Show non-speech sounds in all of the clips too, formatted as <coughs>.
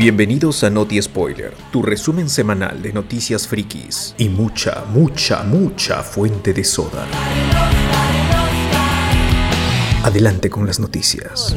Bienvenidos a Noti Spoiler, tu resumen semanal de noticias frikis y mucha, mucha, mucha fuente de soda. Adelante con las noticias.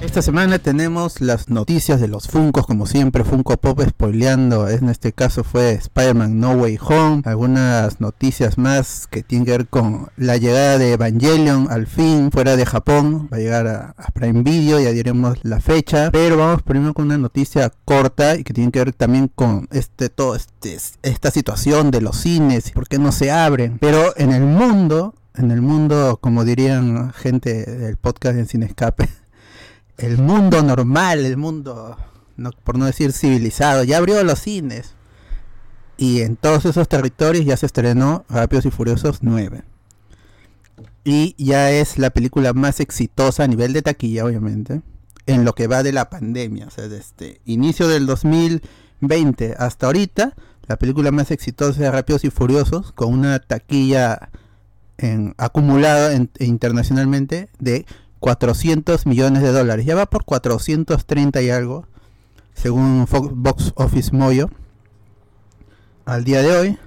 Esta semana tenemos las noticias de los Funkos, como siempre, Funko Pop spoileando. En este caso fue Spider-Man No Way Home. Algunas noticias más que tienen que ver con la llegada de Evangelion al fin fuera de Japón. Va a llegar a, Prime Video, ya diremos la fecha. Pero vamos primero con una noticia corta y que tiene que ver también con este todo este, esta situación de los cines, por qué no se abren. Pero en el mundo en el mundo, como dirían gente del podcast en Sin Escape, <laughs> el mundo normal, el mundo, por no decir civilizado, ya abrió los cines. Y en todos esos territorios ya se estrenó Rápidos y Furiosos 9. Y ya es la película más exitosa a nivel de taquilla, obviamente, en lo que va de la pandemia. O sea, desde inicio del 2020 hasta ahorita, la película más exitosa de Rápidos y Furiosos, con una taquilla en, acumulada internacionalmente de 400 millones de dólares. Ya va por 430 y algo, según Fox, Box Office Moyo, al día de hoy.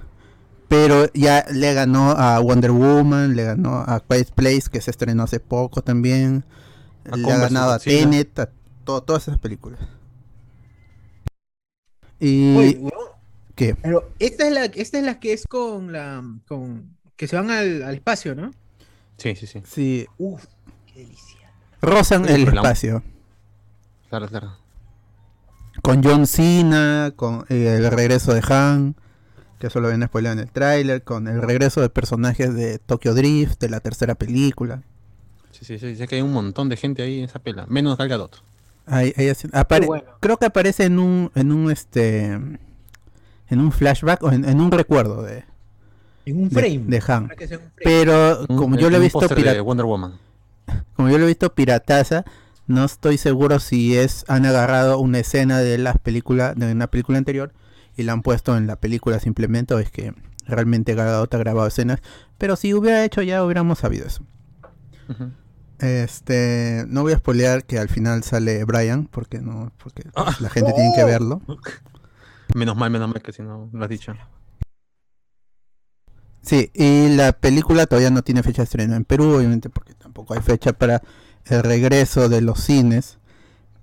Pero ya le ganó a Wonder Woman, le ganó a Quiet Place, que se estrenó hace poco también. le ha ganado a Tenet, a todas esas películas. Y... ¿Qué? Pero esta es la, esta es la que es con la con que se van al, espacio, ¿no? Sí, sí, sí. Sí. Uf, qué delicia. Rozan el espacio. Claro, claro. Con John Cena, con eh, el regreso de Han, que eso lo ven spoiler en el tráiler, con el regreso de personajes de Tokyo Drift, de la tercera película. Sí, sí, sí, sé que hay un montón de gente ahí en esa pela, menos Gal Gadot. Ahí, Creo que aparece en un, en un este, en un flashback o en un recuerdo de, en un frame. De, Han. Pero como yo lo he visto Wonder Woman. Como yo lo he visto pirataza, no estoy seguro si es han agarrado una escena de las películas de una película anterior y la han puesto en la película simplemente o es que realmente Gadot ha grabado escenas, pero si hubiera hecho ya hubiéramos sabido eso. Este, no voy a spoilear que al final sale Brian porque no porque ah. la gente tiene que <laughs> verlo. Menos mal, menos mal que si no lo has dicho. Sí, y la película todavía no tiene fecha de estreno en Perú, obviamente, porque tampoco hay fecha para el regreso de los cines.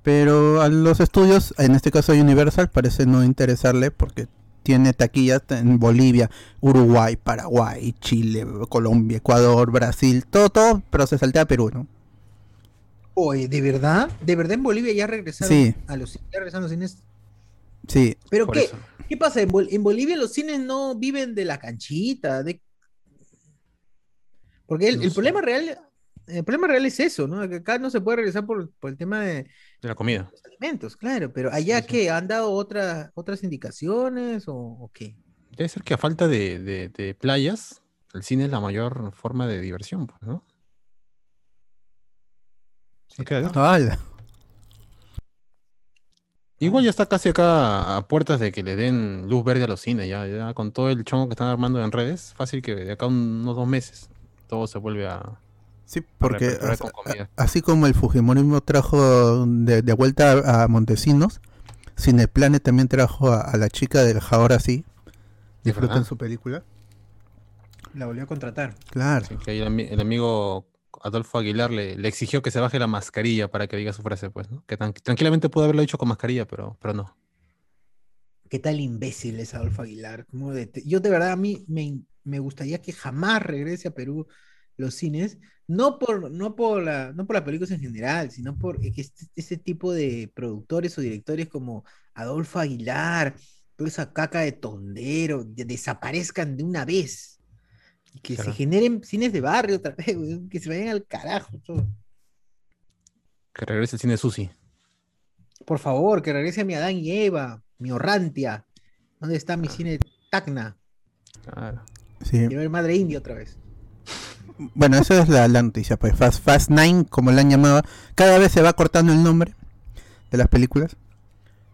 Pero a los estudios, en este caso Universal, parece no interesarle porque tiene taquillas en Bolivia, Uruguay, Paraguay, Chile, Colombia, Ecuador, Brasil, todo, todo, pero se saltea a Perú, ¿no? Oye, ¿de verdad? ¿De verdad en Bolivia ya regresaron a los, ya regresaron los cines? Sí. ¿Pero qué? ¿Qué pasa? ¿En, Bolivia los cines no viven de la canchita, de... Porque el, problema real, el problema real es eso, ¿no? Que acá no se puede regresar por, el tema de, de la comida. Los alimentos, claro, pero allá que han dado otras otras indicaciones o, qué? Debe ser que a falta de, playas, el cine es la mayor forma de diversión, pues, ¿no? Sí, claro. Igual ya está casi acá a puertas de que le den luz verde a los cines, ya, con todo el chongo que están armando en redes, fácil que de acá unos dos meses todo se vuelve a... Sí, porque así como el Fujimorismo trajo de, vuelta a, Montesinos, Cineplanet también trajo a, la chica del Ahora sí, disfruten su película. La volvió a contratar. Claro. que el amigo Adolfo Aguilar le, exigió que se baje la mascarilla para que diga su frase, pues, ¿no? Que tranquilamente pudo haberlo dicho con mascarilla, pero, pero no. ¿Qué tal imbécil es Adolfo Aguilar? yo de verdad a mí me, gustaría que jamás regrese a Perú los cines, no por, no por, la, no por las películas en general, sino por que este, ese tipo de productores o directores como Adolfo Aguilar, toda esa caca de tondero, desaparezcan de una vez que se generen cines de barrio otra vez, que se vayan al carajo. Todo. Que regrese el cine Susi. Por favor, que regrese a mi Adán y Eva, mi Orrantia. ¿Dónde está mi cine Tacna? Claro. Quiero ver Madre India otra vez. Bueno, eso es la, noticia, pues Fast, Fast Nine, como la han llamado, cada vez se va cortando el nombre de las películas.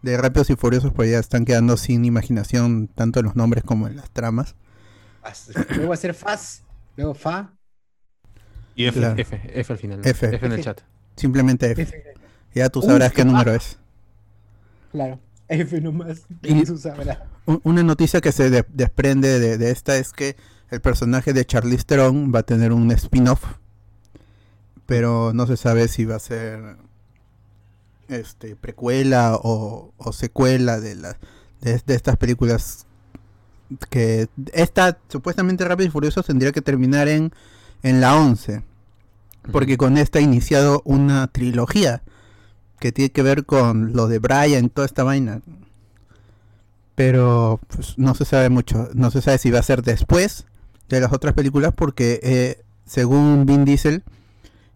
De Rápidos y Furiosos, pues ya están quedando sin imaginación, tanto en los nombres como en las tramas. <coughs> Luego va a ser Faz, luego Fa. Y F, F, F al final. F. F en el chat. Simplemente F. Ya tú sabrás qué número es. Claro. F nomás. Y- Jesús sabrá. Un- Una noticia que se de- desprende de, de esta es que el personaje de Charlize Theron va a tener un spin-off, pero no se sabe si va a ser este precuela o, o secuela de, la, de, de estas películas que esta supuestamente Rápido y Furioso tendría que terminar en, en la 11, porque con esta ha iniciado una trilogía que tiene que ver con lo de Brian, toda esta vaina pero pues, no se sabe mucho. No se sabe si va a ser después de las otras películas porque eh, según Vin Diesel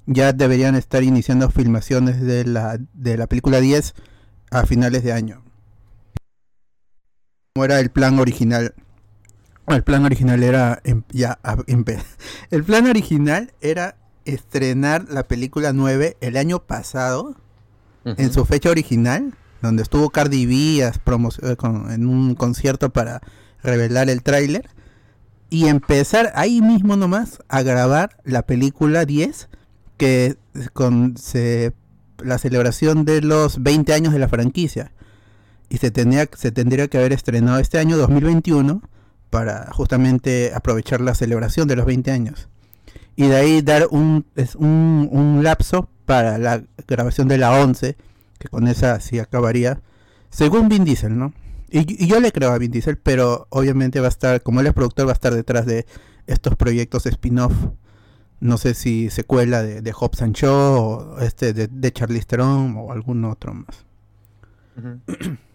ya deberían estar iniciando filmaciones de la, de la película 10 a finales de año. Como era el plan original. El plan original era em- ya <laughs> el plan original era estrenar la película 9 el año pasado en su fecha original, donde estuvo Cardi B eh, en un concierto para revelar el tráiler, y empezar ahí mismo nomás a grabar la película 10, que con se- la celebración de los 20 años de la franquicia. Y se, tenía, se tendría que haber estrenado este año 2021 para justamente aprovechar la celebración de los 20 años. Y de ahí dar un, es un, un lapso para la grabación de la 11, que con esa sí acabaría, según Vin Diesel, ¿no? Y, y yo le creo a Vin Diesel, pero obviamente va a estar, como él es productor, va a estar detrás de estos proyectos spin-off. No sé si secuela de, de Hobbs and Shaw, o este de, de Charlize Theron, o algún otro más. Ujú. <clears throat>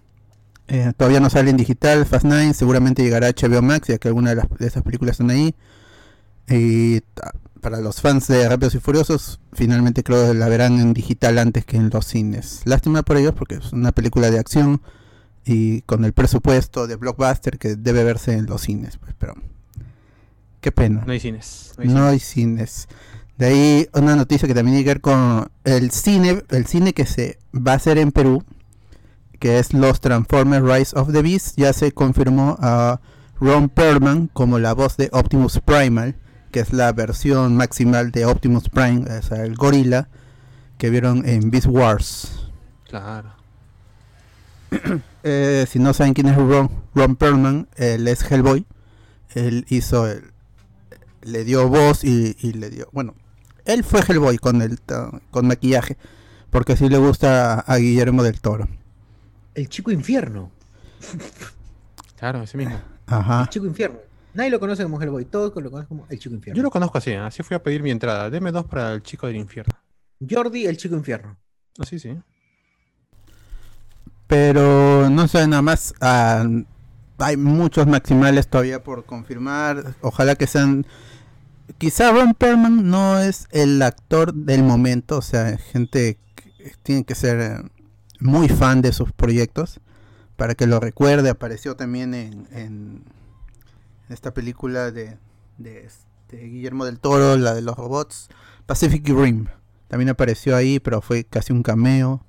Eh, todavía no sale en digital, Fast 9, seguramente llegará a HBO Max, ya que algunas de, las- de esas películas están ahí. Y para los fans de Rápidos y Furiosos, finalmente creo que la verán en digital antes que en los cines. Lástima por ellos porque es una película de acción y con el presupuesto de blockbuster que debe verse en los cines, pues, pero qué pena. No hay cines. no hay No cines. hay cines. De ahí una noticia que también tiene que ver con el cine, el cine que se va a hacer en Perú, que es los Transformers Rise of the Beast, ya se confirmó a Ron Perlman como la voz de Optimus Primal, que es la versión maximal de Optimus Prime, o sea, el gorila que vieron en Beast Wars. Claro. <clears throat> Eh, si no saben quién es Ron, Ron Perlman, él es Hellboy. Él hizo el, le dio voz y, y le dio, bueno, él fue Hellboy con el con maquillaje, porque así le gusta a Guillermo del Toro. El chico infierno. Claro, ese mismo. Ajá. El chico infierno. Nadie lo conoce como Hellboy, todos lo conocen como el chico infierno. Yo lo conozco así, ¿eh? así fui a pedir mi entrada. Deme dos para el chico del infierno. Jordi, el chico infierno. Así sí. Pero no sé nada más. ah, hay muchos maximales todavía por confirmar. Ojalá que sean. Quizá Ron Perlman no es el actor del momento. O sea, gente que tiene que ser eh, muy fan de sus proyectos. Para que lo recuerde. Apareció también en, esta película de, de este Guillermo del Toro, la de los robots. Pacific Rim. También apareció ahí, pero fue casi un cameo.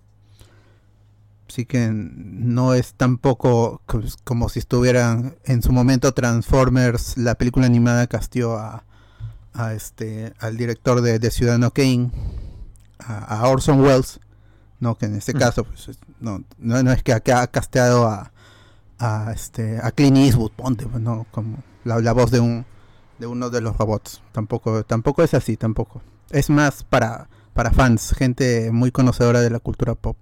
Así que no es tampoco co- como si estuvieran en su momento Transformers, la película animada castió a, este al director de, de Ciudadano Kane, a, a Orson Welles, no que en este Mm. caso pues, es- no, no, no es que acá ha casteado a, a este a Clint Eastwood, ponte, pues, no como la, la voz de un de uno de los robots. Tampoco tampoco es así, tampoco. Es más para para fans, gente muy conocedora de la cultura pop.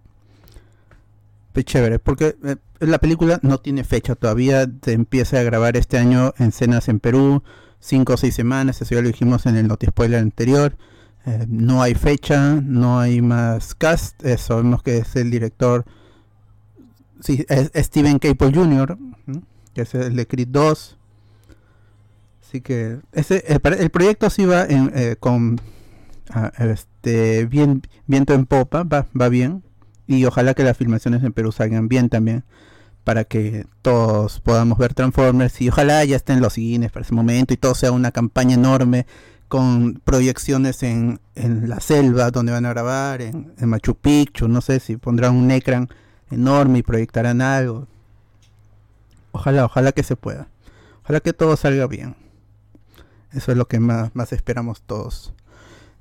Pues chévere, porque eh, la película no tiene fecha todavía, se empieza a grabar este año en escenas en Perú, cinco o seis semanas, eso ya lo dijimos en el Noti Spoiler anterior. No hay fecha, no hay más cast, eh, sabemos que es el director, sí, es, Steven Caple Jr., que es el de Creed 2. Así que ese, el proyecto sí va en, eh, con ah, este, bien, viento en popa, va, va bien y ojalá que las filmaciones en Perú salgan bien también para que todos podamos ver Transformers y ojalá ya estén los cines para ese momento y todo sea una campaña enorme con proyecciones en, en la selva donde van a grabar, en, Machu Picchu, no sé si pondrán un ecran enorme y proyectarán algo. Ojalá, ojalá que se pueda. Ojalá que todo salga bien. Eso es lo que más, más esperamos todos.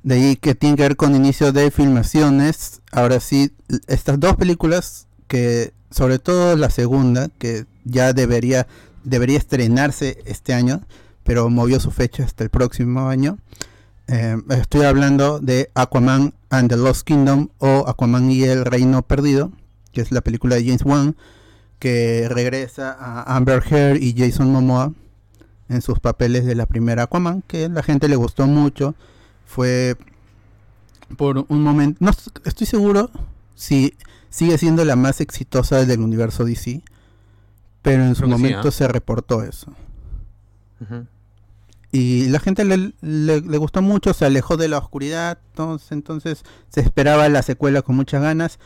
De ahí que tiene que ver con inicio de filmaciones. Ahora sí, estas dos películas que sobre todo la segunda, que ya debería, debería estrenarse este año, pero movió su fecha hasta el próximo año. Eh, estoy hablando de Aquaman and the Lost Kingdom o Aquaman y el Reino Perdido, que es la película de James Wan, que regresa a Amber Heard y Jason Momoa en sus papeles de la primera Aquaman, que a la gente le gustó mucho. Fue por un momento, no estoy seguro si sigue siendo la más exitosa del universo DC, pero en su momento ¿ah? se reportó eso. Y la gente le, le, gustó mucho, se alejó de la oscuridad, entonces, entonces se esperaba la secuela con muchas ganas.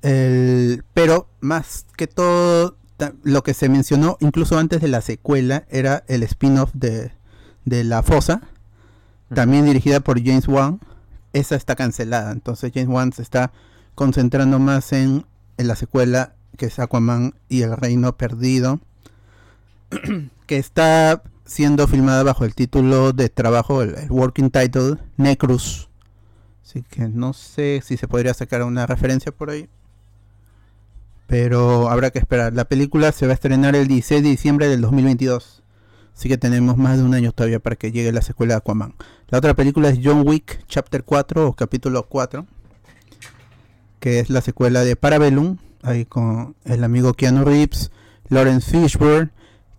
pero más que todo, lo que se mencionó incluso antes de la secuela era el spin-off de, de La Fosa, también dirigida por James Wan. Esa está cancelada, entonces James Wan se está concentrando más en, en la secuela que es Aquaman y el Reino Perdido, <clears throat> que está siendo filmada bajo el título de trabajo, el, working title, Necrus. Así que no sé si se podría sacar una referencia por ahí. Pero habrá que esperar. La película se va a estrenar el 16 de diciembre del 2022. Así que tenemos más de un año todavía para que llegue la secuela de Aquaman. La otra película es John Wick Chapter 4 o capítulo 4. Que es la secuela de Parabellum. Ahí con el amigo Keanu Reeves, Lawrence Fishburne.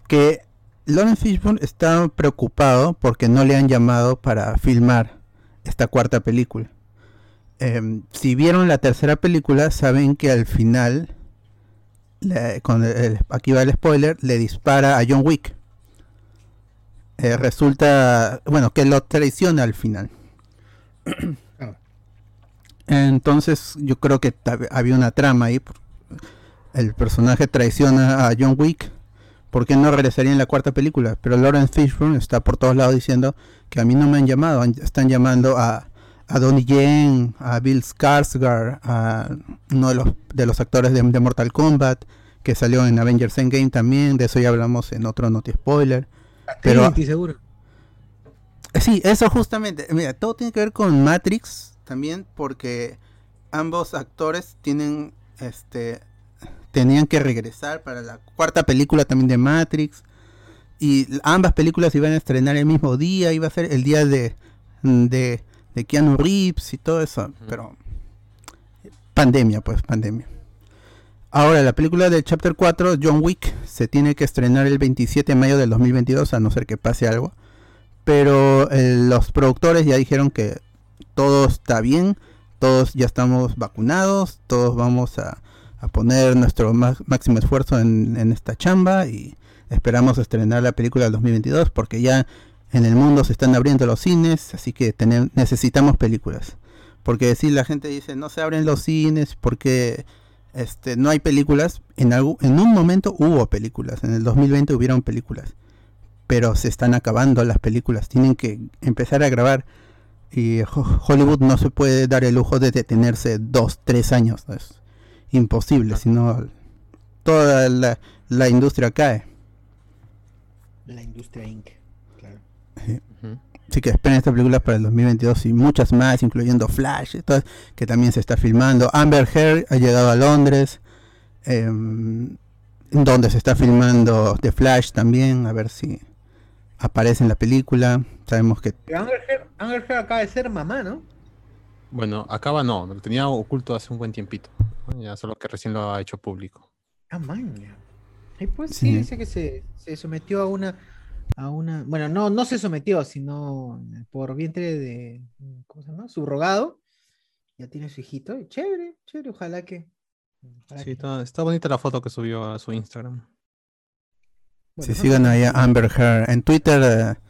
Que Lawrence Fishburne está preocupado porque no le han llamado para filmar esta cuarta película. Em, si vieron la tercera película, saben que al final, con aquí va el spoiler, le dispara a John Wick. Eh, resulta, bueno, que lo traiciona al final. Ah. Entonces yo creo que había una trama ahí. El personaje traiciona a John Wick ¿por qué no regresaría en la cuarta película? Pero Lawrence Fishburne está por todos lados diciendo que a mí no me han llamado, están llamando a, a Donnie Yen, a Bill Skarsgård, a uno de los, de los actores de, Mortal Kombat, que salió en Avengers Endgame también, de eso ya hablamos en otro Noti Spoiler. Pero, seguro. Sí, eso justamente, mira, todo tiene que ver con Matrix también, porque ambos actores tienen este tenían que regresar para la cuarta película también de Matrix. Y ambas películas iban a estrenar el mismo día, iba a ser el día de, de, de Keanu Reeves y todo eso. Pero pandemia, pues, pandemia. Ahora, la película de Chapter 4, John Wick, se tiene que estrenar el 27 de mayo del 2022, a no ser que pase algo. Pero eh, los productores ya dijeron que todo está bien, todos ya estamos vacunados, todos vamos a, a poner nuestro máximo esfuerzo en, esta chamba y esperamos estrenar la película del 2022 porque ya en el mundo se están abriendo los cines, así que necesitamos películas. Porque si la gente dice no se abren los cines porque este, no hay películas, en, algo, en un momento hubo películas, en el 2020 hubieron películas, pero se están acabando las películas, tienen que empezar a grabar y Hollywood no se puede dar el lujo de detenerse dos, tres años imposible, sino toda la, industria cae. La industria Inc. Claro. Así que esperen esta película para el 2022 y muchas más, incluyendo Flash, que también se está filmando. Amber Heard ha llegado a Londres, em, donde se está filmando The Flash también, a ver si aparece en la película. Sabemos que... Amber Heard, Amber Heard acaba de ser mamá, ¿no? Bueno, acaba no, lo tenía oculto hace un buen tiempito. Ya solo que recién lo ha hecho público. Ah, man. pues sí, dice que se, sometió a una, a una, bueno, no, no se sometió, sino por vientre de, ¿cómo se llama? Subrogado. Ya tiene su hijito. Chévere, chévere, ojalá que. sí, Está, bonita la foto que subió a su Instagram. si sigan ahí a Amber Heard. En Twitter eh,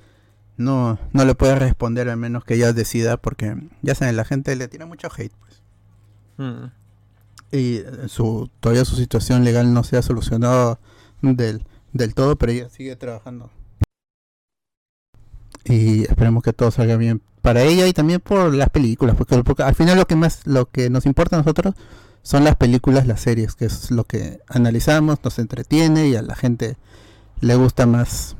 no, no le puede responder a menos que ella decida, porque ya saben, la gente le tiene mucho hate, pues. Mm y su todavía su situación legal no se ha solucionado del, del todo, pero ella sigue trabajando. Y esperemos que todo salga bien para ella y también por las películas, porque, porque, al final lo que más lo que nos importa a nosotros son las películas, las series, que es lo que analizamos, nos entretiene y a la gente le gusta más,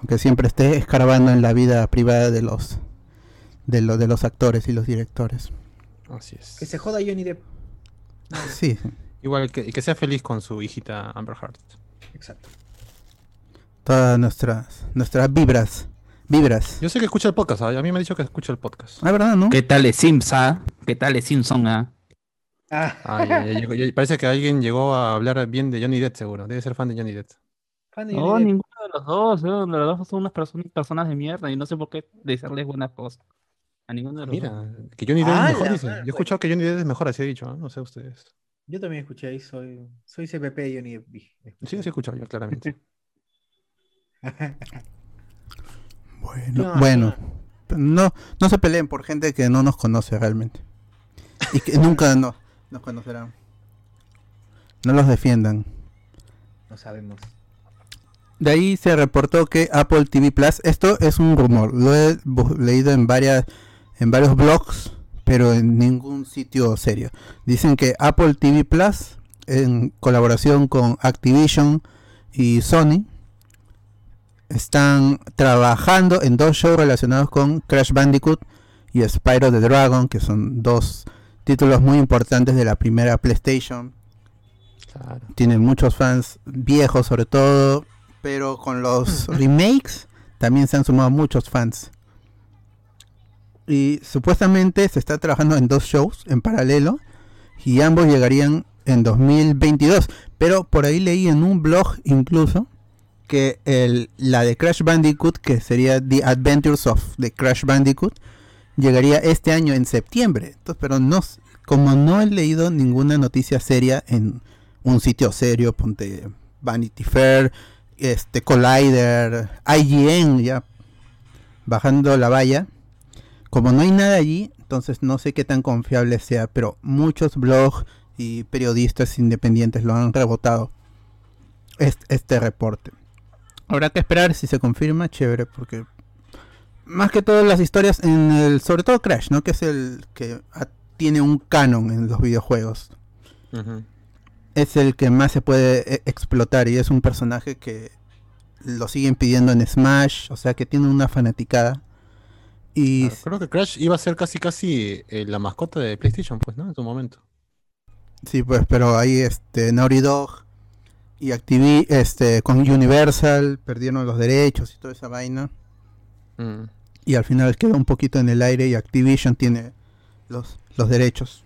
aunque siempre esté escarbando en la vida privada de los de, de los actores y los directores. Así es. Que se joda Johnny Depp. Sí. Igual que, que sea feliz con su hijita Amber Heart. Exacto. Todas nuestras, nuestras vibras. Vibras. Yo sé que escucha el podcast, ¿ah? a mí me ha dicho que escucha el podcast. Ah, ¿verdad, no? ¿Qué tal es Sims, ah? ¿Qué tal es Simpson, ah? Ah, Ah, parece que alguien llegó a hablar bien de Johnny Depp, seguro. Debe ser fan de Johnny Depp. fan de No, Depp. Los dos, ¿no? Los dos son unas personas, personas de mierda y no sé por qué decirles buenas cosas. A ninguno de los Mira, dos. que Johnny Depp Ah, es mejor, la dice. madre, Yo he pues. escuchado que Johnny Depp es mejor, así he dicho, ¿ah? No sé ustedes. Yo también escuché ahí, soy, soy CPP de Johnny Depp. Sí, sí he escuchado yo, claramente. <laughs> Bueno, No, bueno. No, no se peleen por gente que no nos conoce realmente. Y que nunca no, nos conocerán. No los defiendan. No sabemos. De ahí se reportó que Apple TV Plus, esto es un rumor, lo he leído en varias en varios blogs, pero en ningún sitio serio. Dicen que Apple TV Plus en colaboración con Activision y Sony están trabajando en dos shows relacionados con Crash Bandicoot y Spyro the Dragon, que son dos títulos muy importantes de la primera PlayStation Claro. tiene muchos fans viejos sobre todo, pero con los <laughs> remakes también se han sumado muchos fans. Y supuestamente se está trabajando en dos shows en paralelo y ambos llegarían en 2022. Pero por ahí leí en un blog incluso que el, la de Crash Bandicoot, que sería The Adventures of the Crash Bandicoot, llegaría este año en septiembre. Entonces, pero no, como no he leído ninguna noticia seria en un sitio serio, ponte Vanity Fair, este Collider, IGN, ya bajando la valla. Como no hay nada allí, entonces no sé qué tan confiable sea, pero muchos blogs y periodistas independientes lo han rebotado este, este reporte. Habrá que esperar si se confirma, chévere, porque más que todo las historias en el, sobre todo Crash, ¿no? Que es el que tiene un canon en los videojuegos. Es el que más se puede e- explotar y es un personaje que lo siguen pidiendo en Smash, o sea que tiene una fanaticada. Y Claro, Creo que Crash iba a ser casi casi eh, la mascota de PlayStation, pues, ¿no? En su momento. sí, pues, pero ahí este Naughty Dog y Activi este con Universal perdieron los derechos y toda esa vaina Mm. y al final quedó un poquito en el aire y Activision tiene los los derechos.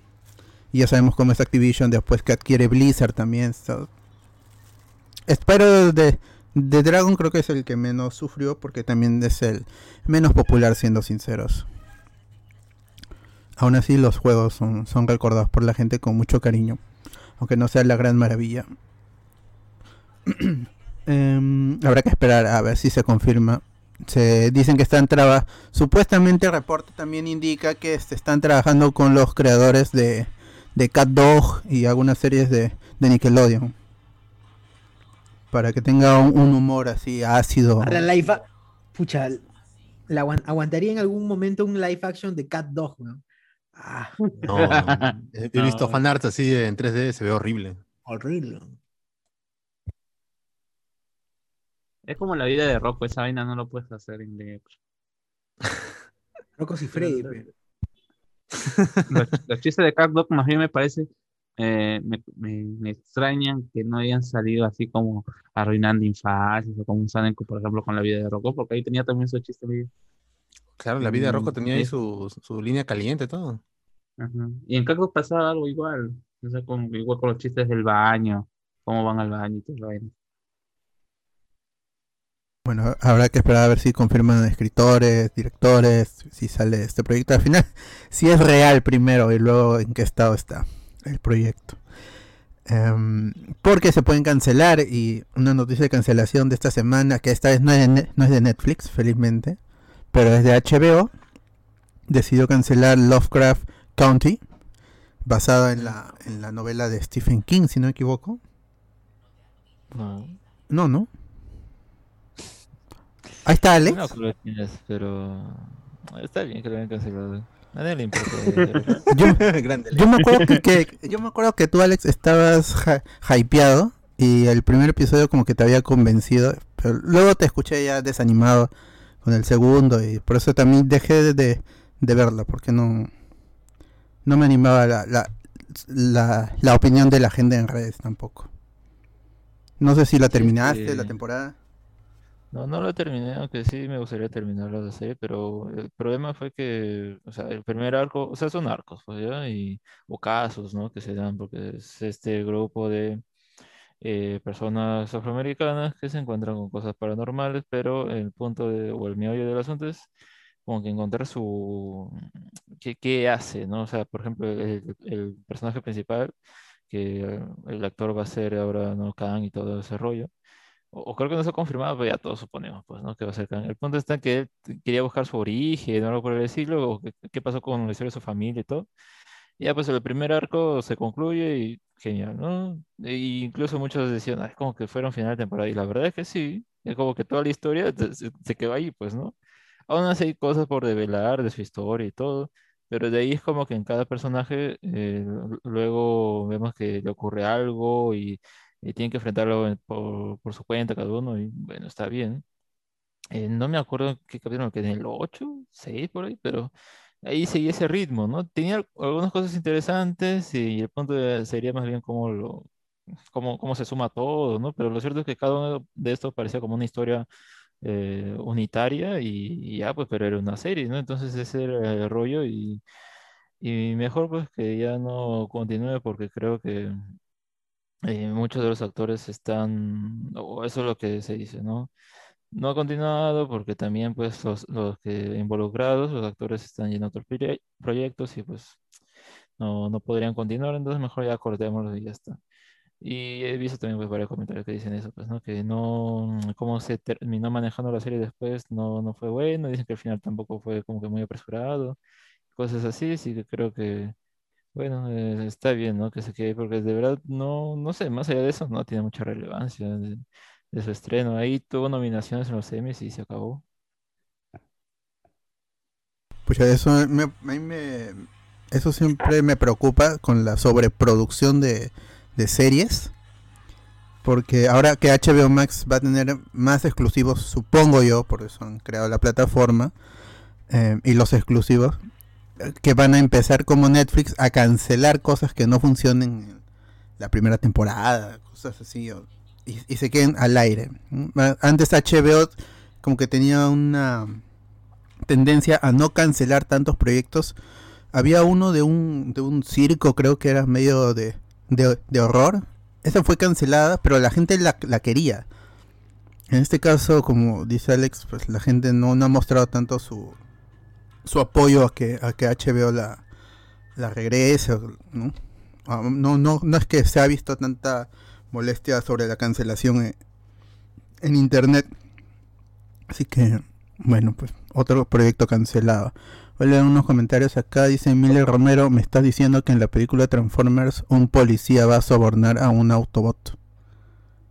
Ya sabemos cómo es Activision después que adquiere Blizzard también. so- Espero de, de Dragon creo que es el que menos sufrió porque también es el menos popular siendo sinceros. Aún así los juegos son, son recordados por la gente con mucho cariño. Aunque no sea la gran maravilla. <clears throat> Em, habrá que esperar a ver si se confirma. Se dicen que están trabajando. Supuestamente el reporte también indica que se están trabajando con los creadores de, de Cat Dog y algunas series de, de Nickelodeon. Para que tenga un, un humor así ácido. A la live a- Pucha, la aguan- aguantaría en algún momento un live action de Cat Dog, ¿no? Ah, No, <laughs> he he visto No. fanart así en 3D, se ve horrible. horrible. Es como la vida de Rocco, esa vaina no lo puedes hacer en de- Rocco y Freddy. pe. Los, los chistes de Cat Dog más bien me parece, eh, me, me- me extrañan que no hayan salido así como arruinando infancias o como salen, por ejemplo, con la vida de Rocco, porque ahí tenía también esos chistes. medio- Claro, la vida de Rocco Mm, tenía ahí sí. su, su línea caliente, todo. Ajá. Y en Cat Dog pasaba algo igual, o sea, con, igual con los chistes del baño, cómo van al baño y todo eso. Bueno, habrá que esperar a ver si confirman escritores, directores, si sale este proyecto. Al final, <laughs> si es real primero y luego en qué estado está el proyecto. Em, porque se pueden cancelar y una noticia de cancelación de esta semana, que esta vez no es de, no es de Netflix, felizmente, pero es de HBO, decidió cancelar Lovecraft County, basada en la, en la novela de Stephen King, si no me equivoco. No, No, no. Ahí está Alex. no creo que es, pero está bien que lo hayan cancelado. A nadie le importa. <laughs> Yo, <laughs> Grande. Yo me acuerdo que, que- yo me acuerdo que tú Alex estabas hy- hypeado y el primer episodio como que te había convencido, pero luego te escuché ya desanimado con el segundo y por eso también dejé de, de, verla porque no no me animaba la, la- la, la opinión de la gente en redes tampoco. No sé si la terminaste sí. la temporada. No, no lo terminé, aunque sí me gustaría terminarlo la serie, pero el problema fue que, o sea, el primer arco, o sea, son arcos, pues, ¿ya? Y, o casos, ¿no? Que se dan, porque es este grupo de eh, personas afroamericanas que se encuentran con cosas paranormales, pero el punto de, o el meollo del asunto es como que encontrar su, qué, qué hace, ¿no? O sea, por ejemplo, el, el personaje principal, que el actor va a ser ahora, ¿no? Khan y todo ese rollo o, o creo que no se ha confirmado, pero ya todos suponemos, pues, ¿no? Que va a ser Kang. El punto está que él quería buscar su origen algo por el estilo, o qué, pasó con la historia de su familia y todo. Y ya, pues, el primer arco se concluye y genial, ¿no? E incluso muchos decían, "Ah, es como que fuera un final de temporada. Y la verdad es que sí, es como que toda la historia se, se- quedó ahí, pues, ¿no? Aún así hay cosas por develar de su historia y todo, pero de ahí es como que en cada personaje eh, luego vemos que le ocurre algo y, y tienen que enfrentarlo en- por, por su cuenta cada uno y bueno, está bien. Eh, no me acuerdo en qué capítulo, que en el 8 6 por ahí, pero ahí seguía ese ritmo, ¿no? Tenía al- algunas cosas interesantes y el punto de- sería más bien cómo lo, cómo, cómo se suma todo, ¿no? Pero lo cierto es que cada uno de estos parecía como una historia eh, unitaria y, y ya, pues, pero era una serie, ¿no? Entonces ese era el rollo y, y mejor pues que ya no continúe porque creo que eh, muchos de los actores están, o eso es lo que se dice, ¿no? No ha continuado porque también pues los, los que involucrados, los actores están a otros proye- proyectos y pues no, no podrían continuar, entonces mejor ya cortémoslo y ya está. Y he visto también pues varios comentarios que dicen eso, pues, ¿no? Que no, cómo se terminó manejando la serie después no, no fue bueno, dicen que el final tampoco fue como que muy apresurado, cosas así, así que creo que, bueno, eh, está bien, ¿no? Que se quede ahí, porque de verdad no, no sé, más allá de eso, no tiene mucha relevancia de, su estreno. Ahí tuvo nominaciones en los Emmys y se acabó. Pues eso me, me- eso siempre me preocupa con la sobreproducción de, series. Porque ahora que HBO Max va a tener más exclusivos, supongo yo, por eso han creado la plataforma, eh, y los exclusivos, que van a empezar como Netflix a cancelar cosas que no funcionen en la primera temporada, cosas así, y, y se queden al aire. Ah, Antes HBO como que tenía una tendencia a no cancelar tantos proyectos. Había uno de un, de un circo, creo que era medio de, de, de horror. Esa fue cancelada, pero la gente la, la quería. En este caso, como dice Alex, pues la gente no, no ha mostrado tanto su, su apoyo a que, a que HBO la, la regrese. ¿no? Ah, no, no, no es que se ha visto tanta molestia sobre la cancelación en, en internet. Así que, bueno, pues otro proyecto cancelado. Voy a leer unos comentarios acá. Dice Miller Romero, me está diciendo que en la película Transformers un policía va a sobornar a un Autobot.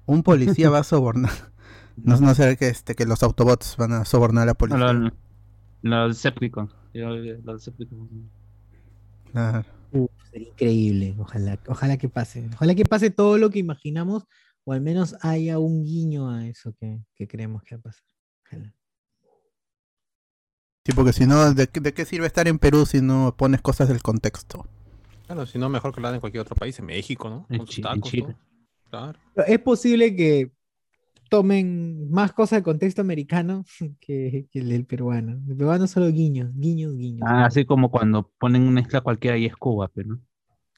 Un policía va a sobornar. <laughs> No, no será que, este, que los Autobots van a sobornar a la No, policía. Los Decepticons. Yo, Los Decepticons. Claro. Uh, sería increíble. Ojalá, ojalá que pase. Ojalá que pase todo lo que imaginamos, o al menos haya un guiño a eso que, que creemos que va a pasar. Ojalá. Sí, porque si no, ¿de, qué- ¿de qué sirve estar en Perú si no pones cosas del contexto? Claro, si no, mejor que lo hagan en cualquier otro país, en México, ¿no? En sus Chile. todo. Claro. Es posible que tomen más cosas del contexto americano <laughs> que, que el del peruano. El peruano solo guiños, guiños, guiños. Ah, así como cuando ponen una isla cualquiera y es Cuba, pero ¿no?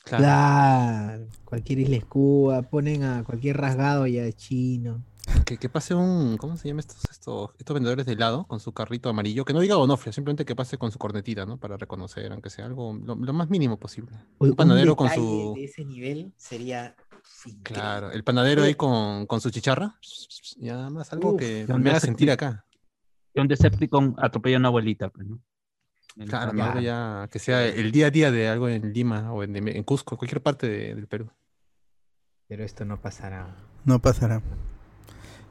Claro. Claro, cualquier isla es Cuba, ponen a cualquier rasgado ya de chino. Que, que pase un, ¿cómo se llama estos, estos, estos vendedores de helado con su carrito amarillo? Que no diga Onofre, simplemente que pase con su cornetita, ¿no? Para reconocer, aunque sea algo lo, lo más mínimo posible. Uy, Un panadero con su... de ese nivel sería Claro, el panadero ahí con, con su chicharra. Y nada más algo Uf, que me haga sentir acá. Que un Decepticon atropella a una abuelita, pues, ¿no? Claro, algo ya que sea el día a día de algo en Lima o en, en Cusco, cualquier parte de- del Perú. Pero esto no pasará. No pasará.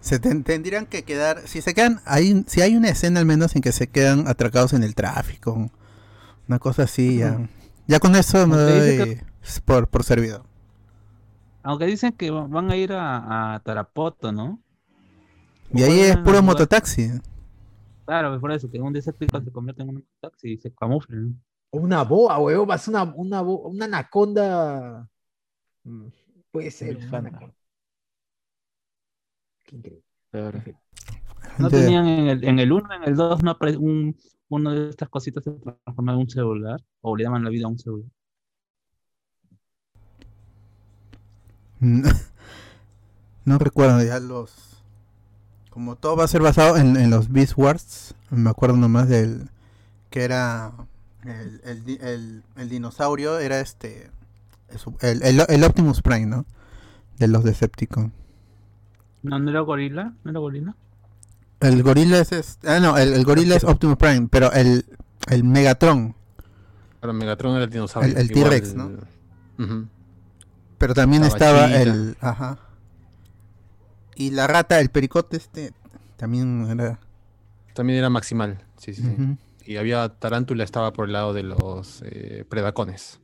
Se ten- tendrían que quedar, si se quedan, hay, si hay una escena al menos en que se quedan atracados en el tráfico, una cosa así, ya, ya con eso me doy por, por servido. Aunque dicen que va- van a ir a, a Tarapoto, ¿no? Y ahí es puro mototaxi. Claro, por eso, que un Decepticon se convierte en un taxi y se camufla, ¿no? O una boa, huevón, va a ser una, una, una anaconda. Mm, Puede ser una anaconda. Qué increíble. Claro. No tenían en el, en el 1, en el 2, no un, uno de estas cositas se transforma en un celular, o le llaman la vida a un celular. No, <laughs> no recuerdo ya los. Como todo va a ser basado en, en los Beast Wars, me acuerdo nomás del. Que era. El, el, el- el dinosaurio era este. El, el- el Optimus Prime, ¿no? De los Decepticons. No, no era gorila, no era gorila. El gorila es. este- ah, no, el, el gorila es Optimus Prime, pero el, el Megatron. Pero Megatron era el dinosaurio. El- T-Rex, ¿no? Ujú. Pero también Estaba el. Ajá. Y la rata, el pericote este. También era. También era maximal. Sí, sí, sí. Y había tarántula, estaba por el lado de los eh, predacones.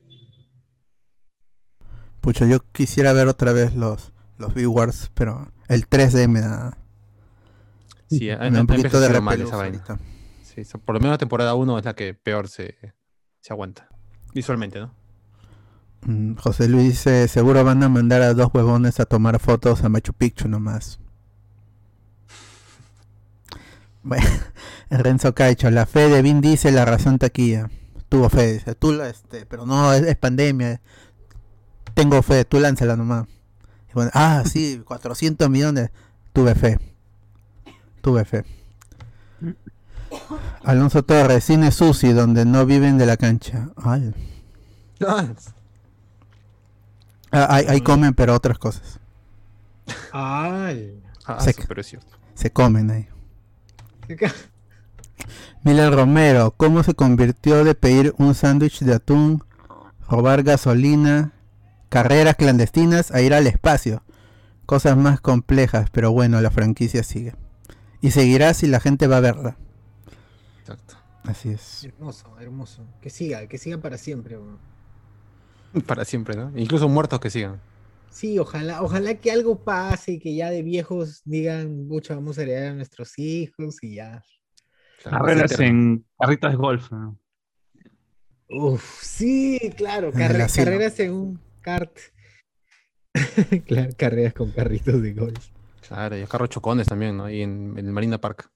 Pucha, yo quisiera ver otra vez los, los B-Wars, pero el 3D me da, Sí, me da un poquito de repelús esa vaina. Sí, por lo menos la temporada 1 es la que peor se, se aguanta. Visualmente, ¿no? Mm, José Luis dice, seguro van a mandar a dos huevones a tomar fotos a Machu Picchu nomás. <laughs> Bueno, <laughs> Renzo Caicho, la fe de Vin dice la razón taquilla. Tuvo fe, dice, tú la, este, pero no, es, es pandemia. Tengo fe, tú lánzala nomás. Y bueno, ah, <laughs> sí, 400 millones. Tuve fe. Tuve fe. <coughs> Alonso Torres, cine sushi donde no viven de la cancha. Ay. Ah, ahí, ahí comen, pero otras cosas. Ay. Ah, Se- pero es cierto. Se comen ahí. <laughs> Miller Romero, ¿cómo se convirtió de pedir un sándwich de atún, robar gasolina, carreras clandestinas a ir al espacio? Cosas más complejas, pero bueno, la franquicia sigue. Y seguirá si la gente va a verla. Exacto. Así es. Hermoso, hermoso. Que siga, que siga para siempre. <laughs> Para siempre, ¿no? Incluso muertos que sigan. Sí, ojalá, ojalá que algo pase y que ya de viejos digan, mucho vamos a heredar a nuestros hijos y ya. Carreras en carritos de golf. ¿no? Uf, sí, claro, carre- carreras en un kart. <laughs> claro, carreras con carritos de golf. Claro, y carros chocones también, ¿no? Y en, en el Marina Park.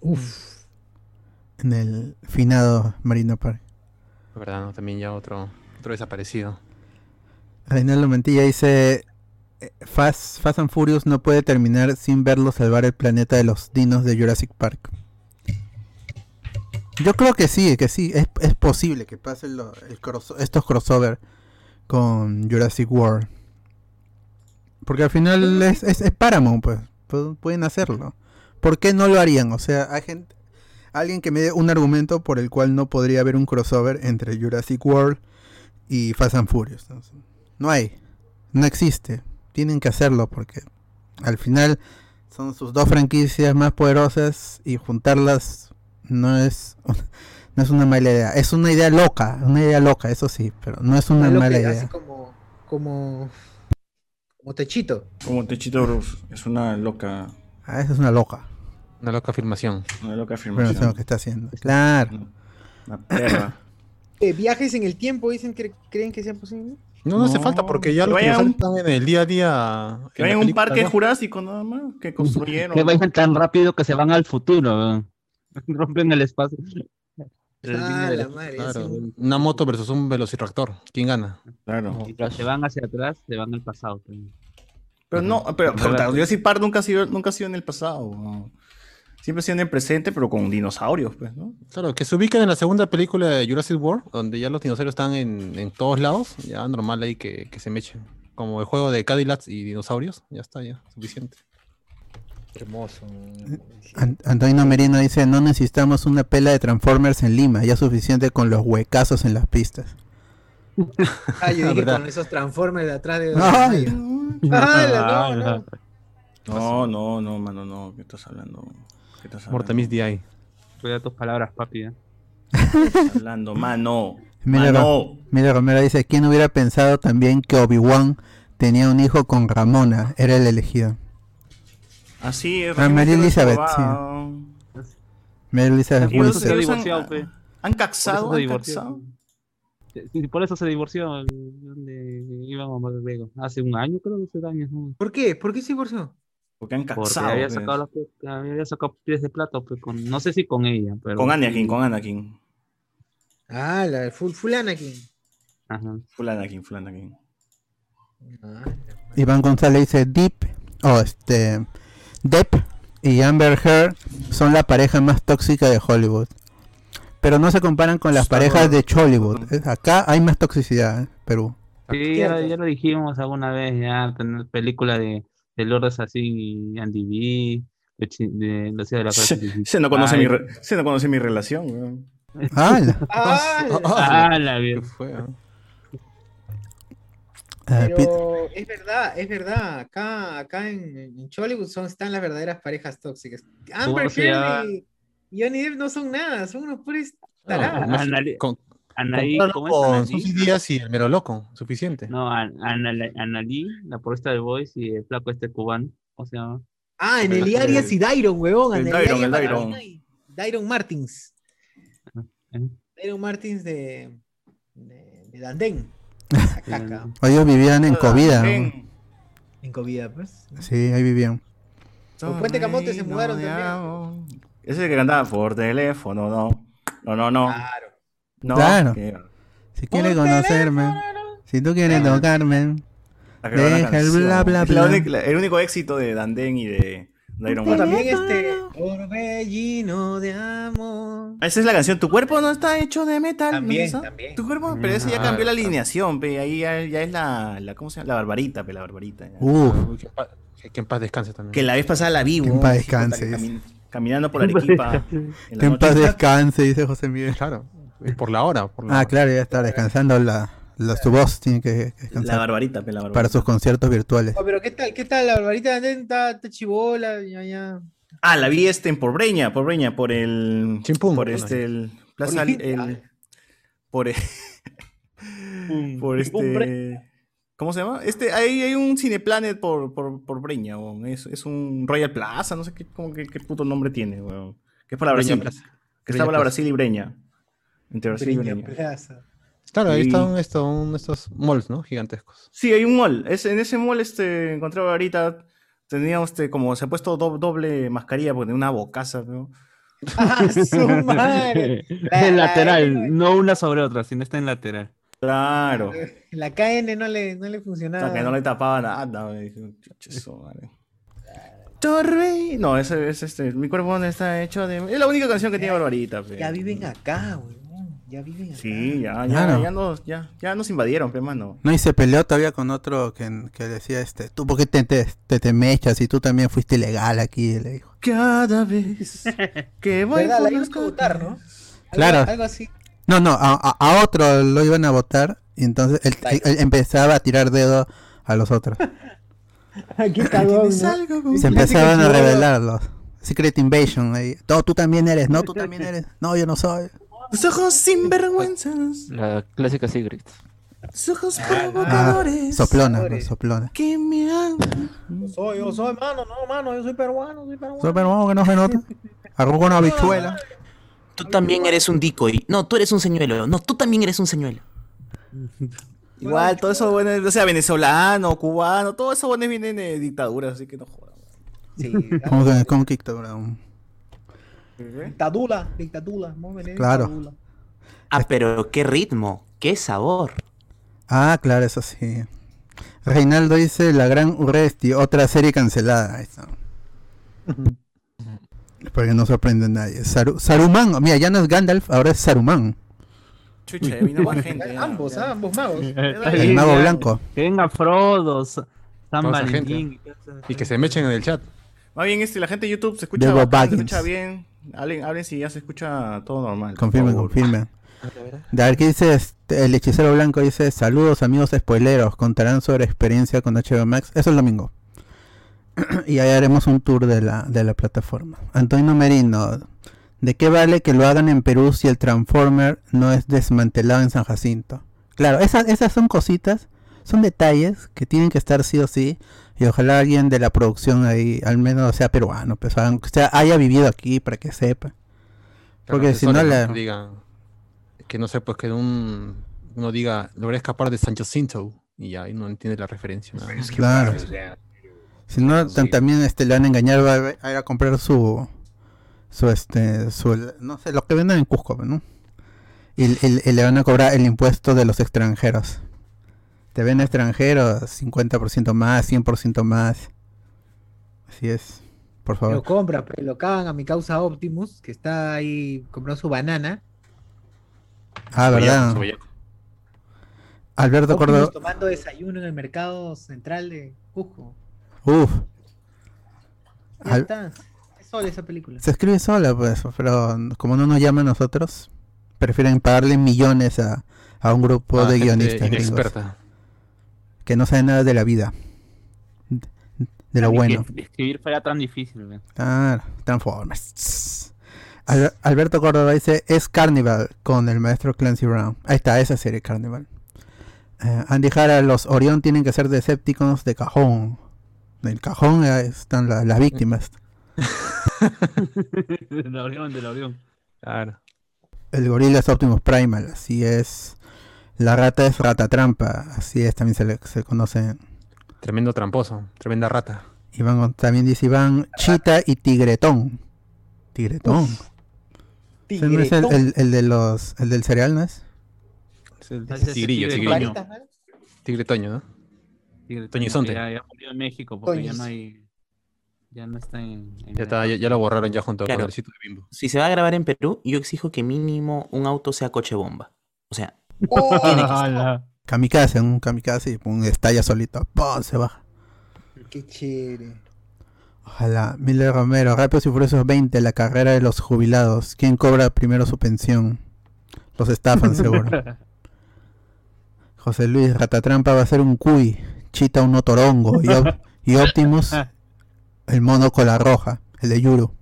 Uf. En el finado Marino Park. La verdad, ¿no? También ya otro, otro desaparecido. Reinaldo Mantilla dice eh, Fast, Fast and Furious no puede terminar sin verlo salvar el planeta de los dinos de Jurassic Park. Yo creo que sí, que sí, es, es posible que pasen lo- el cross- estos crossover con Jurassic World. Porque al final es, es, es Paramount, pues, pu- pueden hacerlo. ¿Por qué no lo harían? O sea, hay gente, alguien que me dé un argumento por el cual no podría haber un crossover entre Jurassic World y Fast and Furious. ¿no? Hay, no existe. Tienen que hacerlo porque al final son sus dos franquicias más poderosas y juntarlas no es no es una mala idea. Es una idea loca, una idea loca, eso sí, pero no es una mala idea. como, como, como techito. Como Techito Bruce. Es una loca, Ah, esa es una loca. Una loca afirmación. una loca Pero no sé lo afirmación. que está haciendo. Claro. Una perra. Eh, viajes en el tiempo, dicen que creen que sea posible. No, no hace falta porque ya que los vayan- dinosaurios están en el día a día. Que vayan a un parque ¿no? jurásico nada más, que construyeron. Que vayan tan rápido que se van al futuro. ¿no? <laughs> Rompen el espacio. Ah, la madre. Claro, sí. una moto versus un velociraptor. ¿Quién gana? Claro. Y los que van hacia atrás se van al pasado. pues. Pero no, pero, pero Verdad. Jurassic Park nunca ha sido, nunca ha sido en el pasado. Siempre sido en presente, pero con dinosaurios, pues, ¿no? Claro, que se ubiquen en la segunda película de Jurassic World, donde ya los dinosaurios están en, en todos lados. Ya normal ahí que, que se mechen. Como el juego de Cadillacs y dinosaurios. Ya está, ya. Suficiente. Hermoso. An- Antonio Merino dice, no necesitamos una pela de Transformers en Lima, ya suficiente con los huecazos en las pistas. <laughs> Ah, yo dije con esos transformers de atrás de. Ay. <laughs> Ah, la- no, no. No, no, no, mano, no. ¿Qué estás hablando? Mortamis DI. Cuida tus palabras, papi. ¿eh? ¿Qué estás hablando? Mano. <laughs> Mira, Mano. Mira, Romero dice, ¿quién hubiera pensado también que Obi-Wan tenía un hijo con Ramona? Era el elegido. Así es. Ah, María Elizabeth, sí. Mary Elizabeth Wilson. se divorciado, pe. ¿Han eso caxado? se ¿Han divorció. caxado? Sí, por eso se divorció donde íbamos luego. Hace un año, creo que años. ¿no? ¿Por qué? ¿Por qué se divorció? Porque han Porque había pues. sacado, los pies- había sacado pies de plato, pues, con, no sé si con ella, pero. Con Anakin, con Anakin. Ah, la full, full Anakin. Ajá. Full Anakin, full Anakin. Ah, Iván González dice Deep, o este, Depp y Amber Heard son la pareja más tóxica de Hollywood. Pero no se comparan con las parejas de. Chollywood. Acá hay más toxicidad, ¿eh? Perú. Sí, ya, ya lo dijimos alguna vez, ya, tener película de, de Lourdes así, Andy B, de, de Lucía de la Cruz. Se no conoce, mi, se no conoce mi relación, weón. ¡Hala! <laughs> <laughs> Ah, Ah, la ¿Qué bien. fue? ah? Eh, Pero es verdad, es verdad. Acá, acá en, en Chollywood son, están las verdaderas parejas tóxicas. Amber? Heard y Johnny Depp no son nada, son unos puros No, tarados. Anali- <laughs> con- Anaí, ¿cómo es? Susy Díaz y el mero loco, suficiente. No, An- Anal- Analí, la porrista de Voice y el flaco este cubano. O sea, Ah, en el Arias y Dairon, huevón. el en Dairon, el Dairon. Dairon Martins. ¿eh? Dairon Martins de, de, de Dandén. <laughs> Caca. ellos vivían en Covida. ¿no? Ven. En COVID, pues. Sí, ahí vivían. Con Puente Camote se mudaron de también. Ese es el que cantaba por teléfono, no. No, no, no. Claro. No. Claro. Que- Si quieres conocerme, teléfono, si tú quieres tocarme, Deja el bla, bla, bla. el único éxito de Danden y de Dairon O Martin. también este. Torbellino de amor. Esa es la canción. Tu cuerpo no está hecho de metal. ¿no También, esa? también. Tu cuerpo, pero ese ya Ah, cambió la alineación, pe. Ahí ya, ya es la, la, ¿cómo se llama? La barbarita, pe, la barbarita. Uy, que, en paz, descanse también. Que la vez pasada la vi, Que en paz descanse, caminando por Arequipa. en la que en noche. paz descanse, dice José Miguel. Claro, por la hora. Por la Ah, hora. claro, ya está descansando la, la- su voz, tiene que La descansar barbarita, pe, la barbarita. para sus conciertos virtuales. Oh, pero ¿qué tal? ¿Qué tal? La barbarita está, está ya, ya. Ah, la vi este en por Breña, por Breña, por el. Chimpún, por ¿no? este, el. Plaza. Por El, el- por, el- <laughs> por este. ¿Cómo se llama? Este, hay, hay un Cineplanet por, por, por Breña, weón. Es, es un Royal Plaza, no sé qué, cómo, qué, qué puto nombre tiene, weón. Que es para Breña Brasil. Plaza. Que Breña está para Plaza. Brasil y Breña. Entre Brasil y Breña Breña. Plaza. Claro, ahí Y- están esto, un- estos malls, ¿no? Gigantescos. Sí, hay un mall. Es, en ese mall este, encontré ahorita. Tenía este, como se ha puesto do- doble mascarilla porque tenía una bocaza, ¿no? <laughs> ¡Ah, su madre! <laughs> En la- lateral, no una sobre otra, sino está en lateral. Claro. La KN no le, no le O funcionaba. sea, que no le tapaba nada, güey. Chucha, eso, madre. Torre. No, ese es este. Mi cuerpo no está hecho de. Es la única canción que tiene Barbarita. Ya viven acá, weón. Ya viven acá. Sí, ya, ya, Claro. ya, nos, ya, ya nos invadieron, pe, mano. No, y se peleó todavía con otro que, que decía, este, tú por qué te, te, te, te mechas y tú también fuiste ilegal aquí, le dijo. Cada vez <laughs> que voy a votar, ¿no? Claro. Algo así. No, no, a, a- a otro lo iban a votar y entonces él, él- él empezaba a tirar dedo a los otros. <laughs> Aquí cagón, ¿no? Se empezaban a revelarlos. Secret Invasion ahí. No, tú también eres, no, tú también eres. No, yo no soy. Tus ojos sinvergüenzas, La clásica Sigrid. tus ojos Ah, provocadores. soplona, pues, soplona. Que me aman. Soy, yo soy, mano, no, mano, yo soy peruano, soy peruano. Soy peruano que no se nota. Arroz con habichuela. Tú también eres un decoy. No, tú eres un señuelo. No, tú también eres un señuelo. Igual, todo eso bueno, o sea, venezolano, cubano, todo eso bueno viene de dictaduras, así que no jodan. Sí, ¿Cómo que, cómo que dictadura? Dictadura, dictadura, vamos a venir Claro. Ah, pero qué ritmo, qué sabor. Ah, claro, eso sí. Reinaldo dice La Gran Urresti, otra serie cancelada. Está. Porque no sorprende a nadie. Saru- Saruman, mira, ya no es Gandalf, ahora es Saruman, Chucha, vino más gente. Ambos, ah, ambos magos. Está el mago blanco. Que venga Frodo, Sa- San Valentín. gente. y que se mechen en el chat. Más bien, este, la gente de YouTube se escucha, se escucha bien. Hablen, hablen si ya se escucha todo normal. Confirmen, confirmen. De ver qué dice este, el hechicero blanco, dice saludos amigos spoileros, contarán sobre experiencia con HBO Max. Eso el domingo. <clears throat> y ahí haremos un tour de la, de la plataforma. Antonio Merino, ¿de qué vale que lo hagan en Perú si el Transformer no es desmantelado en San Jacinto? Claro, esas, esas son cositas, son detalles que tienen que estar sí o sí. Y ojalá alguien de la producción ahí, al menos sea peruano, pues, hagan- sea, haya vivido aquí para que sepa. Porque si no la- Digan, Que no sé, pues que un, uno diga, logré escapar de Sancho Cinto y ya, y no entiende la referencia. Claro. Si no, tan- también este, le van a engañar, va a, a ir a comprar su, su, este, su, no sé, lo que venden en Cusco, ¿no? Y, y- y le van a cobrar el impuesto de los extranjeros. Te ven extranjeros, 50% más, 100% más. Así es, por Lo favor. compra, pero lo cagan a mi causa Optimus, que está ahí comprando su banana. Ah, ¿verdad? Alberto Córdoba. tomando desayuno en el mercado central de Cusco. Uf, Al- está. Es sola esa película. se escribe sola, pues, pero como no nos llama a nosotros, prefieren pagarle millones a, a un grupo Ah, de guionistas gringos inexperta. Que no saben nada de la vida. De lo que bueno. Escribir fuera tan difícil. Ah, Transformers. Al- Alberto Córdoba dice, es Carnival con el maestro Clancy Brown. Ahí está, esa serie Carnival. Eh, Andy Jara, los Orión tienen que ser Decepticons de cajón. En el cajón están la- las víctimas. <laughs> Del Orión, del Orión. Claro. El gorila es Optimus Primal, así es. La rata es rata trampa, así es, también se le se conoce. Tremendo tramposo, tremenda rata. Iván, también dice Iván, Chita y Tigretón. Tigretón. Ese no es el, el- el de los, el del cereal, ¿no es? Es el tigrillo, tigrillo. toño. ¿no? Tigre Toño, ¿no? Tigre Toñizonte. Ya, ya murió en México porque ya no hay. Ya no está en. en Ya, está, ya, ya lo borraron ya junto Claro. con el sitio de Bimbo. Si se va a grabar en Perú, yo exijo que mínimo un auto sea coche bomba. O sea, ¡Oh! <laughs> Kamikaze, un kamikaze y pum, estalla solito. ¡Pum! Se baja. Qué chévere. Ojalá. Miller Romero, Rápidos y Furiosos 20, la carrera de los jubilados. ¿Quién cobra primero su pensión? Los estafan, <laughs> seguro. José Luis, Ratatrampa va a ser un cuy. Chita un otorongo. Y, Op- y Optimus, <laughs> el mono con la roja. El de Yuru.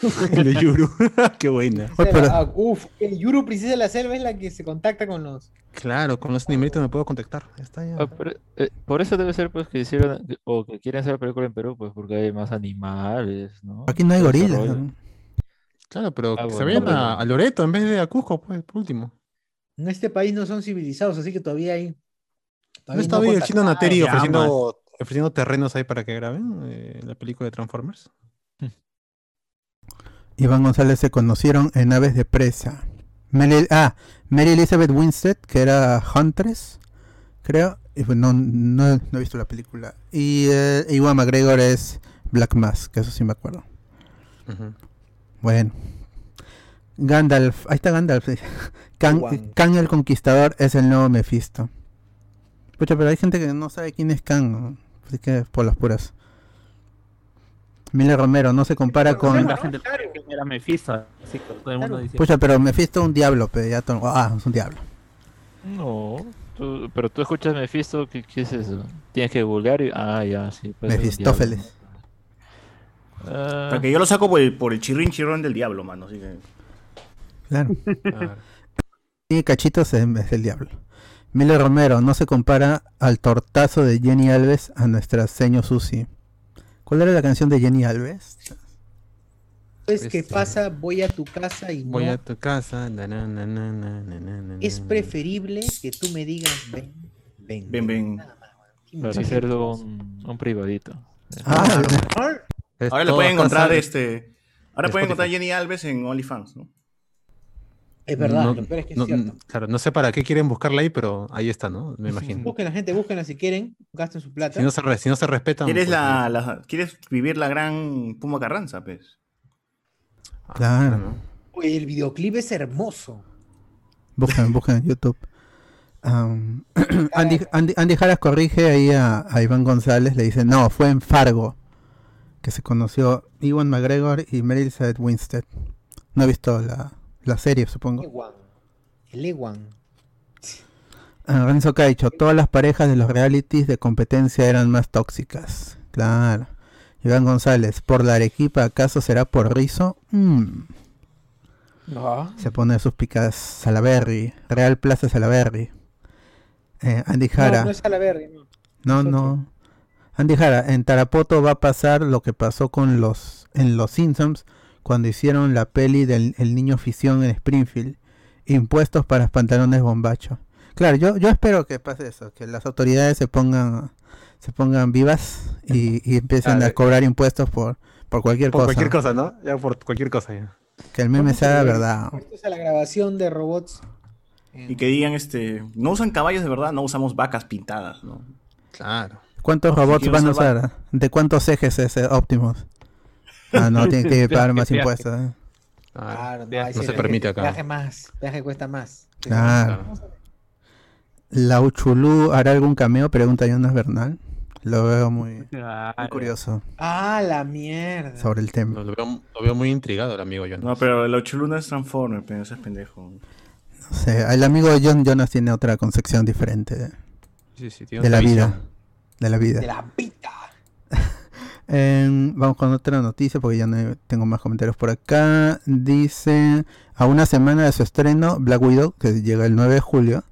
<laughs> el de Yuru. <laughs> Qué buena. Oye, pero- Ah, uf, el Yuru Princesa de la Selva es la que se contacta con los. Claro, con los animalitos me puedo contactar. Está ya. Ah, pero, eh, por eso debe ser pues que hicieron o que quieren hacer la película en Perú, pues porque hay más animales, ¿no? Aquí no hay gorilas. ¿no? Claro, pero Ah, que se vayan bueno. a, a Loreto en vez de a Cusco, pues, por último. En este país no son civilizados, así que todavía hay. ¿No todavía estaba ahí el chino. Nateri ofreciendo, ofreciendo terrenos ahí para que graben eh, la película de Transformers? Iván González se conocieron en Aves de Presa. Mary, ah, Mary Elizabeth Winstead, que era Huntress, creo. Y pues no, no, no he visto la película. Y eh, Iwan McGregor es Black Mask, que eso sí me acuerdo. Ujú. Bueno. Gandalf, ahí está Gandalf. Kang. Kang el Conquistador es el nuevo Mephisto. Pucha, pero hay gente que no sabe quién es Kang. ¿no? Así que por las puras. Miller Romero no se compara con. La gente creía que era Mephisto. Así que todo el mundo Claro. dice. Pucha, pero Mephisto es un diablo, pero ya todo- Ah, es un diablo. No, tú- pero tú escuchas Mephisto, ¿qué, qué es eso? Tienes que googlear y... Ah, ya, sí. Mefistófeles. diablo. Ah, Porque yo lo saco por el, por el chirrín chirrón del diablo, mano. Así que. Claro. Y cachitos es, es el diablo. Miller Romero no se compara al tortazo de Jenny Alves a nuestra seño Susi. ¿Cuál era la canción de Jenny Alves? Pues pasa, voy a tu casa y Voy a tu casa. Es preferible que tú me digas ven, ven. Ven, ven. Para hacerlo un, privadito. Ah, ahora lo pueden encontrar este. Ahora pueden encontrar Jenny Alves en OnlyFans, ¿no? Es verdad, No- lo peor es que es no- cierto. claro, no sé para qué quieren buscarla ahí, pero ahí está, ¿no? Me imagino. Busquen la gente, búsquenla si quieren, gasten su plata. Si no se, re- si no se respetan. ¿Quieres, pues, la, la- ¿Quieres vivir la gran Puma Carranza, pues? ah, Claro. ¿no? Oye, el videoclip es hermoso. Busquen, busquen en YouTube. <clears throat> Andy, Andy, Andy Jaras corrige ahí a, a Iván González, le dice, no, fue en Fargo que se conoció Iwan McGregor y Mary Elizabeth Winstead. No he visto la, la serie, supongo. Ewan. El Ewan. Ah, Renzo Caicho, todas las parejas de los realities de competencia eran más tóxicas. Claro. Iván González, ¿por la Arequipa acaso será por Rizo? Mm, se pone sus picas Salaberry, Real Plaza Salaberry. Eh, Andy Jara, No, no es Salaberry, no. no, no. Andy Jara, en Tarapoto va a pasar lo que pasó con los en los Simpsons cuando hicieron la peli del el niño ficción en Springfield impuestos para pantalones bombachos. Claro, yo, yo espero que pase eso, que las autoridades se pongan se pongan vivas y, y empiecen <laughs> a cobrar impuestos por, por cualquier Por cosa. cualquier cosa, ¿no? Ya por cualquier cosa ya. Que el meme sea verdad. Esto es la grabación de robots. Y que digan, este, no usan caballos de verdad, no usamos vacas pintadas, ¿no? Claro. ¿Cuántos robots van a usar? ¿De cuántos ejes es eh, Optimus? Ah, no, tiene que <laughs> pagar más impuestos. ¿eh? Claro, no, No se viaje- permite acá. Viaje más, viaje cuesta más. Claro. ¿La Uchulú hará algún cameo? Pregunta Jonas Bernal. Lo veo muy, curioso Ah, la mierda. sobre el tema. Lo, lo veo, lo veo muy intrigado el amigo yo. No, pero el Ochuluna es Transformer, pero ese es pendejo. No sé, el amigo de John Jonas tiene otra concepción diferente de, Sí, sí, tiene de la vida. De la vida. De la pita. Vamos con otra noticia porque ya no tengo más comentarios por acá. Dice, a una semana de su estreno, Black Widow, que llega el 9 de julio,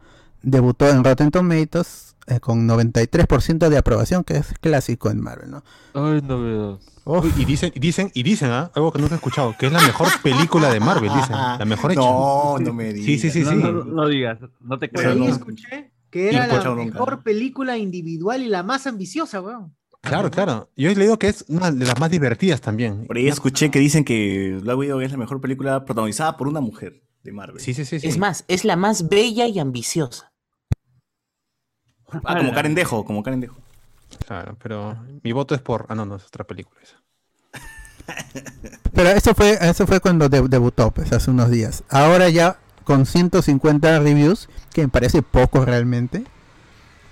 debutó en Rotten Tomatoes eh, con 93% de aprobación, que es clásico en Marvel, ¿no? Ay, novedad. Uy, y dicen, y dicen, y dicen, ¿ah? algo que nunca he escuchado, que es la mejor película de Marvel, dicen. La mejor hecha. No, no me digas. Sí, sí, sí, no, sí. no, no digas, no te Por Pero ahí creo. no- escuché que era la nunca. mejor película individual y la más ambiciosa, weón. Claro, claro. Yo he leído que es una de las más divertidas también. Por ahí escuché que dicen que Black Widow es la mejor película protagonizada por una mujer de Marvel. Sí, sí, sí. sí. Es más, es la más bella y ambiciosa. Ah, como Karen Dejo, como Karen Dejo. Claro, pero mi voto es por. Ah, no, no, es otra película esa. <laughs> Pero eso fue, eso fue cuando de- debutó, pues hace unos días. Ahora ya con 150 reviews, que me parece poco realmente,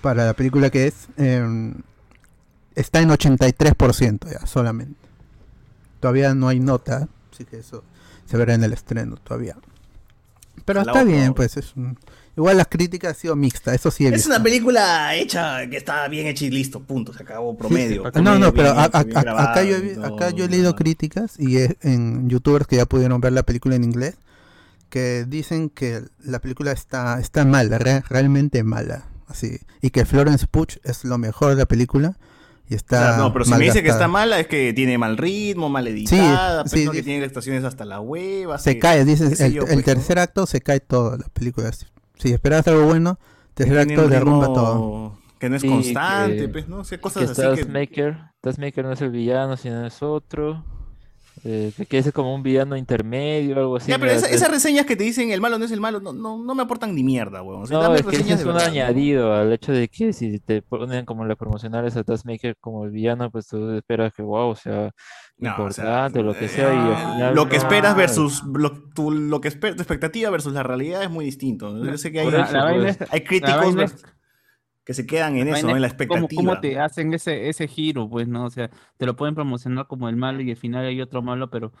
para la película que es, em, está en 83% ya solamente. Todavía no hay nota, así que eso se verá en el estreno todavía. Pero está bien, pues es un- igual las críticas han sido mixtas, eso sí he Es visto. una película hecha que está bien hecha y listo, punto, se acabó promedio. No, no, pero bien a- hecho, a- bien a- grabado, acá, yo he, vi- no, acá yo he leído no. críticas y es en youtubers que ya pudieron ver la película en inglés que dicen que la película está, está mala, re- realmente mala. Así, y que Florence Pugh es lo mejor de la película y O está sea, no, pero si me dice que está mala es que tiene mal ritmo, mal editada, sí, no, que sí. tiene estaciones hasta la hueva. Se que- cae, dices, el, yo, el pues, ¿no? tercer acto se cae todo la película. Si, si esperabas algo bueno, tercer acto derrumba todo. Que no es Sí, constante, que- pues, ¿no? O sea, Que cosas así que... Taskmaker no es el villano, sino es otro. Eh, que quiere ser como un villano intermedio, algo así. Ya, pero esa- es- esas reseñas que te dicen el malo no es el malo, no, no, no me aportan ni mierda, weón. O sea, No, dame es que ese es un verdad, añadido al hecho de que si te ponen como los promocionales a Taskmaker como el villano, pues tú esperas que wow, o sea No, o sea, importante o lo que sea, y al final Lo que no. esperas versus lo, tu, lo que esper- tu expectativa versus la realidad es muy distinto. Yo sé que hay, eso, pues. es- hay la críticos que se quedan en la eso, en la es ¿Cómo, expectativa. cómo te hacen ese, ese giro, pues, no? O sea, te lo pueden promocionar como el malo y al final hay otro malo, pero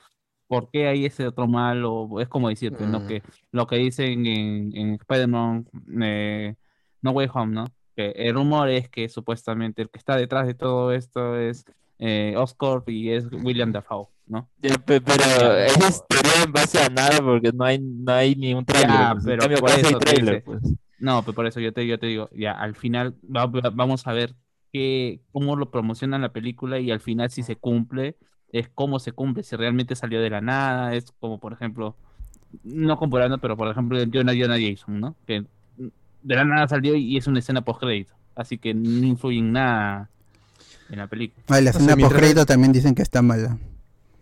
¿por qué hay ese otro malo? Es como decirte, ¿no? Mm. Que lo que dicen en, en Spider-Man eh, No Way Home, ¿no? Que el rumor es que supuestamente el que está detrás de todo esto es eh, Oscorp y es William Dafoe, ¿no? Pero esa es teoría en base a nada porque no hay, no hay ni un trailer. Ya, pues. En pero cambio, por eso trailer, dice- pues. No, pero por eso yo te, yo te digo, ya al final va- va- vamos a ver qué, cómo lo promocionan la película y al final si se cumple, es cómo se cumple, si realmente salió de la nada, es como por ejemplo, no comparando, pero por ejemplo el Jonah Jonah Jason, ¿no? Que de la nada salió y es una escena post crédito, así que no influye en nada en la película. Ah, y la escena mientras- post también dicen que está mala.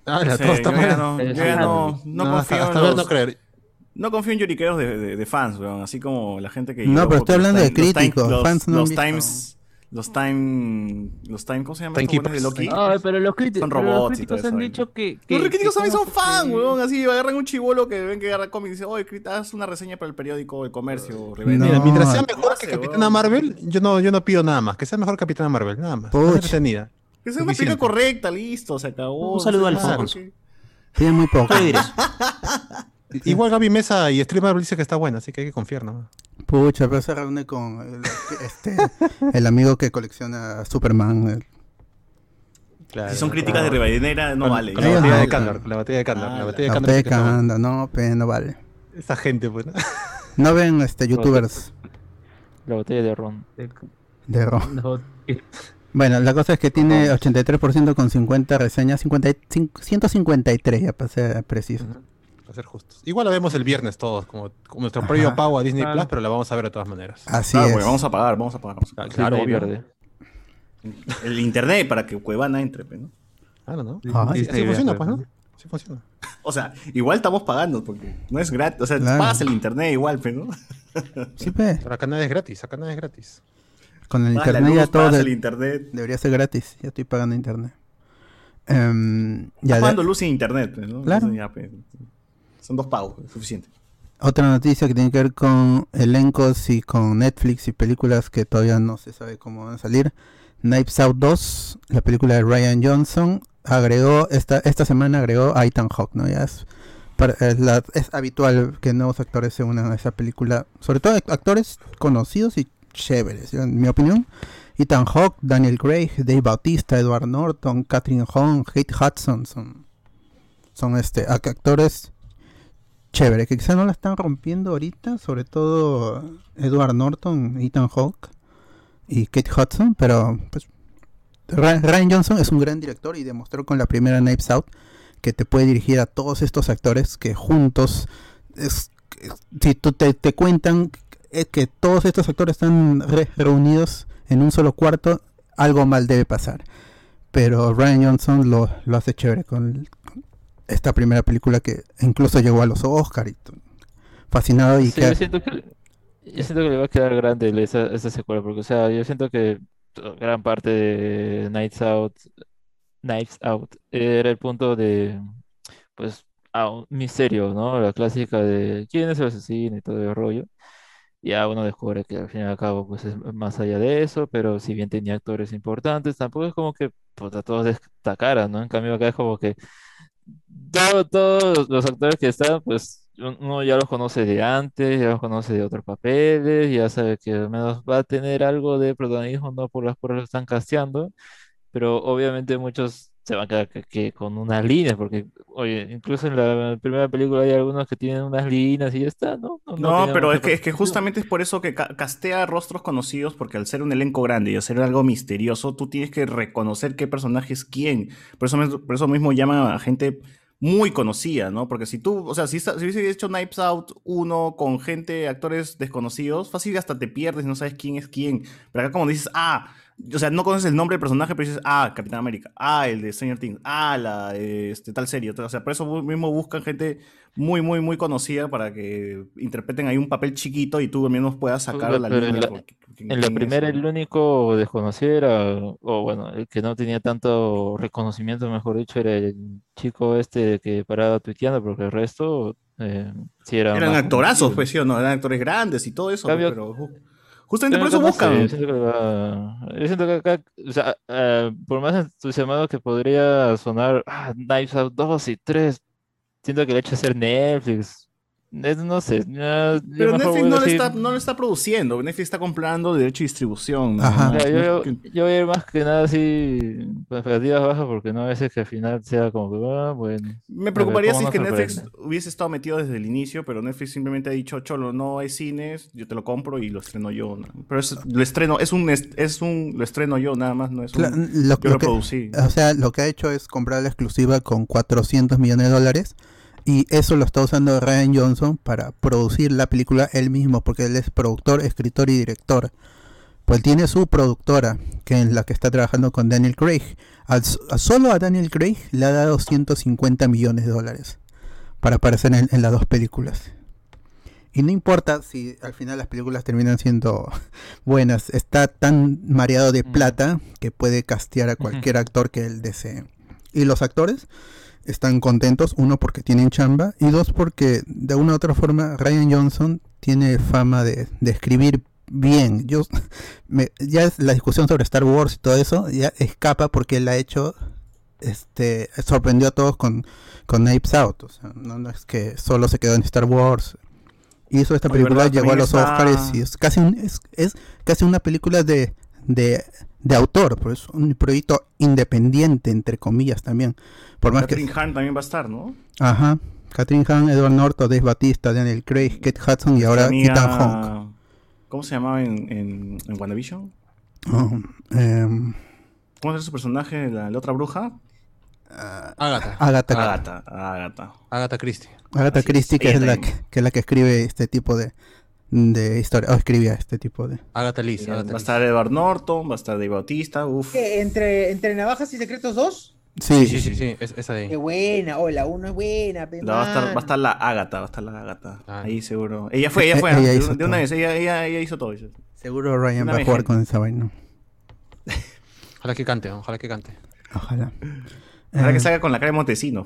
Ah, No la todo está yo ya mal. no, yo ya sí, no, no No, hasta, confío hasta en ver los- no creer. No confío en lloriqueros de, de- de fans, weón. Así como la gente que. No, pero estoy los hablando de los críticos, Los, fans no los times. Los time. Los time. ¿Cómo se llama? de Loki? No, pero los, críticos Son pero los robots y críticos han dicho que, que, Los críticos que también son fan, que- weón. Así agarran un chivolo que ven que agarra cómics y dice, oye, haz una reseña para el periódico El Comercio. revende". No. Mira, mientras sea mejor que Capitana weón. Marvel, yo no, yo no pido nada más. Que sea mejor Capitana Marvel, nada más. Puch. Entretenida. Que sea una película correcta, listo, se acabó. Un saludo al Alfonso. Tiene muy poco. <laughs> Igual Gaby Mesa y Street Marvel dice que está buena, así que hay que confiar nomás. Pucha, pero se reúne con el, este, el amigo que colecciona Superman. el- Si son críticas de rebadenera, no Con- vale. Con la batalla no, de. Candor, con la batalla de Candor. Ah, la batalla de La Candor. sí que está peca, buena. anda, no, pe, no vale. Esa gente, pues. ¿no? No ven este youtubers La botella de ron. de ro. No, que- Bueno, la cosa es que tiene 83% con 50 reseñas, 55 153 ya para ser preciso. Para ser justos. Igual la vemos el viernes todos, como, como nuestro previo Ajá. pago a Disney Claro. Plus, pero la vamos a ver de todas maneras. Así Claro, es. vamos a pagar, vamos a pagar. vamos a pagar. Claro, Disney obvio. verde. El internet para que Cuevana entre, ¿no? Claro, ¿no? Ah, Así, Disney así funciona, pues, ¿no? Sí funciona. O sea, igual estamos pagando porque no es gratis. O sea, Claro. pagas el internet igual, pues, ¿no? Sí, pe. Pero acá nada es gratis, acá nada es gratis. Con el internet ya todo pagas de- el internet. debería ser gratis. Ya estoy pagando internet. Em, ya Estás pagando luz sin internet, pues, ¿no? Claro. Ya, pues, son dos pagos, es suficiente. Otra noticia que tiene que ver con elencos y con Netflix y películas que todavía no se sabe cómo van a salir. Knives Out 2, la película de Ryan Johnson, agregó, esta, esta semana agregó a Ethan Hawke, ¿no? Es, habitual que nuevos actores se unan a esa película, sobre todo actores conocidos y chéveres, en mi opinión. Ethan Hawke, Daniel Craig, Dave Bautista, Edward Norton, Catherine Hahn, Kate Hudson son, son este, ac- actores chévere, que quizá no la están rompiendo ahorita, sobre todo Edward Norton, Ethan Hawke y Kate Hudson, pero pues Ryan Johnson es un gran director y demostró con la primera Knives Out que te puede dirigir a todos estos actores que juntos es, si te, te cuentan que todos estos actores están re- reunidos en un solo cuarto, algo mal debe pasar. Pero Ryan Johnson lo, lo hace chévere con esta primera película que incluso llegó a los Oscar y fascinado y Sí, que yo siento que, yo siento que le va a quedar grande esa, esa secuela, porque, o sea, yo siento que gran parte de Nights Out, Knives Out, era el punto de, pues, a un misterio, ¿no? La clásica de quién es el asesino y todo el rollo. Ya uno descubre que al fin y al cabo, pues, es más allá de eso, pero si bien tenía actores importantes, tampoco es como que, pues, a todos destacaran, ¿no? En cambio, acá es como que todo- todos los actores que están, pues uno ya los conoce de antes, ya los conoce de otros papeles, ya sabe que al menos va a tener algo de protagonismo, no por las las que están casteando, pero obviamente muchos se van a quedar que, que con unas líneas, porque, oye, incluso en la primera película hay algunos que tienen unas líneas y ya está, ¿no? No, No, tienen pero es que, es que justamente es por eso que ca- castea rostros conocidos, porque al ser un elenco grande y hacer algo misterioso, tú tienes que reconocer qué personaje es quién. Por eso, por eso mismo llama a gente muy conocida, ¿no? Porque si tú, o sea, si, si hubiese hecho Knives Out 1 con gente, actores desconocidos, fácil hasta te pierdes no sabes quién es quién. Pero acá como dices, ah, o sea, no conoces el nombre del personaje, pero dices, ah, Capitán América, ah, el de Stranger Things, ah, la de este, tal serie. O sea, por eso mismo buscan gente muy, muy, muy conocida para que interpreten ahí un papel chiquito y tú al menos puedas sacar Pero- la pero en línea. la- En la es, primera, el único desconocido era, o bueno, el que no tenía tanto reconocimiento, mejor dicho, era el chico este que paraba tuiteando, porque el resto eh, sí era Eran actorazos, conocido. pues sí o no, eran actores grandes y todo eso, Cambio- pero ju- justamente por eso buscan. yo siento que va- yo siento que acá, o sea, eh, por más entusiasmado que podría sonar ah, Knives Out 2 y 3, siento que el hecho de ser Netflix, es- no sé, Pero Netflix no a lo, decir- está, no lo está produciendo, Netflix está comprando derecho de distribución. ¿no? Ajá. No, Ya, yo, yo, yo voy a ir más que nada así con expectativas bajas porque no a veces que al final sea como que, ah, bueno. Me preocuparía si es que Netflix sorprende. hubiese estado metido desde el inicio, pero Netflix simplemente ha dicho, Cholo, no hay cines, yo te lo compro y lo estreno yo. ¿no? Pero es, lo estreno, es un, es, un, lo estreno yo nada más, no es un, Cla- lo, yo lo lo que, producí. o sea, lo que ha hecho es comprar la exclusiva con 400 millones de dólares y eso lo está usando Ryan Johnson para producir la película él mismo, porque él es productor, escritor y director. Pues tiene su productora, que es la que está trabajando con Daniel Craig. Al s- a solo a Daniel Craig le ha dado 150 millones de dólares para aparecer en, en las dos películas. Y no importa si al final las películas terminan siendo <laughs> buenas, está tan mareado de Mm. plata que puede castear a cualquier actor que él desee. Y los actores están contentos, uno porque tienen chamba y dos porque de una u otra forma Ryan Johnson tiene fama de, de escribir bien. Yo <laughs> me- ya es la discusión sobre Star Wars y todo eso ya escapa porque él ha hecho este sorprendió a todos con con Knives Out, o sea, no, no es que solo se quedó en Star Wars. Hizo esta película, llegó a los está- Oscars y es casi un, es, es casi una película de, de, de autor, pero es un proyecto independiente entre comillas también. Por más que Catherine Hahn también va a estar, ¿no? Ajá. Catherine Hahn, Edward Norton, Dave Batista, Daniel Craig, Kate Hudson y ahora amiga- Ethan Hawke. ¿Cómo se llamaba en, en, en WandaVision? Oh, em, ¿Cómo era su personaje, la, la otra bruja? ah, Agatha. Agatha, Agatha, Agatha. Agatha Christie. Agatha Así es, Christie, que es, la que, que es la que escribe este tipo de, de historia, o escribía este tipo de... Agatha Liz. Va a estar Edward Norton, va a estar Dave Bautista, uff. ¿Qué, ¿Entre, ¿Entre Navajas y Secretos 2? Sí, Sí, sí, sí, sí, es- esa de Qué ahí. buena, oh, la 1 es buena, Va a, estar, va a estar la Agatha, va a estar la Agatha. Ah. Ahí seguro. Ella fue, ella fue. Ella ¿no? de, una- de una todo. vez, ella, ella, ella hizo todo. dice. Seguro Ryan Una va a jugar gente. con esa vaina. Ojalá que cante, ojalá que cante. Ojalá. Ojalá Eh, que salga con la cara de Montesinos.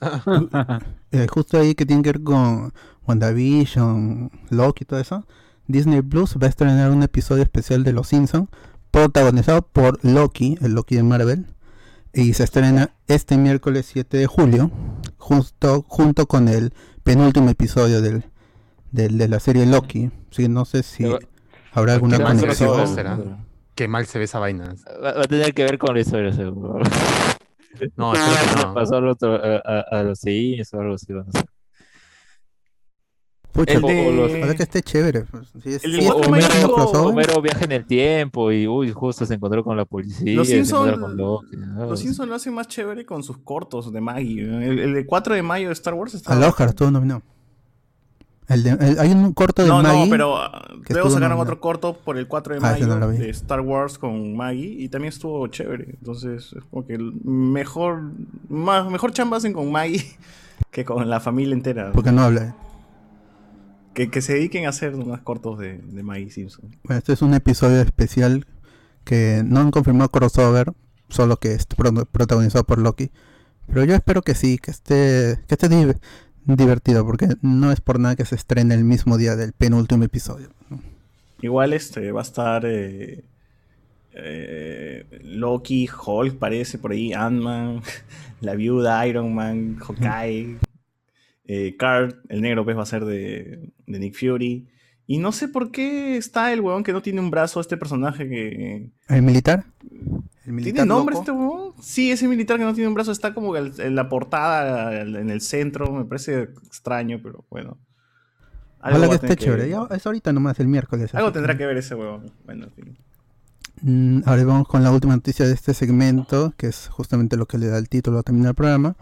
<laughs> eh, justo ahí que tiene que ver con WandaVision, Loki y todo eso. Disney Plus va a estrenar un episodio especial de Los Simpsons protagonizado por Loki, el Loki de Marvel. Y se estrena este miércoles 7 de julio, justo junto con el penúltimo episodio del, del- de la serie Loki. Sí, no sé si Pero- habrá alguna Qué mal se ve ese conexión. Qué mal se ve esa vaina. Va, va a tener que ver con la historia, seguro. No, <laughs> no. Pasó al otro, a, a- a los o algo así. a. Pucha, El los- de- ojalá que esté chévere. pues. Si es, El si Homero viaja en el tiempo y uy, justo se encontró con la policía. Los Simpsons ¿no? los Simpsons lo hacen más chévere con sus cortos de Maggie. El, el de 4 de mayo de Star Wars está. al Oscar estuvo nominado. El de- el- hay un corto de No, Maggie. no, pero ah, que luego sacaron nominado. otro corto por el 4 de Ah, mayo no lo de Star Wars con Maggie y también estuvo chévere. Entonces, es como que el mejor, más, mejor chamba hacen con Maggie <laughs> que con la familia entera. Porque no habla. Que, que se dediquen a hacer más cortos de, de Maggie Simpson. Bueno, este es un episodio especial que no han confirmado crossover, solo que es pro- protagonizado por Loki. Pero yo espero que sí, que esté, que esté di- divertido, porque no es por nada que se estrene el mismo día del penúltimo episodio. Igual este va a estar eh, eh, Loki, Hulk parece por ahí, Ant-Man, <laughs> la viuda, Iron Man, Hawkeye, eh, Carl, el negro pues va a ser de, de Nick Fury. Y no sé por qué está el weón que no tiene un brazo, este personaje que... ¿El militar? ¿El militar ¿Tiene nombre loco? este weón? Sí, ese militar que no tiene un brazo está como en la portada, en el centro, me parece extraño, pero bueno. Algo que esté chévere. Ya, es ahorita nomás, el miércoles. Algo así tendrá que- ver ese weón. Bueno, en fin. Mm, ahora vamos con la última noticia de este segmento, que es justamente lo que le da el título a terminar el programa.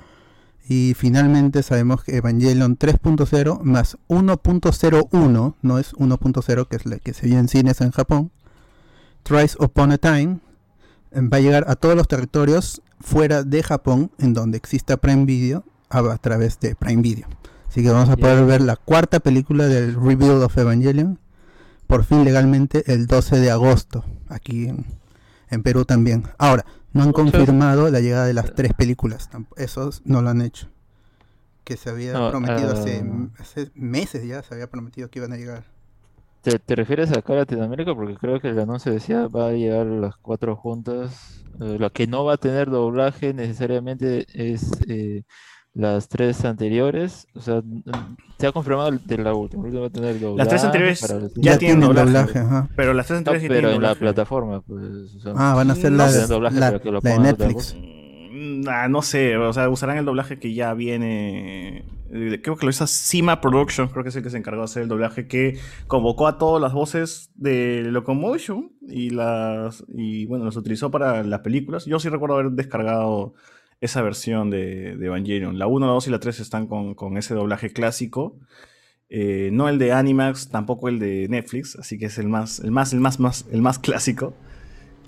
Y finalmente sabemos que Evangelion 3.0 más 1.01, no es 1.0, que es la que se vio en cines en Japón, Thrice Upon a Time, eh, va a llegar a todos los territorios fuera de Japón, en donde exista Prime Video, a, a través de Prime Video. Así que vamos a poder ver la cuarta película del Rebuild of Evangelion, por fin legalmente el 12 de agosto, aquí en, en Perú también. Ahora, no han confirmado la llegada de las tres películas, esos no lo han hecho. Que se había No, prometido hace, ah. hace meses ya, se había prometido que iban a llegar. ¿Te, te refieres acá a Latinoamérica? Porque creo que el anuncio decía va a llegar las cuatro juntas. Eh, lo que no va a tener doblaje necesariamente es eh, las tres anteriores. O sea, se ha confirmado el de la última. La última va a tener doblaje Las tres anteriores los- ya, tienen tienen doblaje. doblaje, ajá. Pero las tres No, anteriores sí pero tienen en la plataforma, pues. o sea, Ah, van a hacer No la, sé. de- Doblaje, la- pero que lo la de pongan en otra Netflix. Mm, ah, no sé, o sea, usarán el doblaje que ya viene. eh, Creo que lo hizo Cima Productions, creo que es el que se encargó de hacer el doblaje que convocó a todas las voces de Locomotion y las y bueno, las utilizó para las películas. Yo sí recuerdo haber descargado esa versión de, de Evangelion. La 1, la 2 y la 3 están con, con ese doblaje clásico. Eh, no el de Animax, tampoco el de Netflix, así que es el más, el más, el más, más, el más clásico.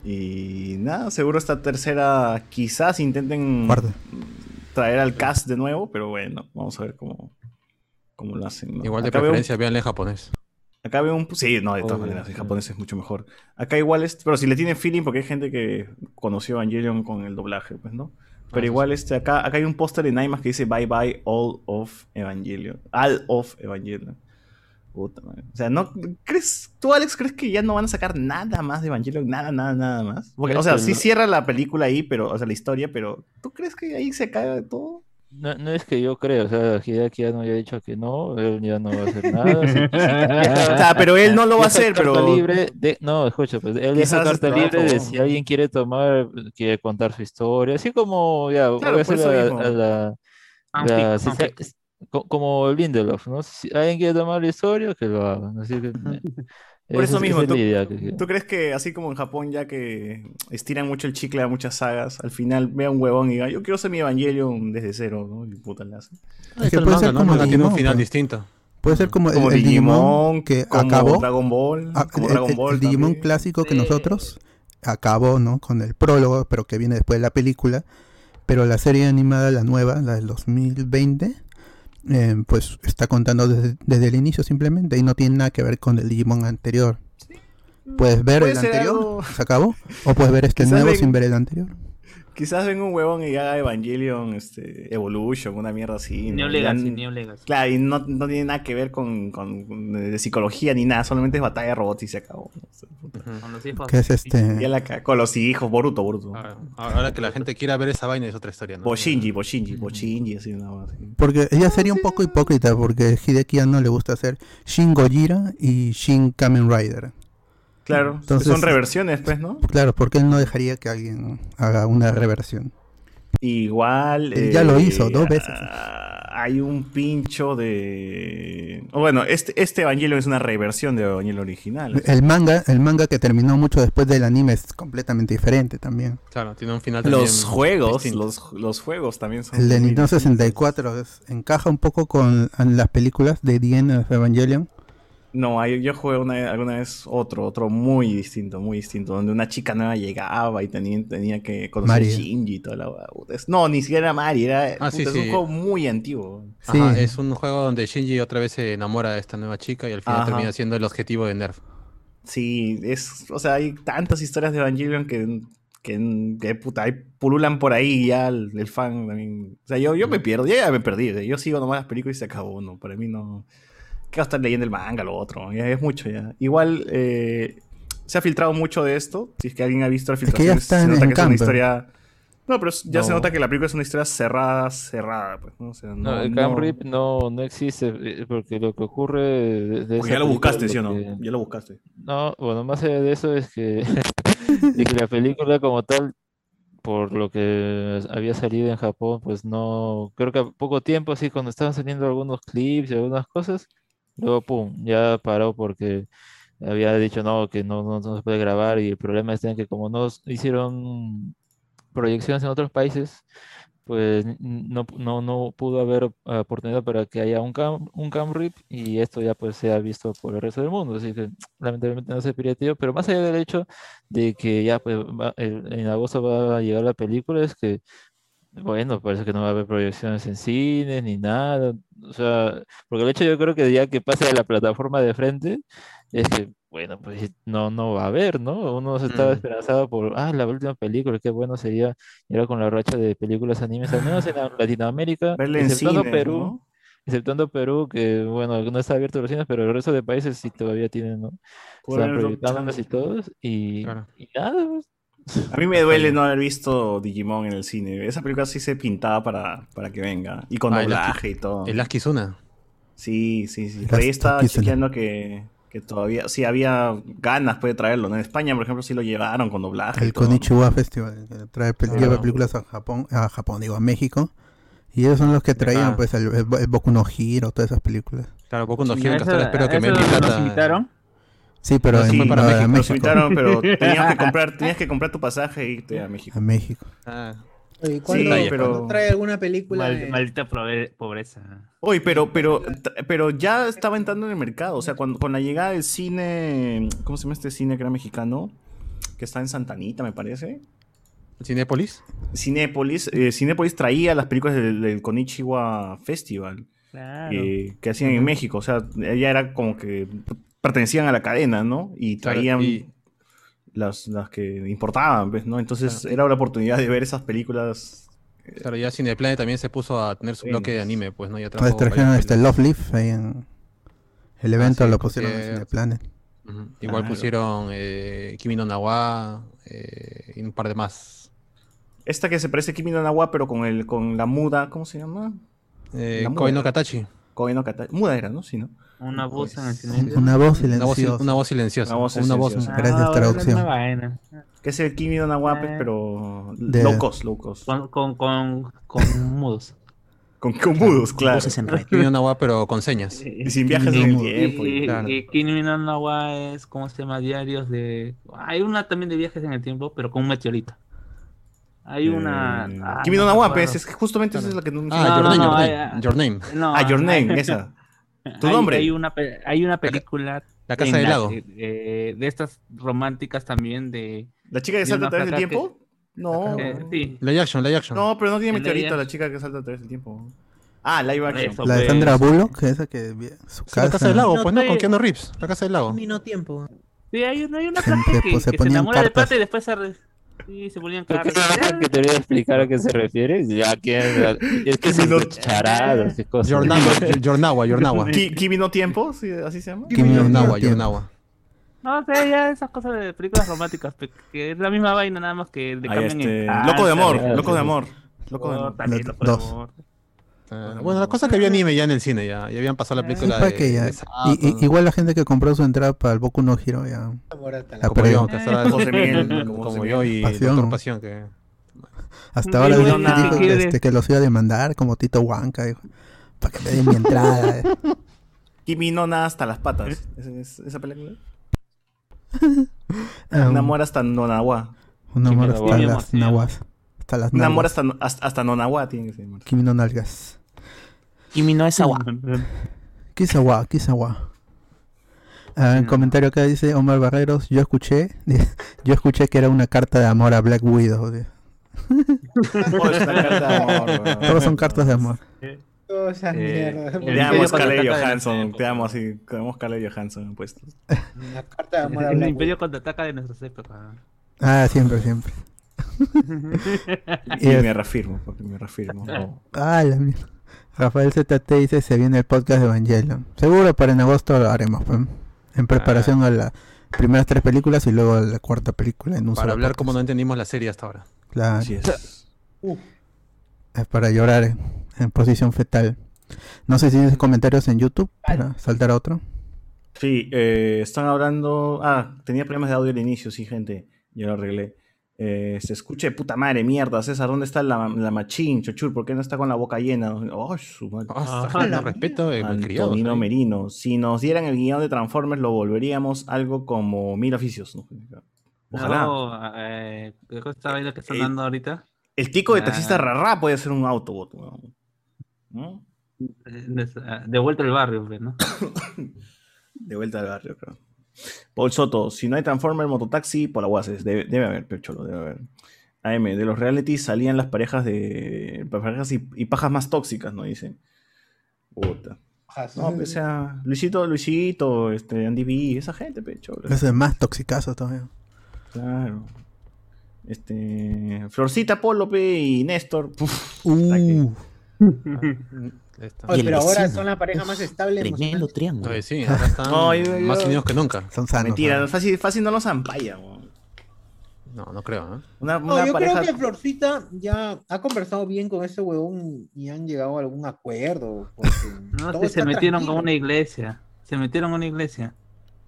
Y nada, seguro esta tercera quizás intenten Cuarta. traer al cast de nuevo, pero bueno, vamos a ver cómo, cómo lo hacen. ¿no? Igual de Acá preferencia, véanle en japonés. Acá veo un... Sí, no, de todas Obvio, maneras, en sí. japonés es mucho mejor. Acá igual es... Pero si le tienen feeling, porque hay gente que conoció Evangelion con el doblaje, pues, ¿no? Pero Ah, igual este, acá, acá hay un póster en IMAX que dice Bye Bye All of Evangelion. All of Evangelion. Puta madre. O sea, ¿no crees, tú Alex crees que ya no van a sacar nada más de Evangelion? Nada, nada, nada más. Porque, o sea, sí cierra la película ahí, pero, o sea, la historia, pero ¿tú crees que ahí se cae de todo? No, no es que yo creo, o sea, Hideaki ya no había dicho que no, él ya no va a hacer nada. <laughs> O sea, pero él no lo va a hacer, carta pero... libre de- no, escucha, pues él Quizás carta libre de si alguien quiere tomar, quiere contar su historia, así como ya voy a por hacer eso la, mismo. a la- si. Como Lindelof, ¿no? Si alguien quiere tomar la historia, que lo haga. ¿no? Así que, <laughs> Por eso es- mismo, es ¿tú, que- tú crees que así como en Japón, ya que estiran mucho el chicle a muchas sagas, al final vea un huevón y diga, yo quiero hacer mi Evangelion desde cero, ¿no? Y puta la hace. Está que el puede manga, ser ¿no? como El manga tiene un Digimon, final pues. distinto. Puede ser como, el- Como el, Digimon, Digimon que como acabó. Dragon Ball, Ah, como el- Dragon el- Ball el Digimon clásico que Sí. nosotros acabó, ¿no? Con el prólogo, pero que viene después de la película. Pero la serie animada, la nueva, la del 2020, eh, pues está contando desde, desde el inicio simplemente y no tiene nada que ver con el Digimon anterior. Puedes ver Puede el anterior, algo- se acabó, o puedes ver este <laughs> Quizás nuevo sin ver el anterior. Quizás venga un huevón y haga Evangelion este, Evolution, una mierda así. New ¿no? Legacy, Ya- New Legacy. Claro, y no, no tiene nada que ver con, con- con- de psicología ni nada, solamente es batalla de robots y se acabó. Con los hijos. Que es este. la con los hijos, Boruto, Boruto. Ahora, ahora que la gente quiera ver esa vaina es otra historia, ¿no? Boshinji, Boshinji, Boshinji, así nada más. Porque ella sería un poco hipócrita porque Hideki no le gusta hacer Shin Gojira y Shin Kamen Rider. Claro, Entonces- son reversiones, pues, ¿no? Claro, porque él no dejaría que alguien haga una reversión. Igual. Él ya lo hizo dos veces. ah, Hay un pincho de. bueno, este, este Evangelion es una reversión de Evangelion original. El manga, el manga que terminó mucho después del anime es completamente diferente también. Claro, tiene un final también Los juegos, los, los juegos también son. El de Nintendo distintos. 64 es- encaja un poco con las películas de The End of Evangelion. No, hay- yo jugué una, alguna vez otro, otro muy distinto, muy distinto, donde una chica nueva llegaba y tenía, tenía que conocer Mari. a Shinji y toda la No, ni siquiera era Mari, era Ah, puta, sí, es un juego muy antiguo. Ajá, Sí. es un juego donde Shinji otra vez se enamora de esta nueva chica y al final Ajá. termina siendo el objetivo de Nerf. Sí, es, o sea, hay tantas historias de Evangelion que, que, que, puta, ahí pululan por ahí y ya el, el fan también. O sea, yo, yo me pierdo, yo ya me perdí. Yo sigo nomás las películas y se acabó, ¿no? Para mí no. ¿Qué va a estar leyendo el manga, lo otro? Ya es mucho ya. Igual eh, se ha filtrado mucho de esto. Si es que alguien ha visto la que ya filtración, está se en- nota en que es una historia. No, pero ya se No. nota que la película es una historia cerrada, cerrada, pues, ¿no? O sea, No, no, el no- Cam Rip no, no existe, eh, porque lo que ocurre de, de Porque ya lo buscaste, lo ¿sí o no? que- Ya lo buscaste. No, bueno, más allá de eso es que, <laughs> de que la película como tal, por lo que había salido en Japón, pues no, creo que a poco tiempo, así, cuando estaban saliendo algunos clips y algunas cosas, luego, pum, ya paró porque había dicho no, que no, no, no se puede grabar y el problema en que como no hicieron proyecciones en otros países, pues no, no, no pudo haber oportunidad para que haya un cam, un cam rip y esto ya pues sea visto por el resto del mundo. Así que lamentablemente no se pirateó, pero más allá del hecho de que ya pues va- el- en agosto va a llegar la película, es que bueno, parece que no va a haber proyecciones en cines ni nada. O sea, porque el hecho yo creo que ya que pase a la plataforma de frente, es que, bueno, pues no, no va a haber, ¿no? Uno se estaba Mm. esperanzado por, ah, la última película, qué bueno sería ahora con la racha de películas animes, al menos en la- Latinoamérica, cine, Perú, ¿no? exceptuando Perú, que, bueno, no está abierto los cines, pero el resto de países sí todavía tienen, ¿no? Están proyectándolas y todos, y, Claro. y nada, pues. A mí me duele no haber visto Digimon en el cine. Esa película sí se pintaba para, para que venga. Y con Ah, doblaje y todo. El Kizuna. Sí, sí, sí. Por ahí estaba chequeando que, que todavía, sí había ganas pues, de traerlo. ¿no? En España, por ejemplo, sí lo llevaron con doblaje. y El. Konichiwa Festival, que trae pel- Claro. lleva películas a Japón, a Japón, digo, a México. Y ellos son los que traían pues el, el, el Boku no Hero, todas esas películas. Claro, Boku no Sí, Hero, a que eso- ahora espero que me invitaron. Sí, pero en, sí fue para no, México, invitaron, pero <laughs> tenías que comprar, tenías que comprar tu pasaje e irte a México. A México. Ah, Oye, ¿cuándo, Sí, cuándo pero- trae alguna película? Mal- de- maldita pobreza. Oye, pero, pero, pero ya estaba entrando en el mercado. O sea, cuando, con la llegada del cine. ¿Cómo se llama este cine que era mexicano? Que está en Santanita, me parece. ¿Cinépolis? Cinépolis. eh, Cinépolis traía las películas del, del Konichiwa Festival Claro. eh, que hacían en México. O sea, ya era como que pertenecían a la cadena, ¿no? Y Claro, traían y- las, las que importaban, ¿ves? ¿no? Entonces Claro. era la oportunidad de ver esas películas. Claro, ya Cineplanet también se puso a tener su bloque de anime, pues, ¿no? Ya Pues trajo trajeron este. Love Leaf ahí en el evento, sí, lo pusieron en Cineplanet. Ujú. Igual Claro. pusieron eh, Kimi no Nawa eh, y un par de más. Esta que se parece a Kimi no Nawa, pero con, el, con la muda, ¿cómo se llama? Eh, Koi no. Katachi. Koe no Kata- Muda era, ¿no? Sí, ¿no? Una voz en el Pues, silencio. Una voz Una voz, silenciosa. una voz silenciosa. Una voz Una silenciosa. Gracias, Ah, traducción. una. Que es el Kimi no Nawa, Eh. pero De- low cost, low cost. Con, con, con, con mudos. Con, con mudos, claro. Voces en red. Kimi no Na wa, pero con señas. Y sin viajes en el tiempo. Y, y- claro. y Kimi no Na wa es, ¿cómo se llama? Diarios de... Hay una también de viajes en el tiempo, pero con un meteorito. Hay una... Eh, ah, Kimi no pues, es que justamente esa es la que no Ah, No, Your no, Name, no, Your Name. ay. Your Name. No, Ah, Your Name, esa. Tu hay- nombre. Hay una, hay una película... La Casa del la Lago. eh, de estas románticas también de... ¿La chica que salta a través del que- tiempo? No. eh, sí. Live action, live action. No, pero no tiene meteorito la chica que salta a través del tiempo. Ah, live action. Eso, La de pues. Sandra Bullock, esa que su Sí, la Casa del casa. Lago, No, pues no, con estoy- Keanu Reeves. La Casa del Lago. Kimi no tiempo. Sí, hay, una- hay una Se- que, pues, se que se enamora de cartas. pata y después se... re- Sí, se ponían ¿Pero qué cartas. que te voy a explicar a qué se refiere? Ya que es que son no- charadas y cosas. Yornawa, Yornawa, Yornawa. Ki- Kimi no tiempo, ¿sí? así se llama. Kimi Yornawa. Yornawa. No, sea, ya esas cosas de películas románticas, que es la misma vaina, nada más que le Ahí cambian este, el Loco de amor, Ah, loco de sí. amor. Loco de amor. también, Loco de dos. amor. Ah, Bueno, la cosa es que había anime ya en el cine, ya, ya habían pasado la Sí, película para de, que ya- de y- Sato, y- igual la gente que compró su entrada para el Boku no Hero ya hasta la la como perdió. yo, que estaba- José Miguel, como, yo y Pasión. Pasión, que Hasta ahora Sí, dijo, bueno, este, que los iba a demandar como Tito Huanca, dijo, para que me den mi entrada. eh. <laughs> Kimi no na hasta las patas. ¿Es, es- esa película? <laughs> Un amor hasta Nonawa. un amor hasta las naguas. Hasta las Un amor hasta, hasta, hasta Nonawa tiene que ser. Kimi no nalgas. Kimi no es agua. Kisawa, Kisawa. Ah, en comentario acá dice Omar Barreros, yo escuché, <laughs> yo escuché que era una carta de amor a Black Widow. <laughs> es. <laughs> Todos son cartas de amor. Todas esas Eh, mierdas. el Te amo, Scarlett Johansson. Te amo así. Te amo, Scarlett Johansson puestos. Una carta de amor a El Black Imperio contraataca de nuestras épocas. Ah, siempre, siempre. Y Y es- me reafirmo, papi, me reafirmo. Ah, la mierda. Rafael ZT dice se viene el podcast de Evangelion. Seguro para en agosto lo haremos, pues, en preparación a las primeras tres películas y luego a la cuarta película en un para solo hablar podcast. como no entendimos la serie hasta ahora. Claro, Así es. <laughs> es para llorar en, en posición fetal. No sé si tienes comentarios en YouTube para saltar a otro. Sí, eh, están hablando. Ah, tenía problemas de audio al inicio, sí, gente. Ya lo arreglé. Eh, se escucha de puta madre, mierda, César, ¿dónde está la, la machín, chochur? ¿Por qué no está con la boca llena? Oh, su madre. Ah, Ah, no respeto de. Antonino ahí. Merino. Si nos dieran el guion de Transformers, lo volveríamos algo como mil oficios. ¿no? Ojalá. No, eh, ¿qué cosa está viendo que está dando ahorita? El tico de Ah. taxista rarra puede ser un Autobot. Eh, ah, De vuelta al barrio, pues, ¿no? <coughs> De vuelta al barrio, creo. Paul Soto, si no hay Transformer, Mototaxi, por la. Debe, debe haber, Pecholo, debe haber. AM, de los realities salían las parejas de. parejas y, y pajas más tóxicas, ¿no? Dicen. Puta. No, pues, o sea, Luisito, Luisito, este, Andy B, esa gente, Pecholo. Eso es más toxicazo todavía. Claro. Este. Florcita, Polo, pe, y Néstor. puf, Uh. <laughs> Oye, pero ahora son la pareja más estable. Tremendo triángulo. Oye, sí, ahora están No, yo- yo- más unidos que nunca. son sanos. Mentira, fácil, fácil no los ampalla, weón. No, no creo, ¿eh? Una, No, yo pareja. creo que Florcita ya ha conversado bien con ese huevón y han llegado a algún acuerdo. <laughs> No, sí, se metieron tranquilo. con una iglesia. Se metieron a una iglesia.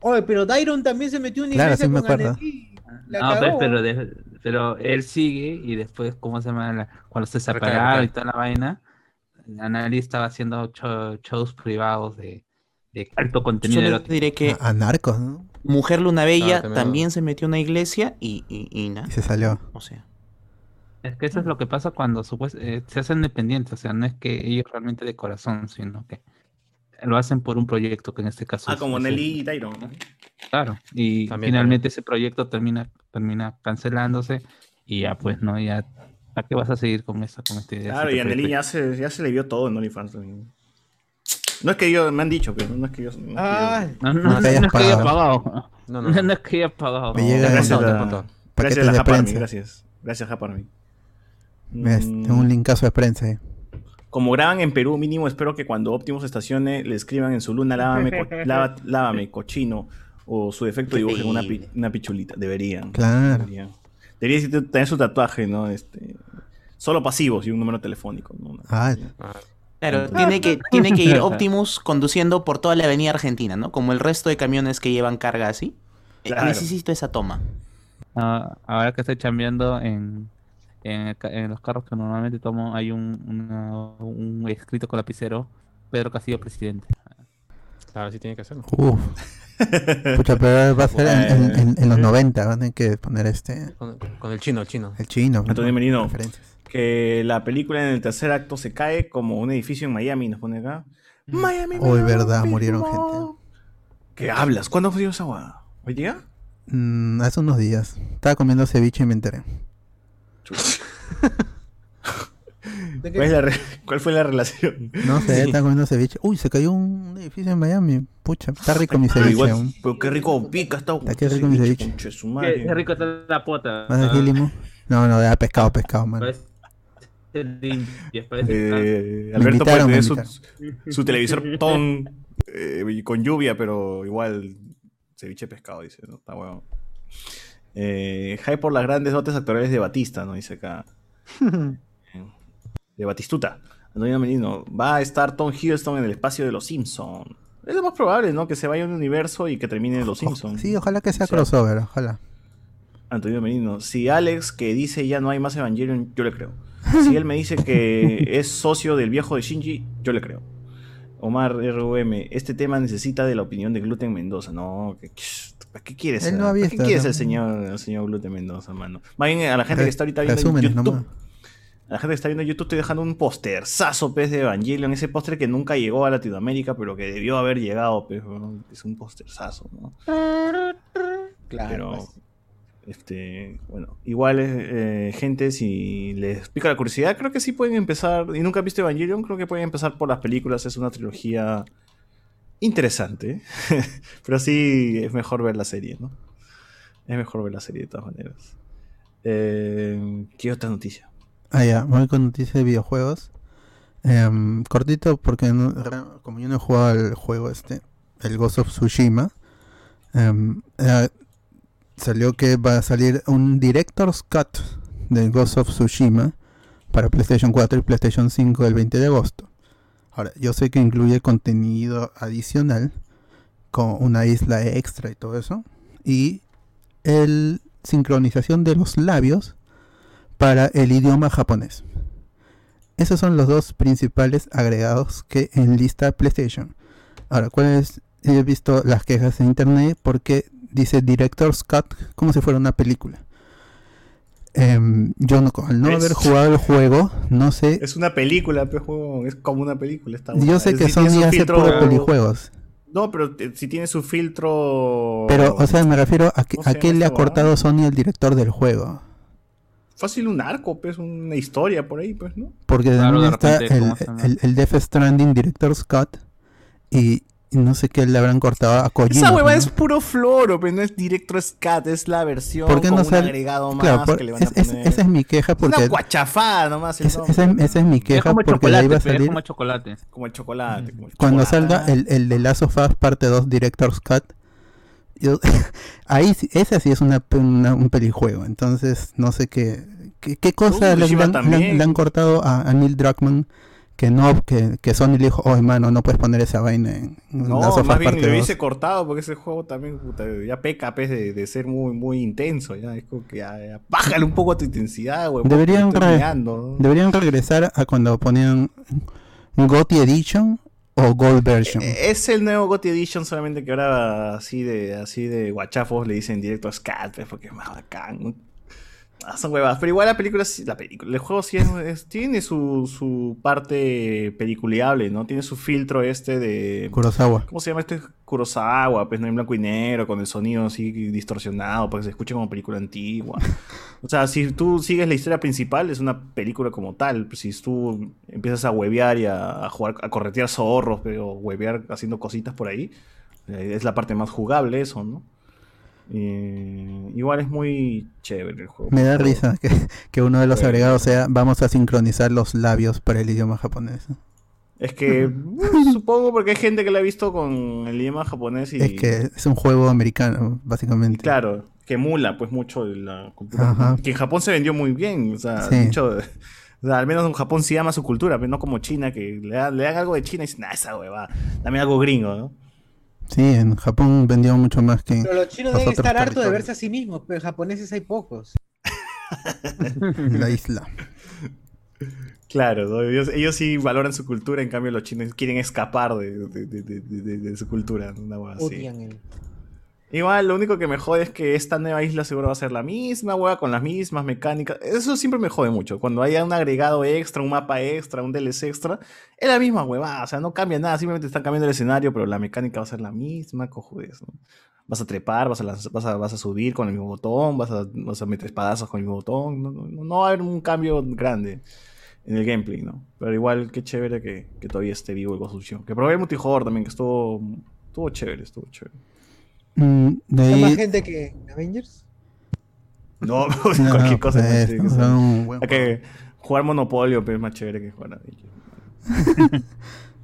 Oye, pero Dairon también se metió en una Claro, iglesia sí me con acuerdo. Anneli. La No, pues, cagó. pero, de- pero él sigue y después, ¿cómo se llama? La- cuando se separaron y toda la vaina, Anali estaba haciendo cho- shows privados de, de alto contenido Solo erótico. diré que A, a narcos, ¿no? Mujer Luna Bella Ah, también. también se metió en una iglesia y, y, y nada. Y se salió. O sea, Es que eso es lo que pasa cuando supues- eh, se hacen dependientes, o sea, no es que ellos realmente de corazón, sino que lo hacen por un proyecto que en este caso Ah, es- como es- Nelly y Tyron. ¿no? Claro, y También, finalmente ese proyecto termina, termina cancelándose y ya pues, ¿no? Ya, ¿a qué vas a seguir con esa, con esta idea? Claro, y te a Nelly proyecto- ya se, ya se le vio todo en OnlyFans. también. No es que yo, me han dicho, pero no es que yo. no es que yo- Ah, No, no, No no, te hayas es que haya pagado. No, No, no. no es que haya pagado. Me llega gracias, a, contó. gracias a la gracias. Gracias. Ves, Mm, Tengo un linkazo de prensa ahí. Como graban en Perú, mínimo espero que cuando Optimus estacione le escriban en su luna lávame, co- <laughs> lava- lávame cochino o su defecto dibujen una, pi- una pichulita. Deberían. Claro. Deberían. Debería tener su tatuaje, ¿no? Este, solo pasivos y un número telefónico. ¿no? Ah, Ah, claro, tiene que, <laughs> tiene que ir Optimus conduciendo por toda la avenida Argentina, ¿no? Como el resto de camiones que llevan carga así. Eh, Claro. Necesito esa toma. Ah, ahora que estoy chambeando en, en, los carros que normalmente tomo hay un, una- un escrito con lapicero, Pedro Castillo presidente. Claro, sí tiene que hacerlo. Uf. <laughs> Pucha, pero va a ser en, en- en- en los 90, van a tener que poner este. Con, con el chino, el chino. El chino. Antonio ¿no? Merino. Que la película en el tercer acto se cae como un edificio en Miami, nos pone acá. Miami. Hoy, verdad, murieron mundo. ¿Qué hablas? ¿Cuándo fue esa guada? ¿Hoy día? Mm, hace unos días. Estaba comiendo ceviche y me enteré. <laughs> ¿De qué? ¿Cuál, es la re- <laughs> cuál fue la relación? No sé, estaba comiendo ceviche. Uy, se cayó un edificio en Miami. Pucha, está rico mi ceviche. igual, aún. pero qué rico pica esta Está qué rico mi ceviche. su Qué, madre. qué rico está la pota. ¿Más de Ah, Gilimo? No, no, de pescado, pescado, man. Parece limpias, parece Eh, Alberto puede tener su, su televisor <laughs> ton eh, con lluvia, pero igual ceviche pescado, dice, ¿no? Está bueno. Eh, hype por las grandes dotes actorales de Batista, ¿no? Dice acá. <laughs> de Batistuta. Antonio Menino. Va a estar Tom Hiddleston en el espacio de los Simpsons. Es lo más probable, ¿no? Que se vaya a un universo y que termine en los Simpsons. Sí, ojalá que sea O sea, crossover, ojalá. Antonio Menino, si Alex que dice ya no hay más Evangelion, yo le creo. <laughs> Si él me dice que es socio del viejo de Shinji, yo le creo. Omar RUM, este tema necesita de la opinión de Gluten Mendoza. No, ¿qué, ¿para qué quieres? Él no ha ¿Para visto, qué quieres ¿no? el señor, el señor Gluten Mendoza, mano? Más bien a la gente que está ahorita viendo en Resúmenes YouTube. nomás. La gente que está viendo en YouTube estoy dejando un posterzazo pez de Evangelion, ese póster que nunca llegó a Latinoamérica, pero que debió haber llegado, pues, weón. es un posterzazo, ¿no? Claro, Pero, pues. este, bueno, igual, eh, gente, si les pica la curiosidad, creo que sí pueden empezar, y nunca han visto Evangelion, creo que pueden empezar por las películas, es una trilogía interesante, <laughs> pero sí es mejor ver la serie, ¿no? Es mejor ver la serie de todas maneras. Eh, ¿Qué otra noticia? Ah, ya, voy con noticias de videojuegos. Em, cortito, porque no- como yo no he jugado al juego este, el Ghost of Tsushima, em, salió que va a salir un Director's Cut del Ghost of Tsushima para PlayStation 4 y PlayStation 5 el 20 de agosto. Ahora, yo sé que incluye contenido adicional, con una isla extra y todo eso, y el sincronización de los labios para el idioma japonés. Esos son los dos principales agregados que enlista PlayStation. Ahora, ¿cuáles? He visto las quejas en internet porque dice Director's Cut como si fuera una película. Em, yo no, al no Es- haber jugado el juego, no sé. Es una película, juego, es como una película. Está Yo sé Es- que si Sony hace filtro- puro pelijuegos. No, pero eh, si tiene su filtro... Pero, o sea, me refiero a, que, ¿Cómo se a qué le ha cortado Sony al director del juego. Fácil un arco, pues, una historia por ahí, pues, ¿no? Porque Claro, de está el, el, el Death Stranding Director's Cut y, y no sé qué le habrán cortado a Kojima. Esa hueva ¿no? es puro floro, pero no es directo scat, es la versión ¿Por qué con no un sale? agregado más Claro, por- que le van a es- es- poner. esa es mi queja Es porque una guachafada nomás el es- nombre. esa, es- esa es mi Es queja como porque ahí va a pero es salir como chocolate. Como el chocolate. como el cuando chocolate. salga el, el de Last of Us parte 2 Director's Cut. Yo- <laughs> ahí esa sí es una, una- un pelijuego. Entonces no sé qué qué, qué cosa Uh, le, le han- le han, le cortado a, a Neil Druckmann que no que, que Sony le dijo, oh hermano, no puedes poner esa vaina en No, Last of Us más bien 2". hubiese cortado porque ese juego también puta, ya peca pues, de, de ser muy, muy intenso. Ya es como que ya, ya, bájale un poco tu intensidad, güey. Deberían re- ¿no? Deberían regresar a cuando ponían GOTY Edition o Gold Version. Eh, Es el nuevo GOTY Edition, solamente que ahora así de así de guachafos le dicen directo a Scat, porque es más bacán. Ah, son huevadas, pero igual la película, sí- la película, el juego sí es- es- tiene su, su parte peliculeable, ¿no? Tiene su filtro este de... Kurosawa. ¿Cómo se llama este? Kurosawa, pues no en blanco y negro, con el sonido así distorsionado, para que se escuche como película antigua. O sea, si tú sigues la historia principal, es una película como tal. Si tú empiezas a huevear y a, a jugar, a corretear zorros, pero huevear haciendo cositas por ahí, eh, es la parte más jugable eso, ¿no? Eh, igual es muy chévere el juego. Me da risa que, que uno de los agregados sea vamos a sincronizar los labios para el idioma japonés. Es que uh, <laughs> supongo porque hay gente que la ha visto con el idioma japonés y Es que es un juego americano, básicamente. claro, que emula pues mucho la cultura. Ajá. Que en Japón se vendió muy bien, o sea, Sí. mucho- <laughs> o sea, al menos en Japón sí ama su cultura, pero no como China, que le, da- le dan algo de China y dicen, nah, esa hueva, dame algo gringo, ¿no? Sí, en Japón vendió mucho más que... Pero los chinos deben estar hartos de verse a sí mismos, pero japoneses hay pocos. <laughs> La isla. Claro, ¿no? ellos, ellos sí valoran su cultura, en cambio los chinos quieren escapar de, de- de- de- de- de su cultura. Una así. Odian el. Igual, lo único que me jode es que esta nueva isla seguro va a ser la misma, hueá, con las mismas mecánicas. Eso siempre me jode mucho. Cuando haya un agregado extra, un mapa extra, un DLC extra, es la misma huevada. O sea, no cambia nada, simplemente están cambiando el escenario, pero la mecánica va a ser la misma, cojones. ¿no? Vas a trepar, vas a, vas, a, vas a subir con el mismo botón, vas a, vas a meter espadazos con el mismo botón. No, no- no va a haber un cambio grande en el gameplay, ¿no? Pero igual, qué chévere que, que todavía esté vivo el Ghost. Que probé el multijugador también, que estuvo, estuvo chévere, estuvo chévere. Mm, de ¿Hay ahí- más gente que en Avengers? <laughs> No, No, cualquier cosa. pues, más que no, Hay que jugar Monopolio, pero es más chévere que jugar Avengers. <laughs>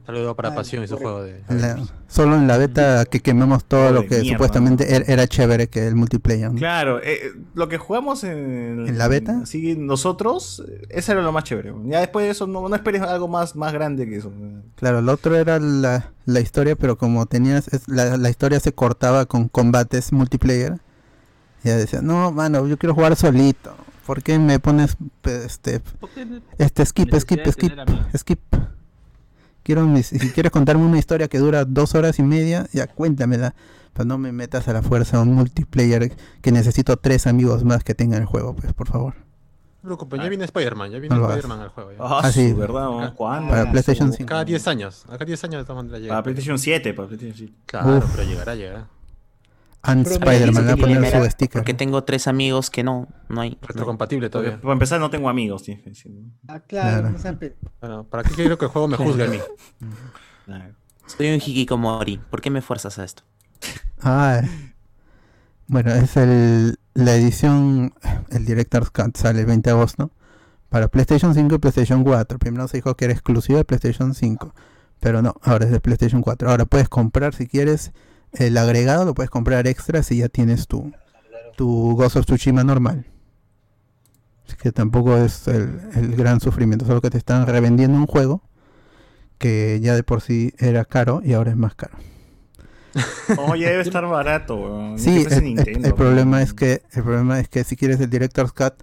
Saludo para Ay, Pasión y su juego de. La- solo en la beta que quemamos todo lo que mierda, supuestamente ¿no? er- era chévere que el multiplayer. ¿no? Claro, eh, lo que jugamos en, ¿En la beta? Sí, nosotros, eh, eso era lo más chévere. Ya después de eso, no, no esperes algo más, más grande que eso. Claro, lo otro era la, la historia, pero como tenías, es- la, la historia se cortaba con combates multiplayer. Ya decía, no, mano, yo quiero jugar solito. ¿Por qué me pones este, ¿Por qué no- este skip, skip, skip, skip? Quiero mis- si quieres contarme una historia que dura dos horas y media, ya cuéntamela. Pero no me metas a la fuerza a un multiplayer que necesito tres amigos más que tengan el juego, pues, por favor. No preocupes, ya viene Spider-Man, ya viene No. Spider-Man al juego. ya. Ah, Ah, sí. verdad, ¿no? ¿Cuándo? Para Ah, PlayStation su- 5. Cada 10 años, acá 10 años de todas maneras llega. Para PlayStation 7, para PlayStation 7. Claro, Uf. pero llegará, llegará. Me Spider-Man, le voy a poner Primera, su sticker. Porque tengo tres amigos que no, no hay. Retrocompatible Porque, todavía. para empezar, no tengo amigos. Ah, claro. Claro. Bueno, ¿Para qué quiero que el juego me juzgue a mí? <laughs> Claro. Soy un hikikomori. ¿Por qué me fuerzas a esto? Ah, bueno, es el, la edición, el Director's Cut sale el 20 de agosto para PlayStation 5 y PlayStation 4. Primero se dijo que era exclusiva de PlayStation 5, pero no, ahora es de PlayStation 4. Ahora puedes comprar si quieres el agregado, lo puedes comprar extra si ya tienes tu, tu Ghost of Tsushima normal. Así que tampoco es el, el gran sufrimiento, solo que te están revendiendo un juego que ya de por sí era caro y ahora es más caro. <laughs> Oye, debe estar barato, weón. Sí, el, el- problema es que el problema es que si quieres el Director's Cut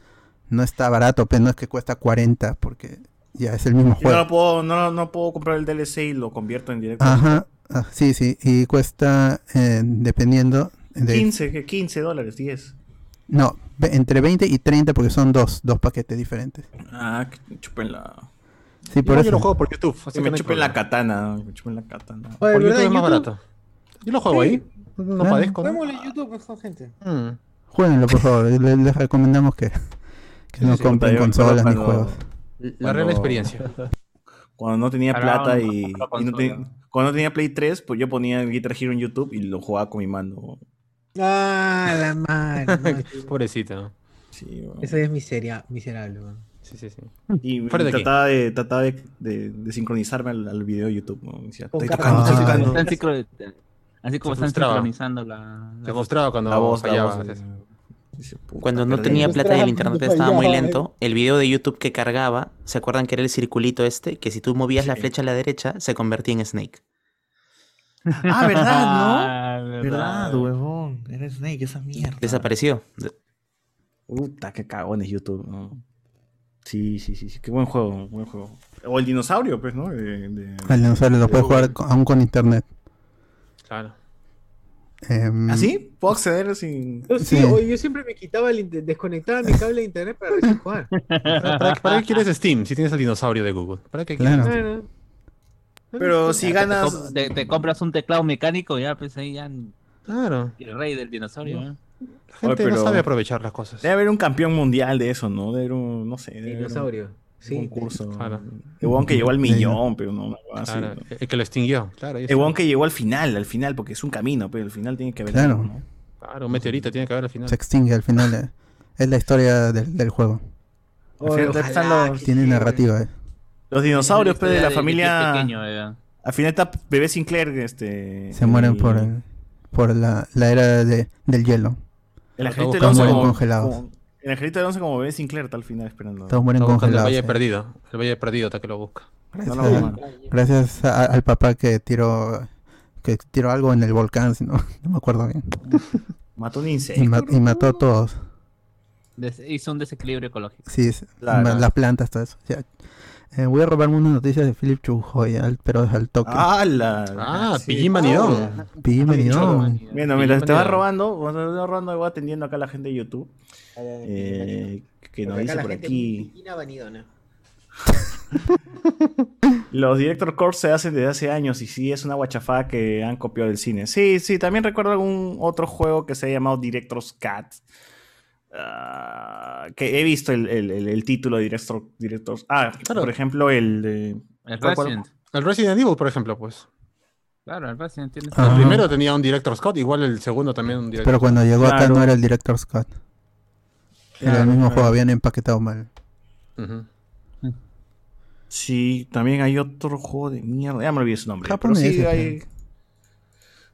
no está barato, pero no es que cuesta 40 porque ya es el mismo Yo no, juego. lo puedo, no, no puedo comprar el DLC y lo convierto en directo. Ajá, ah, sí, sí, y cuesta eh, dependiendo de 15, que 15 dólares, 10. no, entre 20 y 30 porque son dos, dos paquetes diferentes. Ah, que me chupen la. Sí, por Igual eso. yo lo juego por YouTube. así Que me chupen la katana. Me chupen la katana. Oye, Por YouTube es más YouTube- barato. Yo lo juego Sí. ahí. No Claro. padezco, ¿no? Juguémosle en YouTube mejor, gente. Mm. Jueguenlo, por favor, les, les recomendamos que, que Sí, no sí, compren yo consolas ni juegos. La Cuando- real experiencia. Cuando no tenía Ahora plata y, y no consola. te- cuando no tenía Play 3, pues yo ponía el Guitar Hero en YouTube y lo jugaba con mi mando. Ah, la madre. no, <laughs> Pobrecito. ¿no? Sí, weón. Eso es miseria, miserable. weón. Sí, sí, sí. Y Fuera de trataba, de, trataba de, de- de sincronizarme al, al video de YouTube. ¿no? Decía, estoy tocando, estoy tocando. Así como Se están sincronizando la, Se la voz. frustraba cuando La voz, la fallaba. voz. Dice, Cuando no tenía plata y el internet <laughs> estaba muy lento, el video de YouTube que cargaba, ¿se acuerdan que era el circulito este? Que si tú movías la flecha a la derecha, se convertía en Snake. Ah, ¿verdad, <laughs> Ah, no? verdad. ¿Verdad, huevón? Era Snake, esa mierda. Desapareció. Puta, qué cagones YouTube. ¿no? Sí, sí, sí, sí, qué buen juego, buen juego. O el dinosaurio, pues, ¿no? De, de- El dinosaurio lo puedes jugar con- aún con internet. Claro. Em, ¿Ah, sí? ¿Puedo acceder sin...? Sí, Sí. oye, yo siempre me quitaba el inter- desconectaba mi cable de internet para recién jugar. ¿Para, <laughs> para, para qué quieres Steam si tienes el dinosaurio de Google? ¿Para qué Claro. quieres? Claro. Pero si ganas... te- te compras un teclado mecánico, ya pues ahí ya Claro. el rey del dinosaurio. ¿eh? La gente Oye, no pero- sabe aprovechar las cosas. Debe haber un campeón mundial de eso, ¿no? Debe haber un, no sé, haber Dinosaurio. un Sí. concurso. Claro. El huevón que llegó al <laughs> millón, pero no, no, así, Claro, ¿no? El que lo extinguió. Claro, El huevón que llegó al final, al final, porque es un camino, pero al final tiene que haber Claro. algo, ¿no? Claro, un meteorito tiene que haber al final. se extingue al final. eh. Es la historia del, del juego. Al final Ojalá están los, que Tiene narrativa. eh. los dinosaurios, pues, de la familia... es pequeño, eh. Al final está Bebé Sinclair, este... Se mueren el- por, el- por la, la era de, del hielo. El como, congelados. como- El angelito del once como Bebé Sinclair está al final esperando. Todos mueren buscando el congelados. Valle eh. Perdido. El Valle Perdido hasta que lo busca. Gracias, No, gracias a- al papá que tiró que tiró algo en el volcán, si no, <laughs> no me acuerdo bien. Mató un Y, insecto. ma- y mató a todos. Des- hizo un desequilibrio ecológico. Sí, Claro. las plantas, todo eso. Ya. Eh, voy a robarme unas noticias de Philip Chujoy, al- pero es al toque. ¡Hala! Ah, Sí. Pillín Vanidón. Pillín Ah, Vanidón. bicho. Bueno, mientras te vas robando, vas robando, voy atendiendo acá a la gente de YouTube. eh, que nos dice por aquí. <laughs> Los Director Corps se hacen desde hace años y sí es una guachafada que han copiado del cine. Sí, sí, también recuerdo algún otro juego que se ha llamado Director's Cat. Ah, que he visto el, el- el- el título de Director, Directors. Ah, Claro. por ejemplo, el de. El. Resident. El Resident Evil, por ejemplo, pues. Claro, el Resident tiene Ah. El primero tenía un director Scott, igual el segundo también un director Pero cuando llegó acá no era el director Scott. Era el mismo claro. juego, habían empaquetado mal. Sí, también hay otro juego de mierda. Ya me olvidé su nombre. Japonés, pero sí ese. hay.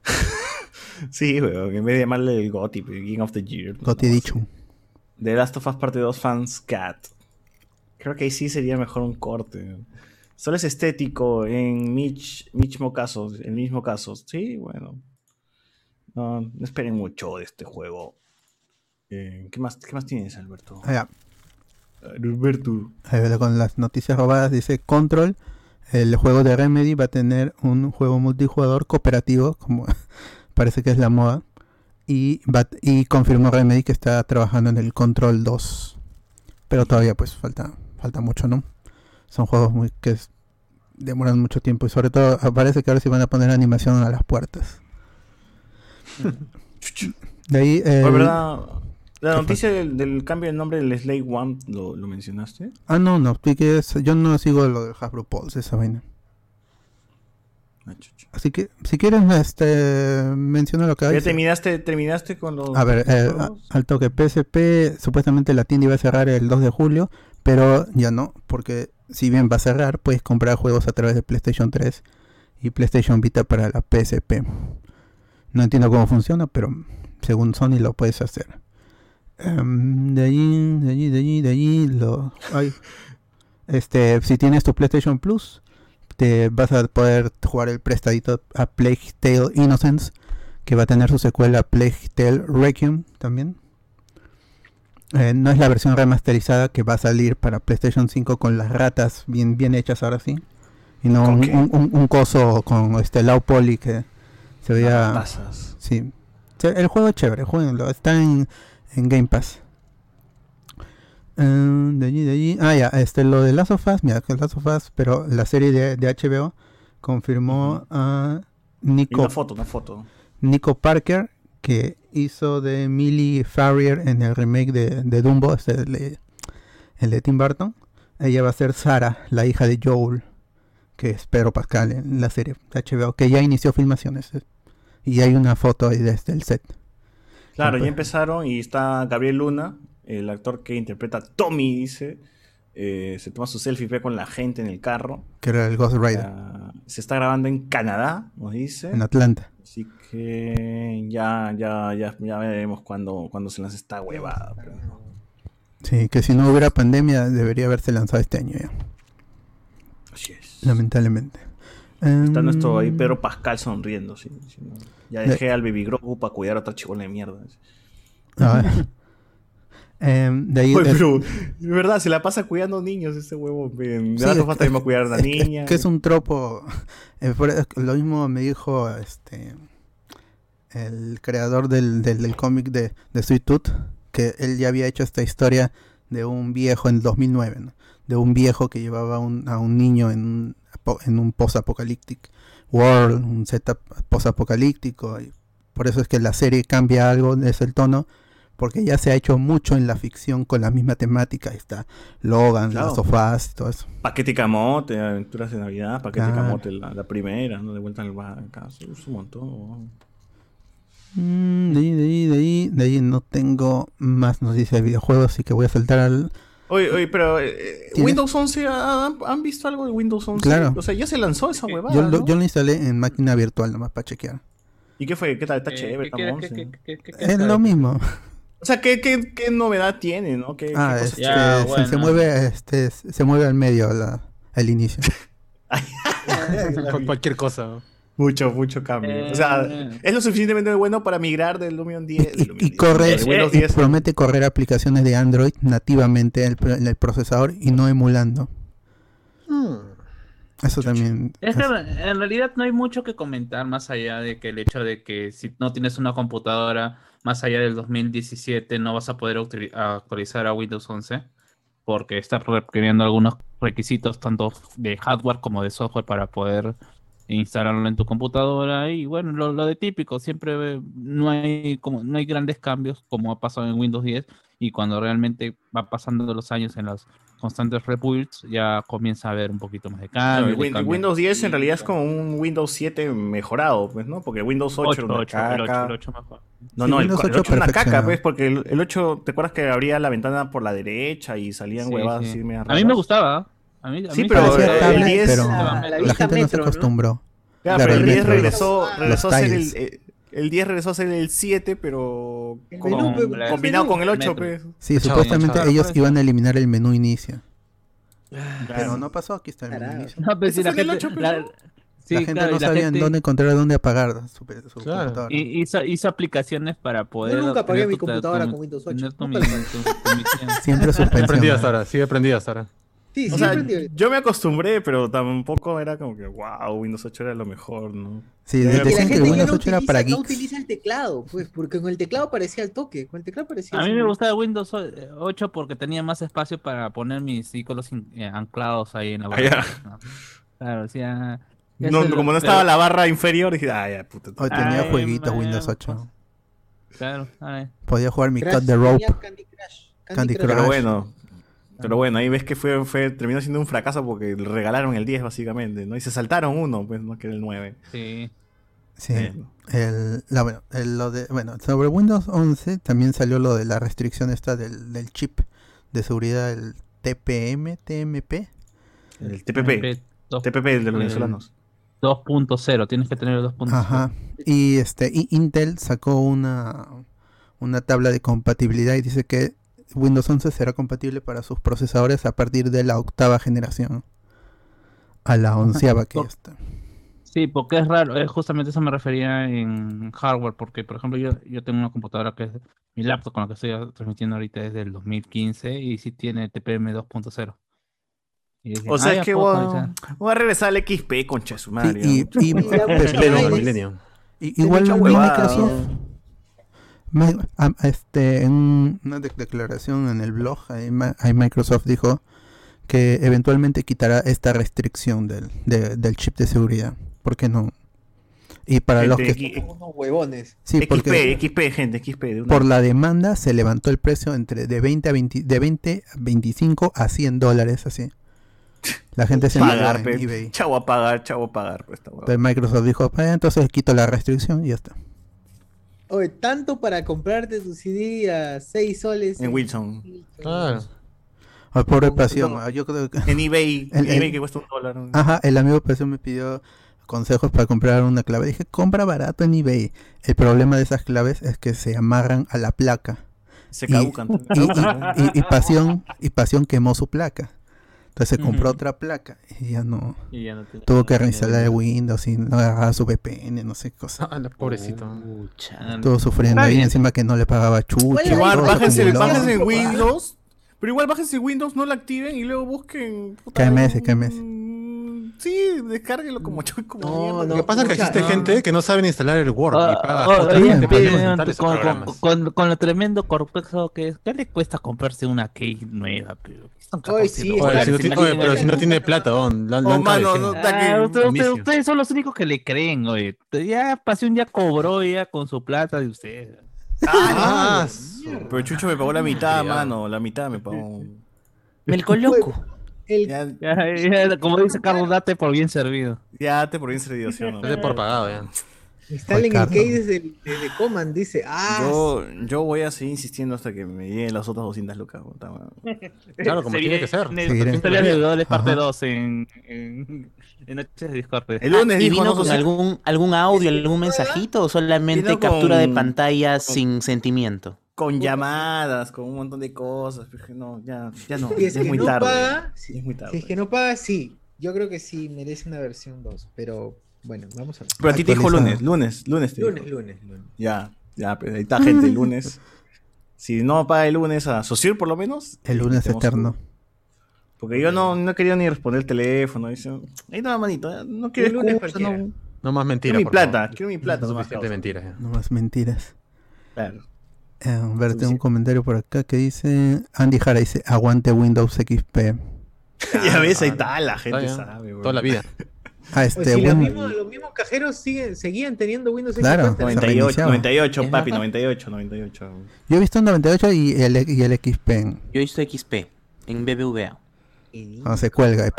<laughs> sí, weón. En vez de llamarle el GOTY, Game of the Year. pues, Goti no, dicho. sí. The Last of Us Parte 2 Fans Cat. Creo que ahí sí sería mejor un corte. Solo es estético en Mitch, mismo caso. El mismo caso. Sí, bueno. No, no esperen mucho de este juego. Eh, ¿qué, más, ¿Qué más tienes, Alberto? Ah, ya. Alberto. Eh, con las noticias robadas dice Control, el juego de Remedy va a tener un juego multijugador cooperativo, como <laughs> parece que es la moda, y, va, y confirmó Remedy que está trabajando en el Control 2. Pero todavía pues falta, falta mucho, ¿no? Son juegos muy que es- demoran mucho tiempo y sobre todo parece que ahora sí van a poner animación a las puertas. De ahí ¿verdad? La ¿Qué noticia del, del cambio de nombre del Slay One, ¿lo, lo mencionaste? Ah, no, no, sí que es- yo no sigo lo del Hasbro Pulse, esa vaina. Así que, si quieres, este, menciona lo que hay. ¿Ya terminaste, terminaste con los A ver, eh, al toque PSP, supuestamente la tienda iba a cerrar el 2 de julio, pero ya no, porque si bien va a cerrar, puedes comprar juegos a través de PlayStation 3 y PlayStation Vita para la PSP. No entiendo cómo funciona, pero según Sony lo puedes hacer. Em, de allí, de allí, de allí, de allí, lo. <laughs> Este, si tienes tu PlayStation Plus, te vas a poder jugar el prestadito a Plague Tale Innocence, que va a tener su secuela Plague Tale Requiem también. Eh, no es la versión remasterizada que va a salir para PlayStation 5 con las ratas bien, bien hechas ahora sí. Y no ¿Con un, un- un- un coso con este low poly que se veía... Sí. El juego es chévere, jueguenlo. Está en, en Game Pass. Eh, de allí, de allí. Ah, ya, este, lo de Last of Us, mira, que Last of Us, pero la serie de, de HBO confirmó a Nico, una foto, una foto. Nico Parker, que hizo de Millie Farrier en el remake de, de Dumbo, este, el, de- el de Tim Burton. Ella va a ser Sara, la hija de Joel, que es Pedro Pascal en la serie de HBO, que ya inició filmaciones. eh. Y hay una foto ahí desde el set. Claro, ya empezaron y está Gabriel Luna, el actor que interpreta a Tommy, dice. eh, se toma su selfie ve con la gente en el carro. que era el Ghost Rider, Ah, se está grabando en Canadá, nos dice. en Atlanta. Así que ya, ya, ya, ya veremos cuándo, cuándo se lanza esta huevada. pero- Sí, que si no hubiera pandemia debería haberse lanzado este año ya, Así es. lamentablemente. Está Em, nuestro ahí Pedro Pascal sonriendo. sí, sí, no. Ya dejé al Baby Grogu para cuidar a otra chicola de mierda. a ver. Em, de ahí Oye, es- pero, de verdad, se la pasa cuidando niños este huevo. En Sí, The Last es of Us que- también va a cuidar a una <laughs> es que- niña. que es un tropo. eh, es que lo mismo me dijo este el creador del, del, del cómic de, de Sweet Tooth, que él ya había hecho esta historia de un viejo en 2009, ¿no? de un viejo que llevaba un- a un niño en en un post-apocalyptic world, un setup post-apocalíptico. Por eso es que la serie cambia algo, es el tono, porque ya se ha hecho mucho en la ficción con la misma temática. Ahí está Logan, Claro. las sofás y todo eso. Paquete camote, aventuras de Navidad, paquete Claro. camote, la, la primera, ¿no? De vuelta al banco. Es un montón. Mm, de ahí, de ahí, de ahí, de ahí no tengo más noticias de videojuegos, así que voy a saltar al... Oye, oye, pero eh, ¿Tienes? Windows 11, ¿han, han visto algo de Windows 11? Claro. O sea, ya se lanzó esa huevada, Yo, lo- ¿no? yo lo instalé en máquina virtual nomás para chequear. ¿Y qué fue? ¿Qué tal? Está Eh, chévere, ¿qué qué- qué- qué- qué- qué Es lo mismo. O sea, ¿qué, qué, qué novedad tiene, no? ¿Qué, Ah, este, Ya, se- mueve, este, se mueve al medio la, el inicio. <laughs> Cual- Cualquier cosa. Mucho, mucho cambio. O sea, Eh. es lo suficientemente bueno para migrar del Lumion 10. del Y, Lumion y 10, corre, del Windows y 10. promete correr aplicaciones de Android nativamente en el, en el procesador y no emulando. Eso también. Es que es- en realidad no hay mucho que comentar más allá de que el hecho de que si no tienes una computadora más allá del 2017 no vas a poder actualizar a Windows 11 porque está requiriendo algunos requisitos tanto de hardware como de software para poder instalarlo en tu computadora. Y bueno, lo, de típico, siempre no hay como no hay grandes cambios como ha pasado en Windows 10 y cuando realmente va pasando los años en los constantes rebuilds ya comienza a haber un poquito más de de Win-. Windows 10 en realidad es como un Windows 7 mejorado, pues, ¿no? Porque Windows 8, era una 8, el 8, caca. el 8 mejor. No, Sí, no, el, Windows el 8 8 es una caca, pues, porque el, el 8, ¿te acuerdas que abría la ventana por la derecha y salían Sí, huevadas sí. así medias A mí me gustaba. A mí, a Sí, mí pero Parecía el tablet, 10 pero la- la, la vista gente no se metro, ¿no? acostumbró. Claro, Claro, pero el el 10 metro, regresó, los- regresó a ser el, eh, el 10 regresó a ser el 7, pero El con- menú, pe- combinado el con el menú. 8, Metro. pues. Sí, Chao, supuestamente chao. ellos iban a eliminar el menú inicio. Pero Claro. no pasó, aquí está el menú inicio. No, pero si Ese la gente, 8, la- pero- sí, la gente claro, no y la sabía gente- dónde encontrar dónde apagar su, su Claro. computadora. y- hizo, hizo aplicaciones para poder. nunca apagué mi computadora tu- con Windows 8. tener tu Nunca mi- lo apagué. tu- tu misión. <laughs> Siempre <laughs> Sigue prendida hasta ahora, sigue prendida hasta ahora. Sí, O sí, sea, aprendí. yo me acostumbré, pero tampoco era como que, wow, Windows 8 era lo mejor, ¿no? Sí, Ya, de- ya, Que gente Windows no 8 era para no geeks. utiliza el teclado, pues, porque con el teclado parecía el toque, con el teclado parecía A mí me gustaba Windows 8 porque tenía más espacio para poner mis iconos eh, anclados ahí en la Ah, barra. ¿no? Claro, o sea. No, lo- como no pero- estaba la barra inferior, dije, ah, ya, puta. Hoy tenía Ay, jueguitos man, Windows pues. 8. Claro, ay. Podía jugar mi Crash Cut the Rope. Candy Crush. Candy Pero Crush. bueno, pero bueno, ahí ves que fue, fue, terminó siendo un fracaso porque regalaron el 10 básicamente, ¿no? Y se saltaron uno, pues, ¿no? Que era el 9. Sí. Sí. Eh, El, la- bueno, el- lo de, bueno, sobre Windows 11 también salió lo de la restricción esta del, del chip de seguridad, el TPM, TMP. el TPP, dos- TPP de los Eh, venezolanos. 2.0, tienes que tener el 2.0. Ajá. Y este y Intel sacó una una tabla de compatibilidad y dice que Windows 11 será compatible para sus procesadores a partir de la octava generación. A la onceava que ya está. Sí, porque es raro, es justamente eso me refería en hardware, porque por ejemplo yo, yo tengo una computadora que es mi laptop con la que estoy transmitiendo ahorita desde el 2015 y sí tiene TPM 2.0 Y dije, O sea, "Ah, es que voy actualizar". a, voy a regresar al XP, concha de su madre. y, ¿no? y- Mira, pero- pero- y- igual mi huevada, Microsoft ¿no? Mi- a- este, en una de- declaración en el blog, ahí Microsoft dijo que eventualmente quitará esta restricción del, de- del chip de seguridad. ¿Por qué no? Y para los que... Unos huevones. Sí, XP, porque XP, gente, XP. De una. por la demanda se levantó el precio entre de 20 a 20, de 20 a 25 a 100 dólares, así. La gente se pagar, en eBay. Chavo a pagar, chavo a pagar. Pues, Microsoft dijo, "Pues, entonces quito la restricción y ya está. Oye, tanto para comprarte tu CD a 6 soles. En Wilson. Claro. Ay, pobre Con- pasión, no. ah, yo creo que... En eBay, <laughs> El- en eBay que cuesta un dólar. ¿no? Ajá, el amigo pasión me pidió consejos para comprar una clave. Dije, compra barato en eBay. El problema de esas claves es que se amarran a la placa. Se y- caducan. Y, y- y- y pasión, y pasión quemó su placa. Entonces se compró otra placa y ya no. Y ya no te- Tuvo que reinstalar el Windows y no agarraba su VPN, no sé qué cosa. Ah, <laughs> la pobrecito. Pucha. Estuvo sufriendo ahí encima que no le pagaba ¿Cuál chucho. es la Igual, bájense, bájense en. Windows. Pero igual bájense en Windows, no lo activen y luego busquen. KMS, KMS. Sí, descárguelo como yo. Como No, mierda. no. Lo que pasa es que existe no. gente que no saben instalar el Word Ah, y paga ah, otra oye, gente para bien, instalar esos con, con- programas. con- con lo tremendo complejo que es, ¿qué le cuesta comprarse una key nueva? Pero Oye, 14 sí, Oye, si no tiene- oye, pero si no tiene plata, la Oh, mano, no, Ah, usted- usted- vicio. ustedes son los únicos que le creen, oye. Ya Pasión ya cobró ya con su plata de ustedes. Ah, Pero Chucho me pagó la mitad, mano. La mitad me pagó. Me el coloco. El, Ya, Ya, ya, como dice Carlos, date por bien servido. ya te por bien servido, ¿sí o no? es de por pagado ya. instalen el Ricardo. key desde, desde Command, dice. Ah, Yo, yo voy a seguir insistiendo hasta que me lleguen las otras 200 lucas. <laughs> Claro, como tiene que ser. en. Historia de parte Ajá. 2 en, en, en Noches de Discord. El lunes ¿Y dijo, vino no con algún, algún audio, algún mensajito o solamente captura de pantalla con- sin sentimiento? Con llamadas, con un montón de cosas. pero no, ya, ya no. <laughs> Si es que muy no tarde. paga, Sí, es muy tarde. Si es que no paga, sí. Yo creo que sí merece una versión 2, pero Bueno, vamos a ver. Pero a ti te dijo lunes, lunes, lunes. te Lunes, dijo. lunes, lunes. Ya, ya, pues ahí está gente, el lunes. <laughs> Si no paga el lunes a Socir por lo menos. El lunes eterno. Porque yo no, no quería ni responder el teléfono. Dice, ahí no, manito, no quiero Un lunes cualquiera. no. No más mentira. Quiero mi plata, favor. quiero mi plata. causa. mentiras. No más mentiras. Claro. Eh, a ver, tengo un comentario por acá que dice. Andy Jara dice: Aguante Windows XP. <laughs> ya ves, ahí está, la gente Está sabe. Toda la vida. Ah, este, si los, mismos, los mismos cajeros siguen, seguían teniendo Windows Claro. 50. 98, reiniciaba. 98, Es papi, verdad. 98, 98. Yo he visto un 98 y el, y el XP. Yo he visto XP en BBVA. No se cuelga.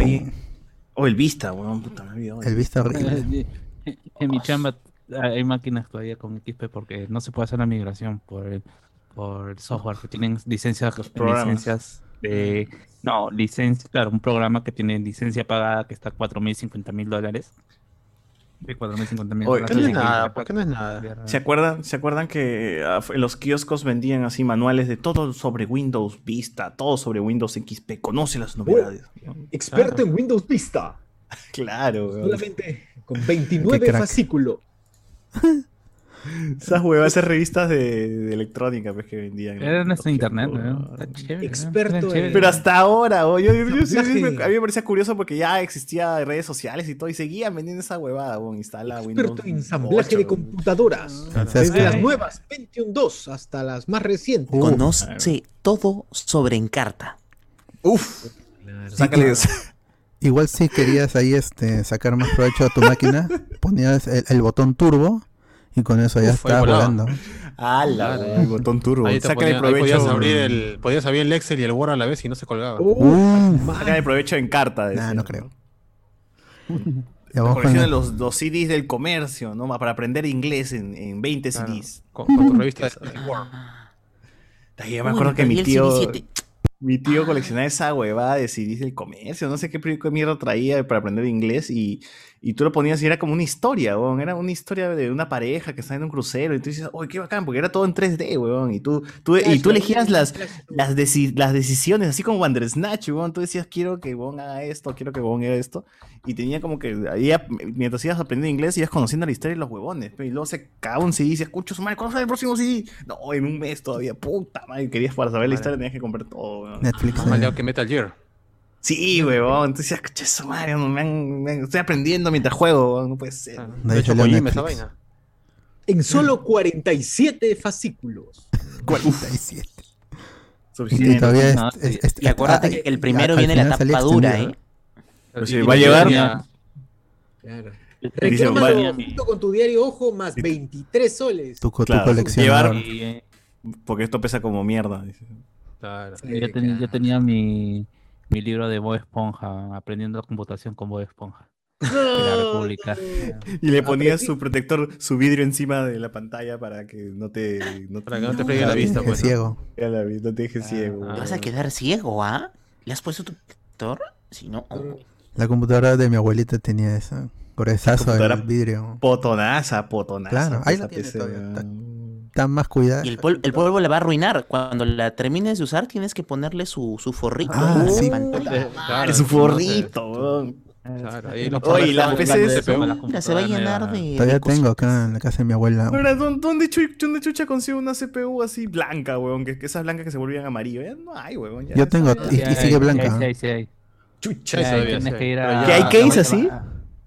O el Vista, weón, puta, me. El vista horrible. En mi chamba hay máquinas todavía con XP porque no se puede hacer la migración por el, por el software que tienen licencias, licencias de no licencia claro un programa que tiene licencia pagada que está a 4 mil 50 mil dólares de 4 mil 50 mil dólares ¿Qué no es y que nada? ¿Por qué no es nada? ¿Se acuerdan, ¿Se acuerdan que ah, en los kioscos vendían así manuales de todo sobre Windows Vista, todo sobre Windows XP? Conoce las novedades. Experto Claro. en Windows Vista. <laughs> Claro. Solamente con Qué 29 crack. fascículos. Esas huevas, esas revistas de, de electrónica pues, que vendían. era nuestro internet ¿no? weón. Está chévere, ¿no? Experto Está chévere. Pero hasta ahora, weón, yo, yo- yo- sí, sí, Ensamblaje. me- a mí me parecía curioso porque ya existía redes sociales y todo, y seguían vendiendo esa huevada, weón, instala Windows. Experto en ensamblaje 8, de computadoras. Claro. Desde las nuevas Pentium 2 hasta las más recientes. Conoce todo sobre Encarta. Uf, sácale Igual si querías ahí este sacar más provecho a tu máquina, <laughs> ponías el, el botón turbo y con eso ya Uf, ahí estaba volando. ala, Claro. el botón turbo. Ahí, Sácale ponía- ahí provecho. podías, abrir el, podías abrir el Excel y el Word a la vez y no se colgaba. Uh, Uh, man. Sácale provecho en carta. Nah, decía, no creo. La colección de los, los CDs del comercio, ¿no? Para aprender inglés en, en 20 Claro. CDs. Con, con tu revista de Word. Yo me acuerdo que mi tío, CD7. Mi tío coleccionaba esa huevada de CDs del comercio, no sé qué, qué mierda traía para aprender inglés y, y tú lo ponías y era como una historia, weón, era una historia de una pareja que está en un crucero y tú dices, oye, qué bacán, porque era todo en 3D, weón, y tú, tú, y tú elegías las, las, deci- las decisiones, así como Bandersnatch, weón, tú decías, quiero que Bon haga esto, quiero que Bon haga esto, y tenía como que, ahí, mientras ibas aprendiendo inglés, ibas conociendo la historia de los huevones, y luego se acaba un CD y dices, escucho su madre, ¿cuándo sale el próximo CD? No, en un mes todavía, puta madre, querías para saber la historia tenías que comprar todo, weón. Netflix. Más eh, que Metal Gear. Sí, huevón, entonces decías, escucha su madre, no, me han- me han- estoy aprendiendo mientras juego, weón, no puede ser. Ah, De De hecho, Kojima esa vaina. En solo 47 fascículos. <laughs> 47. Y Suficiente. todavía no, es- es- es- Y acuérdate ah, que el y primero viene la tapa dura. ¿eh? Pero Y- si y va a llegar- tenía- Dice, Reclámalo junto con tu diario Ojo más 23 soles. Tu, tu Claro, coleccionador. llevar- Y, eh, Porque esto pesa como mierda. dice. Claro. yo, tenía, yo tenía mi, mi libro de Bob Esponja, aprendiendo computación con Bob Esponja. <laughs> De la República. <laughs> Y le ponías su protector, su vidrio encima de la pantalla para que no te, no Para que no te fregue la vista, pues. ¿no? ciego. te, la vi- no te dejes ciego. Ah. Te vas a quedar ciego, ¿ah? ¿Le has puesto tu protector? Si no, oh. La computadora de mi abuelita tenía eso. Gruesazo el vidrio. Potonaza, potonaza. Claro, ahí esa la tiene PC, todavía. Está- más cuidada. Y el, pol- el polvo le va a arruinar. Cuando la termines de usar, tienes que ponerle su, su forrito Ah, sí. Claro, te- forrito, weón. Claro, ahí los Oye, las se va a llenar de. Todavía de tengo acá en la casa de mi abuela. ¿dó- ¿dónde, chu- dónde chucha consigo una CPU así blanca, weón? Que, que esas blancas que se volvían amarillo. Ya no hay, weón. ya Yo tengo y, Sí, y sigue hay, blanca. Sí, hay, sí. Chucha. Sí, Sí, todavía, tienes sí. que ir Pero a. ya- ¿Que hay case a- así?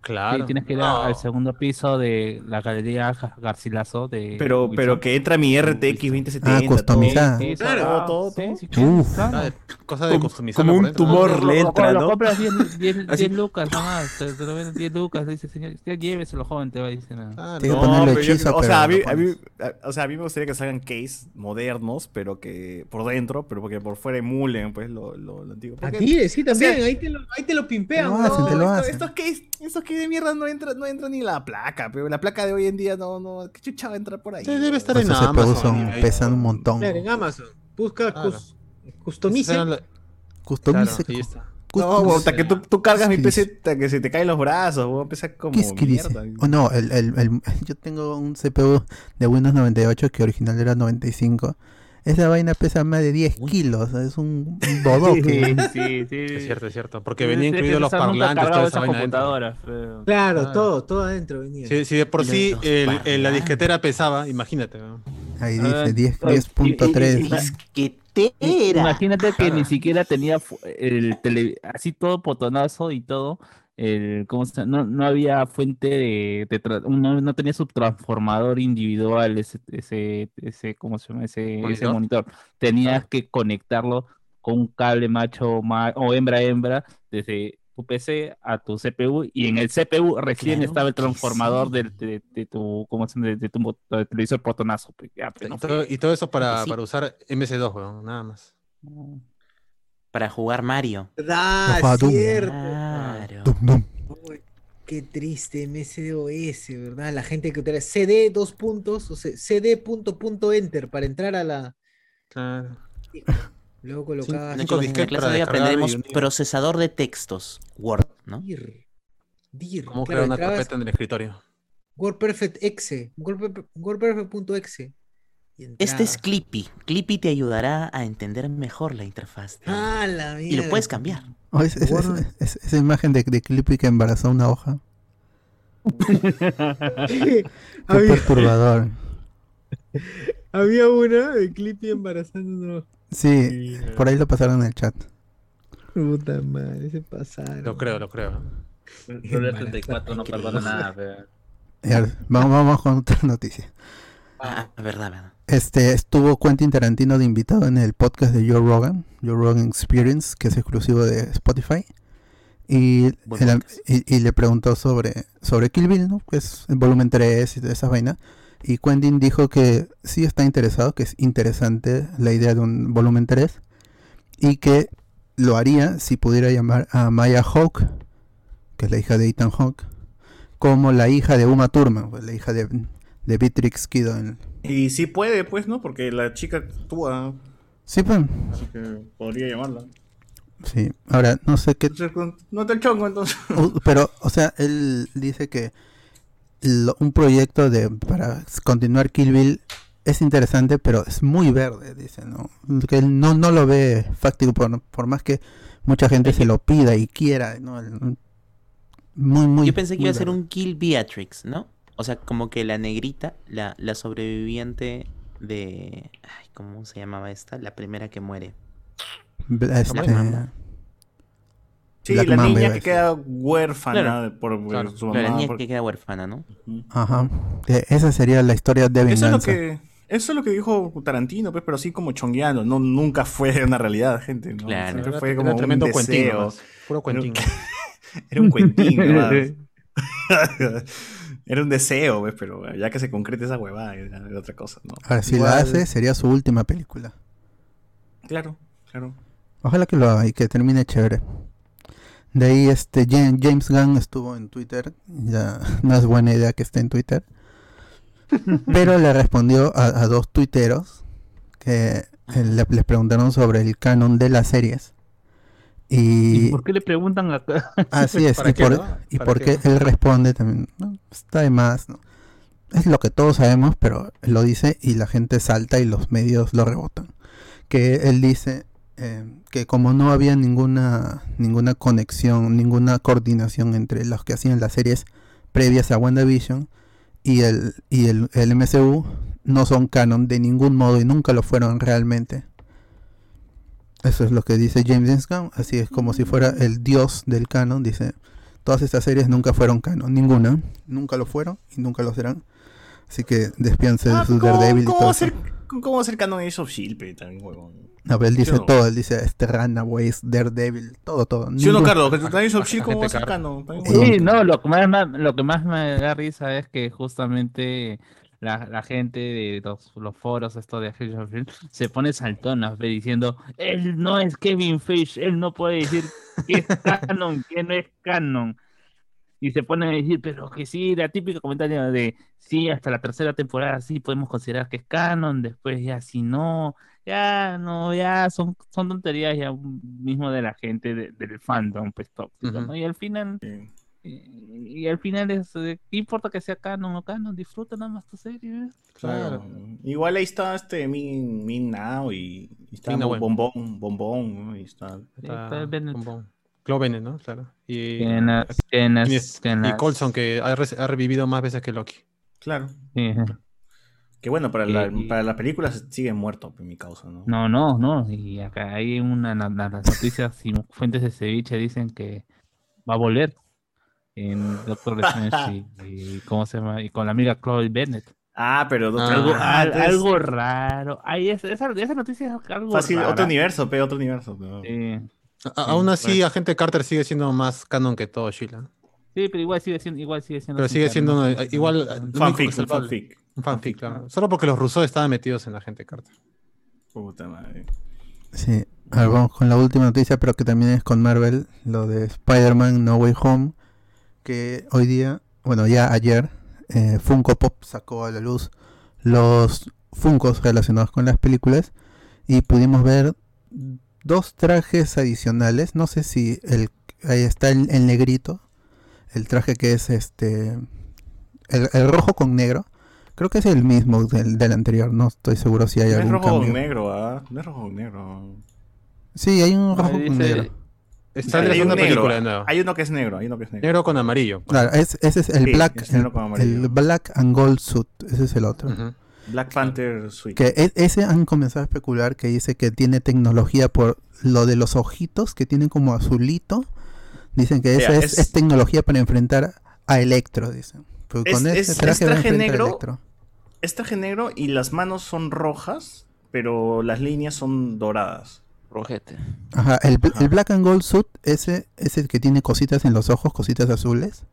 Claro. Sí, tienes que ir No. a- al segundo piso de la galería Gar- Garcilaso de. Pero, pero que entra mi RTX 2070. Ah, customizada. Sí, sí, Claro, todo, sí, todo. sí, claro, Uf. claro. Cosa de customizarlo como un tumor. Lo- lo- le lo- entra, lo ¿no? compras 10, 10, <laughs> Así. 10 lucas nomás, te, te lo venden 10 lucas, dice señor, usted lléveselo joven, te va a decir. no. Ah, no. ponerle pero yo- hechizo, o, pero sea, a lo mí, a, a- o sea, a mí me gustaría que salgan case modernos, pero que por dentro, pero porque por fuera emulen pues lo, lo, lo antiguo. A Porque- ti, sí, también. o sea, ahí, te lo, ahí te lo pimpean. Te lo ¿no? hacen, te lo hacen. Estos case, estos case de mierda no entra, no entra ni la placa, pero la placa de hoy en día no, no, ¿qué chucha va a entrar por ahí? Sí, debe estar en Amazon. pesan un montón. En Amazon. Busca customice. Customice. No, hasta que tú, tú cargas mi ¿Qué PC, dice? hasta que se te caen los brazos, weón, empieza como ¿Qué es que dice? mierda. Oh, no, el, el, el- <laughs> yo tengo un CPU de Windows 98 que original era 95. Esa vaina pesa más de 10 kilos, es un, <laughs> bodoque. Sí, sí, <laughs> sí. Es cierto, es cierto. Porque Sí, venía que los parlantes, toda esa vaina computadoras, pero- Claro, Ah. todo, todo adentro venía. Si, si de por sí los el, el- la disquetera pesaba, imagínate. ¿no? Ahí Ah, dice 10 y- y- y- 10.3. Disquetera. Imagínate que ni siquiera tenía el tele, así todo potonazo y todo. El, ¿cómo se no, no había fuente de, no, no tenía su transformador individual ese, ese, ese ¿cómo se llama? Ese, ese ¿Monitor? monitor. Tenías que conectarlo con un cable macho ma- o hembra hembra desde tu PC a tu CPU y en el CPU recién Claro estaba el transformador sí. de, de tu ¿cómo se llama? de, tu televisor potonazo. pues, ya, pues, Y todo, y todo eso para, sí. para usar MS2, weón, nada más. Para jugar Mario. ¿Verdad? Ojalá tú. cierto. Claro. Dum, dum. Uy, qué triste, MSDOS, ¿verdad? La gente que utiliza CD dos puntos, o sea, CD punto punto enter para entrar a la. Claro. Luego colocaba. Chicos, en la clase de hoy aprenderemos procesador de textos, Word, ¿no? DIR. DIR. ¿Cómo claro, crear una carpeta en el escritorio? WordPerfect exe, WordPerfect- WordPerfect.exe. y Este es. Clippy. Clippy te ayudará a entender mejor la interfaz. Ah, la y lo mierda. puedes cambiar. Oh, es- es- Word. es- es- esa imagen de, de Clippy que embarazó una hoja. <laughs> Qué había, perturbador. <laughs> había una de Clippy embarazando una Sí, por ahí lo pasaron en el chat. puta madre, se pasaron. Lo creo, lo creo. El 34 no perdona nada, vamos, vamos con otra noticia. Ah, verdad, verdad. Este estuvo Quentin Tarantino de invitado en el podcast de Joe Rogan, Joe Rogan Experience, que es exclusivo de Spotify. Y, Buen el- podcast. y, y le preguntó sobre, sobre Kill Bill, ¿no? Que es el volumen 3 y toda esa vaina. Y Quentin dijo que sí está interesado, que es interesante la idea de un volumen 3. Y que lo haría si pudiera llamar a Maya Hawke, que es la hija de Ethan Hawke, como la hija de Uma Thurman, pues, la hija de, de Beatrix Kiddo en, Y sí puede, pues, ¿no? Porque la chica actúa, Sí, pues. así que podría llamarla. Sí. Ahora, no sé qué. No te chongo, entonces. <laughs> Pero, o sea, él dice que lo- un proyecto de para continuar Kill Bill es interesante, pero es muy verde, dice, ¿no? Que él no, no lo ve fáctico, por, por más que mucha gente se lo pida y quiera, ¿no? El- Muy, muy. Yo pensé que iba a ser un Kill Beatrix, ¿no? O sea, como que la negrita, la, la sobreviviente de... Ay, ¿cómo se llamaba esta? La primera que muere. Este, Black Mamba. Sí, Black la Mamba niña a que queda huérfana Claro. por por Claro. su La mamá. niña por- que queda huérfana, ¿no? Ajá. Eh, Esa sería la historia de Eso es lo venganza. que eso es lo que dijo Tarantino, pues, pero así como chongueando, no nunca fue una realidad, gente, ¿no? Claro. Siempre fue era como un tremendo cuentín deseo. Puro cuentín. <laughs> Era un cuentín. <laughs> <laughs> Era un deseo, pues, pero ya que se concrete esa huevada, era otra cosa, ¿no? Ahora, si Igual- la hace, sería su última película. Claro, claro. Ojalá que lo haga y que termine chévere. De ahí este Ja- James Gunn estuvo en Twitter. Ya no es buena idea que esté en Twitter. <laughs> Pero le respondió a, a dos tuiteros que eh, le, les preguntaron sobre el canon de las series. ¿Y Y por qué le preguntan acá? <laughs> así es. ¿Para y qué, por, no? y ¿Para porque qué? él responde también. "No, está de más. ¿no? Es lo que todos sabemos, pero lo dice y la gente salta y los medios lo rebotan. Que él dice eh, que como no había ninguna ninguna conexión, ninguna coordinación entre los que hacían las series previas a WandaVision y el y el, el MCU no son canon de ningún modo y nunca lo fueron realmente. Eso es lo que dice James Gunn, así es como si fuera el dios del canon, dice, todas estas series nunca fueron canon, ninguna, nunca lo fueron y nunca lo serán. Así que despíanse Ah, de su ¿cómo, Daredevil y cómo todo va a eso. ser, ¿Cómo va a ser canon Age of Shield, también, huevón? No, pero él dice no. todo, él dice este Runaways, Daredevil, todo, todo. ¿Sí no, Carlos? Que Age of Shield, ¿cómo va a ser canon? Sí, no, lo que más, más- lo que más me da risa es que justamente la, la gente de los, los foros esto de se pone saltonas ve, diciendo, él no es Kevin Fish, él no puede decir que es <laughs> canon, que no es canon. Y se ponen a decir, pero que sí, la típica comentario de, sí, hasta la tercera temporada sí podemos considerar que es canon, después ya si no, ya no, ya son, son tonterías ya mismo de la gente de- del fandom, pues tóxico. ¿no? Y al final Sí. Y, y al final es, eh, ¿qué importa que sea canon o canon? Disfruta nada más tu serie. ¿eh? Claro. Igual ahí está este Min, Min Now y, y está Min Bombón, Bombón, ¿no? Y está. Está está Bennett. bombón. Bennett, ¿no? Claro. Y, Que en las- que en las- y es- que y ha, re- ha revivido más veces que Loki. Claro. Sí. Que bueno, para, la, para las películas sigue muerto, en mi causa, ¿no? No, no, no. Y acá hay una na- na- las noticias y fuentes de ceviche dicen que va a volver en Doctor <laughs> Strange y, y cómo se llama y con la amiga Chloe Bennett. Ah, pero Doctor- Algo, ah, al- entonces- algo raro. Ahí es, esa, esa noticia es algo Fácil, rara. otro universo, pe, otro universo. pero- Sí. A- aún así, Agente Carter sigue siendo más canon que todo Sheila. Sí, pero igual sigue siendo, igual sigue siendo Pero sigue siendo eh, igual. Fanfic, un fanfic. Un fanfic, claro. Solo porque los rusos estaban metidos en la Agente Carter. Puta madre. Sí, a ver, vamos con la última noticia, pero que también es con Marvel, lo de Spider-Man No Way Home, que hoy día, bueno, ya ayer, eh, Funko Pop sacó a la luz los Funkos relacionados con las películas y pudimos ver dos trajes adicionales, no sé si el, ahí está el, el negrito, el traje que es este, el, el rojo con negro, creo que es el mismo del, del anterior, no estoy seguro si hay No es algún rojo con negro, ¿ah? No es rojo con negro. Sí, hay un rojo con negro. Está Hay en la un segunda negro, película de nuevo. Hay uno que es negro, hay uno que es negro. Negro con amarillo. Claro, es- ese es el Sí, black, es el, black and gold suit, ese es el otro. Black Panther Suite. Que e- ese han comenzado a especular que dice que tiene tecnología por lo de los ojitos que tienen como azulito. Dicen que esa es, es- es tecnología para enfrentar a Electro, dicen. Porque Es- con ese es- es traje negro. Electro. Es traje negro y las manos son rojas, pero las líneas son doradas. Rojete. Ajá, el, Ajá. el black and gold suit, ese es el que tiene cositas en los ojos, cositas azules.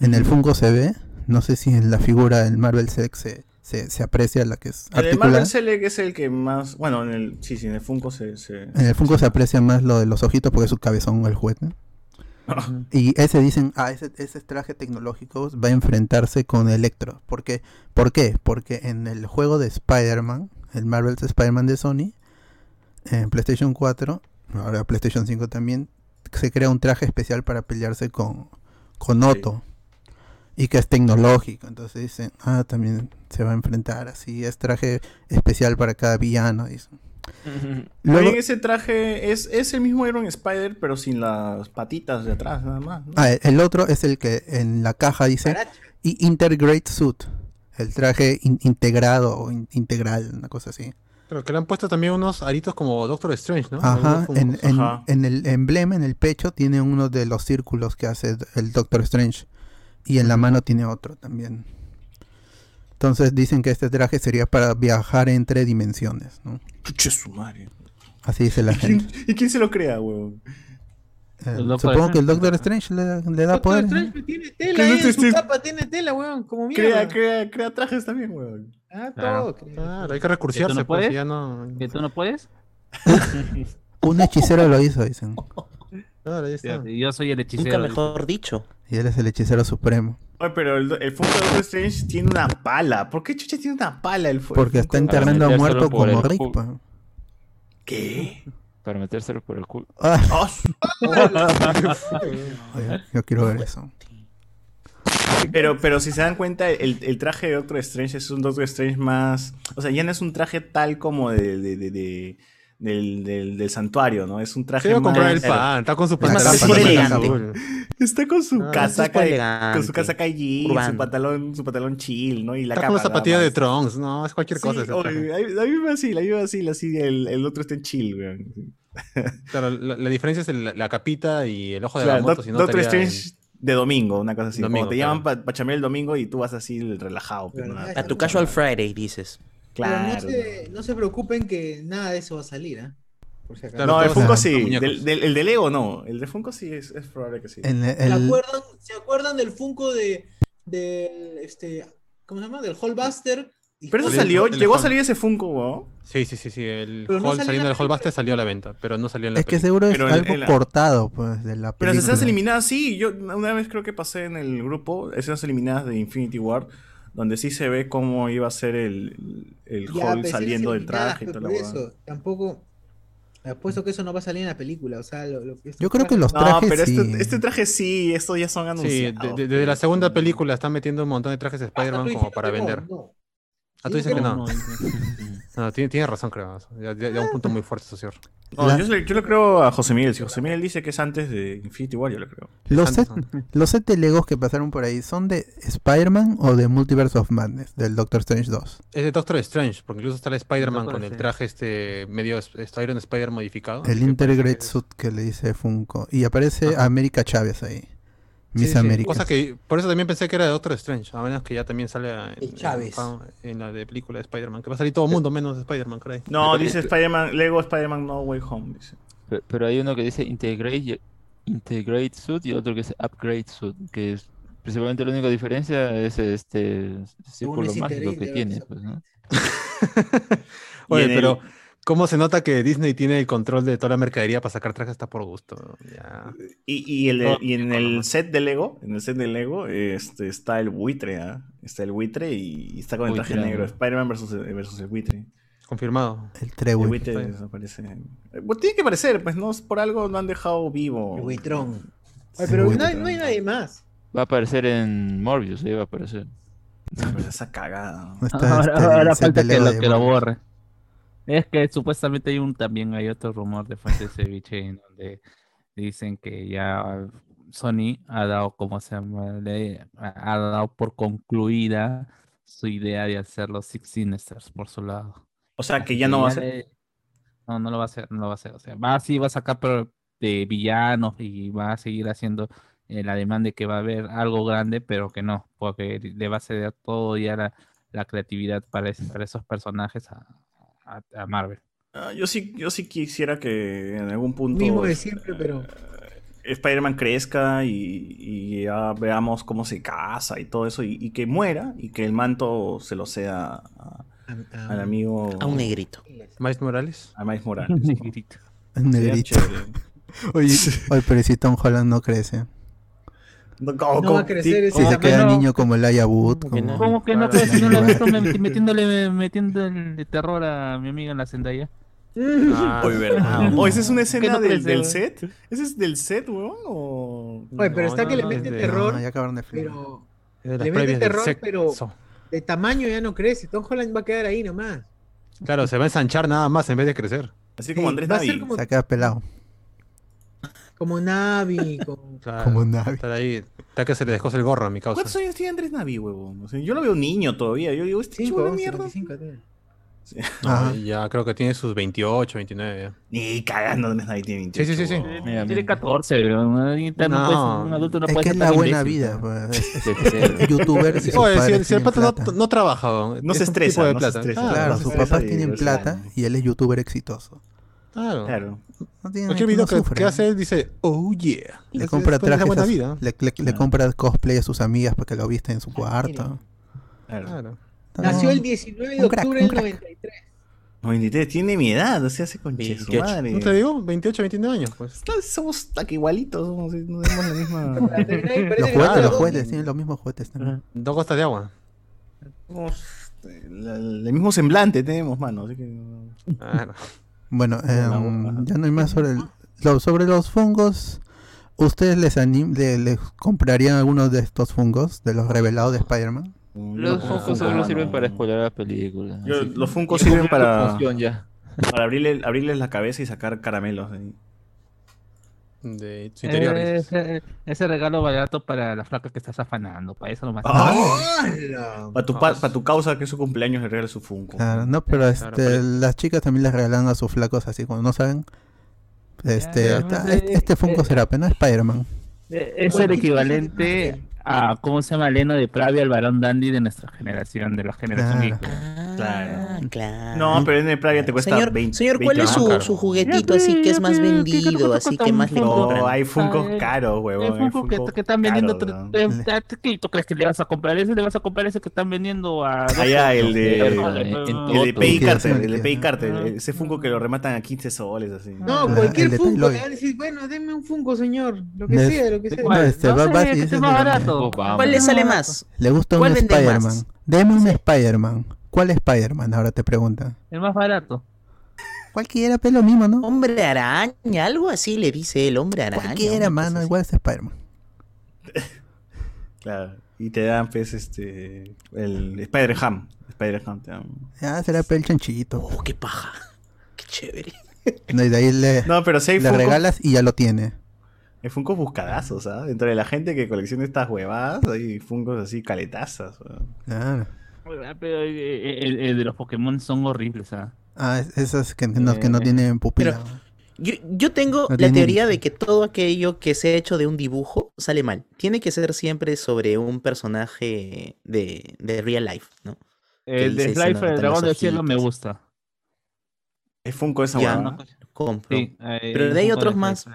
En el Funko se ve. No sé si en la figura del Marvel Sex se, se, se aprecia la que es El. Marvel Select es el que más. Bueno, en el. Sí, sí, en el Funko se. se- En el Funko se aprecia más lo de los ojitos porque es su cabezón el juguete. <laughs> Y ese dicen, ah, ese, ese traje tecnológico va a enfrentarse con Electro. ¿Por qué? ¿Por qué? Porque en el juego de Spider-Man, el Marvel's Spider-Man de Sony, en PlayStation 4, ahora PlayStation 5 también, se crea un traje especial para pelearse con, con Otto. Y que es tecnológico. Entonces dicen, ah, también se va a enfrentar así. Es traje especial para cada villano. Dicen. Luego, También ese traje es, es el mismo Iron Spider, pero sin las patitas de atrás, nada más. ¿no? Ah, el otro es el que en la caja dice y Integrate Suit, el traje in- integrado o in- integral, una cosa así. Pero que le han puesto también unos aritos como Doctor Strange, ¿no? Ajá, en, Ajá. en el emblema, en el pecho, tiene uno de los círculos que hace el Doctor Strange. Y en la mano tiene otro también. Entonces dicen que este traje sería para viajar entre dimensiones, ¿no? Chuche su madre. Así dice la ¿Y quién, gente. y quién se lo crea, weón? Eh, Doctor supongo que el. Doctor Strange le, le da Doctor poder. Strange tiene tela Que ahí Doctor en su capa, tiene tela, weón, como mierda. Crea, crea, crea trajes también, weón. Ah, Claro. todo. Claro, hay que recursearse, no pues, puedes? ya no... ¿Que tú no puedes? <laughs> Un hechicero lo hizo, dicen. Claro, ya está. Yo soy el hechicero. Nunca mejor dicho. Y él es el hechicero supremo. Oye, pero el, el Funko Doctor Strange tiene una pala. ¿Por qué chucha tiene una pala el Porque está enterrando a muerto como el Rick. pues. ¿Qué? Para metérselo por el culo. <laughs> Ah, Ah, <laughs> oye, yo quiero ver eso. Pero, pero si se dan cuenta, el, el traje de Doctor Strange es un Doctor Strange más. O sea, ya no es un traje tal como de, de- de- de- del, del- del santuario, ¿no? Es un traje Se iba a comprar el pan, está con su Es pantalón más pantalón elegante. Está con su Ah, casaca, es con su casaca jeans, su pantalón, su pantalón chill, ¿no? Y la Está capa. con las nada zapatillas de. Trunks, no, es cualquier Sí, cosa. oye, a, mí- me vacila, a mí me vacila así, el, el otro está en chill, weón. Claro, la, la diferencia es el- la, capita y el ojo de Claro, la moto. Doc- si no Doctor estaría Strange de domingo, una cosa así. Domingo, como te claro. llaman para chambear el domingo y tú vas así relajado. pero nada. A tu casual Friday, dices. Pero no se, no se preocupen que nada de eso va a salir, ¿ah? Por si acaso. Claro, no, el Funko sí. Del, del- el de Lego no. El de Funko sí es, es probable que sí. ¿Se, acuerdan, ¿Se acuerdan del Funko de del este ¿cómo se llama? del Hallbuster? Pero eso Salió llegó a salir ese Funko, weón. Sí, sí, sí, sí. El Pero no hall en saliendo del Hallbuster salió a la venta, pero no salió en la es que seguro es Pero algo en la- cortado, pues, de la Pero las película. escenas eliminadas sí. Yo una vez creo que pasé en el grupo, escenas eliminadas de Infinity War, donde sí se ve cómo iba a ser el, el Ya, Hall saliendo del traje y toda la eso, tampoco Apuesto que eso no va a salir en la película, o sea, lo, lo que Yo creo que los No, trajes pero sí. este, este traje sí, estos ya son Sí, anunciados. de- de- desde la segunda película están metiendo un montón de trajes de Spider-Man como para no, vender. no. Ah, tú dices que no. no. <laughs> No, tiene, tiene razón, creo. Ya, ya- ya un punto muy fuerte, socio. No, La- yo, le, yo le creo a José Miguel. Si José Miguel dice que es antes de Infinity War, yo le creo. Los set, los set de Legos que pasaron por ahí, ¿son de Spider-Man o de Multiverse of Madness, del Doctor Strange 2? Es de Doctor Strange, porque incluso está el Spider-Man con el traje este medio Iron Spider modificado. El Integrate Suit que le dice Funko. Y aparece Ajá. América Chávez ahí. Sí, Miss sí, América. Cosa que por eso también pensé que era de Doctor Strange, a menos que ya también sale en, Chávez. en- en la de película de Spider-Man, que va a salir todo el mundo menos Spider-Man, creo. No, dice Spider-Man, Lego Spider-Man No Way Home. Dice. Pe- Pero hay uno que dice Integrate, integrate Suit y otro que dice Upgrade Suit, que es principalmente la única diferencia es este círculo es mágico que tiene, pues, ¿no? <laughs> Oye, en el- pero ¿cómo se nota que Disney tiene el control de toda la mercadería para sacar trajes hasta por gusto? Ya. Y, y, el- y en el set de Lego, en el set de Lego, este, está el buitre, ¿ah? Está el buitre y, y está con el traje negro. Spider-Man versus, versus el buitre. Confirmado. El El Trewi. buitre desaparece. Eh, Pues tiene que parecer, pues no, por algo no han dejado vivo. El Buitrón. Sí, Ay, pero no, Buitrón. hay- no hay nadie más. Va a aparecer en Morbius, ahí va a aparecer. Pero esa cagada. No está Ahora, este, ahora el set falta que lo, que lo borre. Es que supuestamente hay un también hay otro rumor de fuentes de ceviche en donde dicen que ya Sony ha dado como se llama Le- ha dado por concluida su idea de hacer los Six Sinisters por su lado. O sea, que ya no va a ser. No, no lo va a hacer, no lo va a hacer. O sea, va sí va a sacar pero de villanos y va a seguir haciendo eh, la demanda de que va a haber algo grande, pero que no, porque le va a ceder todo ya la, la creatividad para, es- para esos personajes a, a- a Marvel. Ah, yo sí, yo sí quisiera que en algún punto Mismo de siempre, pero. Spider-Man crezca y, y ya veamos cómo se casa y todo eso y, y que muera y que el manto se lo sea a- a- a- al amigo A un negrito. Miles Morales. a Miles Morales. <laughs> Negrito. El Sería negrito. Oye, oye, pero si Tom Holland no crece. No, ¿cómo- No va a crecer ese Si ¿Cómo se que queda no? niño como el Ayabut. ¿Cómo que no? Como... ¿Cómo que no? Claro, si no lo he visto metiéndole, metiendo el terror a mi amiga en la Zendaya. Ah, Oye, ¿verdad? no. Oh, ¿esa es una escena no del, del set? ¿Ese es del set, weón? O... Oye, pero está que le mete terror, No, ya acabaron de filmar. pero le mete terror, pero- de tamaño ya no crece. Tom Holland va a quedar ahí nomás. Claro, se va a ensanchar nada más en vez de crecer. Así como Sí, Andrés Navi. como, Se queda pelado. Como Navi, como... <laughs> Claro, Como Navi. Estar ahí. Está que se le dejó el gorro a mi causa. ¿Cuántos años tiene Andrés Navi, huevón? O sea, yo lo veo niño todavía. Yo digo, este chico de mierda. 55 tiene. <laughs> No, ya creo que tiene sus 28, 29. ya. Ni cagando Andrés Navi tiene 28. Sí, sí, sí, sí. Mira, Tiene mira. 14, pero ahorita no un adulto no Es puede que ser es la buena imbécil, vida. pues. Youtuber <laughs> sus Oye, si, si el pata no, plata. no trabaja, No se estresa, no se plata. estresa. Claro, Claro, no sus papás tienen plata y él es youtuber exitoso. Claro. Claro. No tiene Cualquier no video que, que hace él dice, oh yeah. Le Es- compra es buena trajes, a su- vida. le, le- le compra cosplay a sus amigas para que lo viste en su cuarto. claro. Claro. Nació el 19 de crack, octubre del crack. 93. 93, tiene mi edad, o sea, hace con su 28. madre. ¿No te digo? 28, 29 años, pues. No, Somos hasta que igualitos, somos, no tenemos la misma. <laughs> Los juguetes, los juguetes, tienen los mismos juguetes también. Dos gotas de agua. somos, eh, el mismo semblante tenemos, mano. Así que. Claro. Bueno, boca. ya no hay más sobre el- lo- sobre los fungos. ¿Ustedes les, anim- le- les comprarían algunos de estos fungos de los revelados de Spider-Man? Los Funkos solo sirven para spoiler la película. Yo- los Funkos Ya sirven para- función ya. Para abrirle, abrirles la cabeza y sacar caramelos. ahí. De su interior. Eh. Ese, ese regalo barato para la flaca que estás afanando, para eso nomás. Ah. ¡Hala! Para tu, pa- pa' tu causa, que es su cumpleaños, le regala su Funko. Claro, no, pero este, pero- las chicas también les regalan a sus flacos así, cuando no saben. Este, Ya, este, Funko eh, será, pero no Spider-Man. Eh, Es el equivalente <laughs> a, ¿cómo se llama? Leno de Pravia, el varón dandy de nuestra generación, de la generación Claro. geek. Ah, claro. No, pero en el Praga te cuesta Señor, 20. señor, ¿cuál 20 es su, juguetito así que es más vendido, así que más le No, hay Funkos caros, huevón. hay Funko que, Funkos que están vendiendo. ¿Qué tú crees que le vas a comprar? Ese le vas a comprar ese que están vendiendo a. Ah, ya, el de- El de. Pay Carter, el de. Pay Carter. Ese Funko que lo rematan a 15 soles, así. No, cualquier de Funko a bueno, denme un Funko, señor. Lo que De- sea, lo que sea. No, este, va- esté más que- Vamos. ¿Cuál le sale más? Le gusta un ¿Cuál vende Spider-Man. Deme un Spider-Man. ¿Cuál Spider-Man? Ahora te preguntan. El más barato. Cualquiera, pero lo mismo, ¿no? Hombre araña, algo así le dice el hombre araña. Cualquiera, mano, igual es Spider-Man. <laughs> Claro. Y te dan, pues, este. El Spider-Ham. Spider-Ham te dan. Ya será pel chanchito. Oh, qué paja. Qué chévere. No, y de ahí le, No, pero si le Funko, regalas y ya lo tiene. Hay Funko buscadazos, ¿ah? Dentro de la gente que colecciona estas huevadas, hay Funkos así caletazas. Claro. Pero eh, el, el de los Pokémon son horribles, ¿ah? Ah, es- esos que, no, que no Eh, tienen pupila. Yo, yo tengo No la teoría ni- de que todo aquello que se ha hecho de un dibujo sale mal. Tiene que ser siempre sobre un personaje de, de real life, ¿no? El de notan el dragón del cielo, me gusta. Es Funko esa Ya, huevada. Compro. Sí, eh, Pero de ahí otros más.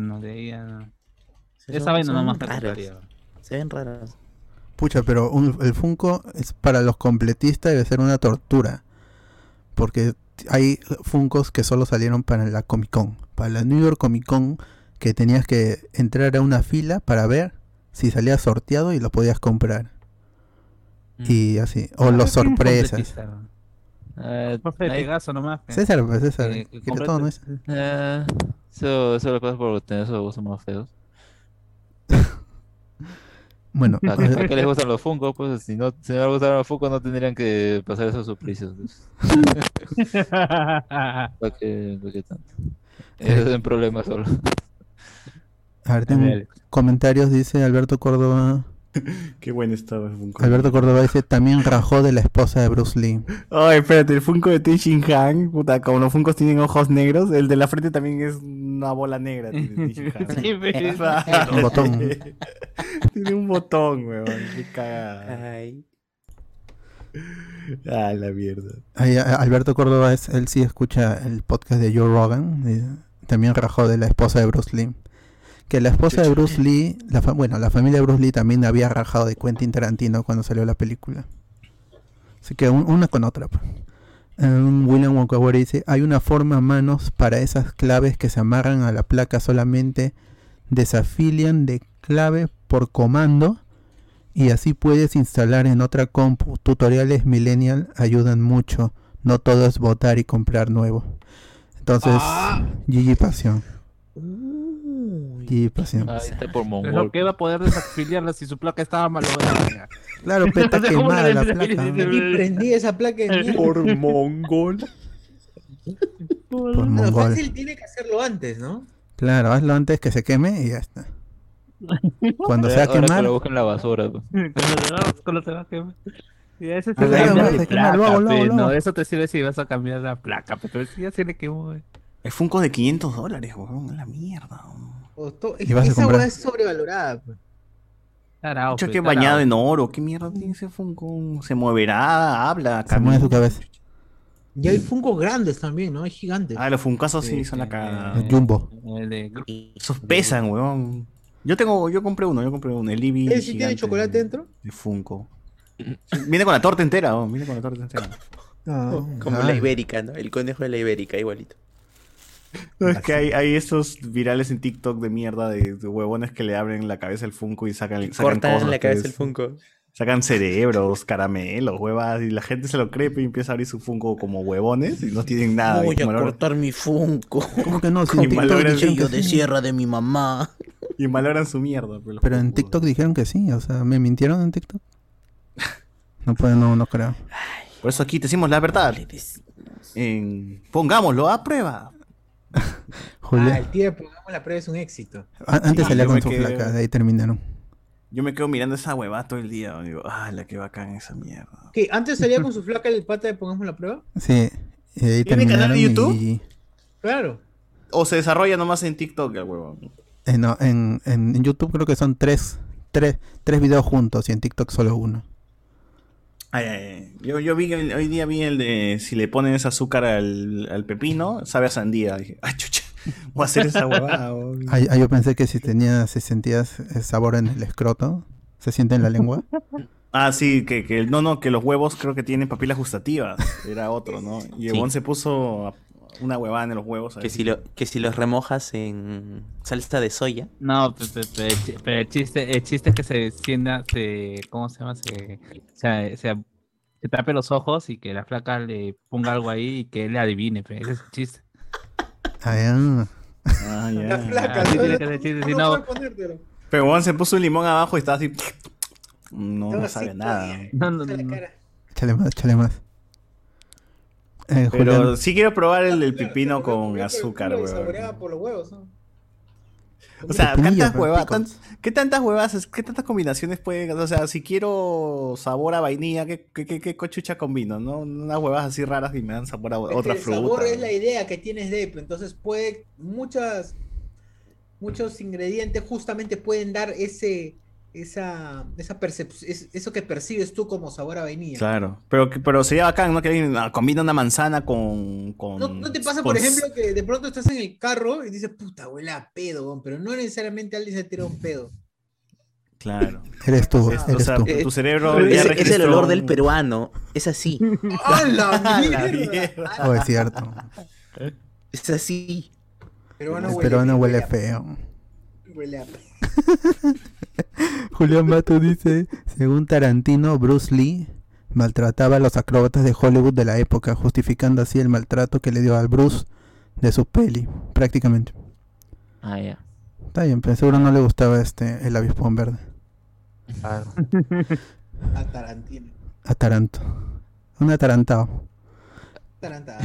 No. Son- Esa vaina nomás. Se ven raros. Pucha, pero un- el Funko es para los completistas debe ser una tortura. Porque hay Funkos que solo salieron para la Comic Con. Para la New York Comic Con, que tenías que entrar a una fila para ver si salía sorteado y lo podías comprar. Y así. O los Ah, ¿quién sorpresas. Eh, Pegaso nomás. César, pues César. Eh, quiere cómprate- todo, ¿no es? eh, eso, eso lo pasa por tener esos gustos más feos. <laughs> Bueno, ¿A qué, ver, a qué les gustan los Funko? Pues si no, si no les gustaran los Funko no tendrían que pasar esos suplicios. pues. <laughs> ¿Para qué, para qué tanto? Ese es un problema solo. a ver, tengo comentarios, dice Alberto Córdoba. <laughs> Qué bueno estaba el Funko. Alberto Córdoba dice, también rajó de la esposa de Bruce Lee. Ay, espérate, el Funko de Ten Shin Han, puta, como los Funkos tienen ojos negros, el de la frente también es una bola negra. Tiene. <laughs> Un botón. <laughs> tiene un botón, weón. Qué cagada. Ay. Ah, la mierda. Alberto Córdoba, es, él sí escucha el podcast de Joe Rogan. y también rajó de la esposa de Bruce Lee. Que la esposa de Bruce Lee, la fa- bueno, la familia de Bruce Lee también había rajado de Quentin Tarantino cuando salió la película. Así que un- una con otra. pues. Um, William Wonkawa dice, hay una forma a manos para esas claves que se amarran a la placa solamente desafilian de clave por comando y así puedes instalar en otra compu. Tutoriales millennial ayudan mucho. No todo es votar y comprar nuevo. Entonces, Ah. GG Pasión. Pasión. Ahí está por Pero mongol. que va a poder desafiliarla si su placa estaba malograda. Claro, <laughs> peta Entonces, ¿cómo quemada la placa. Y prendí esa placa de mierda. mongol. Por Lo mongol. fácil tiene que hacerlo antes, ¿no? Claro, hazlo antes que se queme y ya está. Cuando se va a que quemar, lo busquen en la basura. <laughs> pues. Cuando se va- a quemar. Y ese Ah, luego. No, eso te sirve si vas a cambiar la placa, pero si ya se le quemó. eh. El Funko de 500 dólares, weón. La mierda. weón. O to- es Y vas a esa comprar. hueá es sobrevalorada. pues. Tarao, Pucha, pe, que tarao. bañado en oro. ¿Qué mierda tiene ese Funko? Se moverá, habla, se mueve su cabeza. Y hay Funkos grandes también, ¿no? Hay gigantes. Ah, los Funkazos sí Sí, son la cagada. El Jumbo. El de Esos pesan, weón. Yo tengo, yo compré uno, yo compré uno, el Libby. ¿Él sí tiene chocolate dentro? De Funko. Viene con la torta entera, weón, viene con la torta entera. <laughs> Como Ah. la ibérica, ¿no? El conejo de la ibérica, igualito. <laughs> No, es que hay, hay estos virales en TikTok de mierda de, de huevones que le abren la cabeza al Funko y sacan, sacan Cortan cosas, la cabeza pues. el Funko. Sacan cerebros, caramelos, huevas, y la gente se lo cree y empieza a abrir su Funko como huevones y no tienen nada. Voy y, a malogran, cortar mi Funko. ¿Cómo que no? Si Y malogran- <laughs> de sierra de mi mamá. y malogran su mierda. Pero, los Pero en. TikTok dijeron que sí, o sea, me mintieron en TikTok. No puedo, no, no creo. Por eso aquí te decimos la verdad. En... Pongámoslo a prueba. <laughs> Julia, Ah, el tío de Pongamos la prueba es un éxito. antes sí, salía con su flaca, de ahí terminaron. Yo me quedo mirando esa huevada todo el día. Digo, ah, la que bacán esa mierda. ¿Qué? ¿Antes salía con su flaca el pata de Pongamos la prueba? Sí, y de ahí ¿Tiene canal de YouTube? y- Claro. O se desarrolla nomás en TikTok el huevón. eh, no, en, en, en YouTube creo que son tres, tres, tres videos juntos y en TikTok solo uno. Ay, ay, ay. Yo, yo vi el- hoy día vi el de si le pones azúcar al, al pepino, sabe a sandía. Dije, ay, chucha, <laughs> voy a hacer esa huevada. <laughs> weón". Ah, yo pensé que si tenía, si sentías sabor en el escroto, se siente en la lengua. <laughs> Ah, sí, que, que no, no, que los huevos creo que tienen papilas gustativas. Era otro, ¿no? Y el Sí. se puso una huevada en los huevos. Que si, lo, que si los remojas en salsa de soya. No, pe- el chi- pero el chiste, el chiste es que se encienda, se, ¿cómo se llama? Se, se, se, tape los ojos y que la flaca le ponga algo ahí y que él le adivine, pe. Ese es el chiste. Ah. Ah. La flaca, Así ¿no? tiene que ser chiste, si No no- puede ponértelo. Pero weón se puso un limón abajo y estaba así. <tsk> No, no sabe así, nada. No, no, no. cara. Échale más, échale más. Eh, Pero Julián, sí quiero probar el, el pipino se con el azúcar, culo y weón. saboreaba por los huevos, ¿no? O sea, ¿tantas huevas, ¿qué tantas huevas, qué tantas combinaciones puede, o sea, si quiero sabor a vainilla, ¿qué, qué, qué, qué cochucha combino? ¿No? Unas huevas así raras y me dan sabor a Es que otra el fruta. sabor es la idea que tienes de, pues, entonces puede muchas muchos ingredientes justamente pueden dar ese esa esa percepción eso que percibes tú como sabor a vainilla. Claro, pero, pero sería bacán, ¿no? Que alguien ah, combina una manzana con... con ¿No, no te pasa, con por ejemplo, que de pronto estás en el carro y dices, puta, huele a pedo, weón", pero no necesariamente alguien se tira un pedo. Claro. <laughs> eres tú, o sea, eres O sea, tú. tu cerebro Es, ya es el olor del peruano. Es así. <laughs> ¡A la <laughs> ¡A la mierda! Oh, es cierto. Es así. Peruano El huele, peruano huele a- feo. Huele a Julián Mato dice, según Tarantino, Bruce Lee maltrataba a los acróbatas de Hollywood de la época, justificando así el maltrato que le dio al Bruce de su peli, prácticamente. Ah, ya. Está bien, pero seguro no le gustaba este el avispón verde. Claro. a Tarantino. A Taranto. Un atarantado. Tarantada.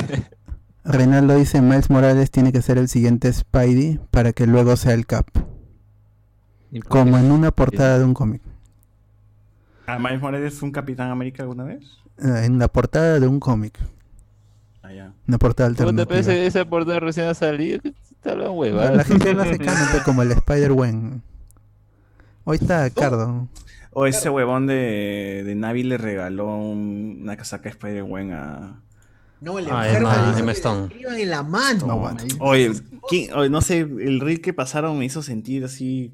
Reinaldo dice, Miles Morales tiene que ser el siguiente Spidey para que luego sea el Cap. Por Como en una portada de un cómic. ¿Ah, Miles Morales fue un Capitán América alguna vez? Eh, En la portada de un cómic. Ah, ya. Una portada alternativa. esa portada recién ha salido. ¿qué Está la hueva. La gente no hace <laughs> pues, como el Spider-Wen. Hoy está Cardo. O ese huevón de, de Navi le regaló un- una casaca Spider-Man a... No, el Ah, enfermo Stone. en la mano. No. Oye, ¿quién- oye, no sé, el reel que pasaron me hizo sentir así...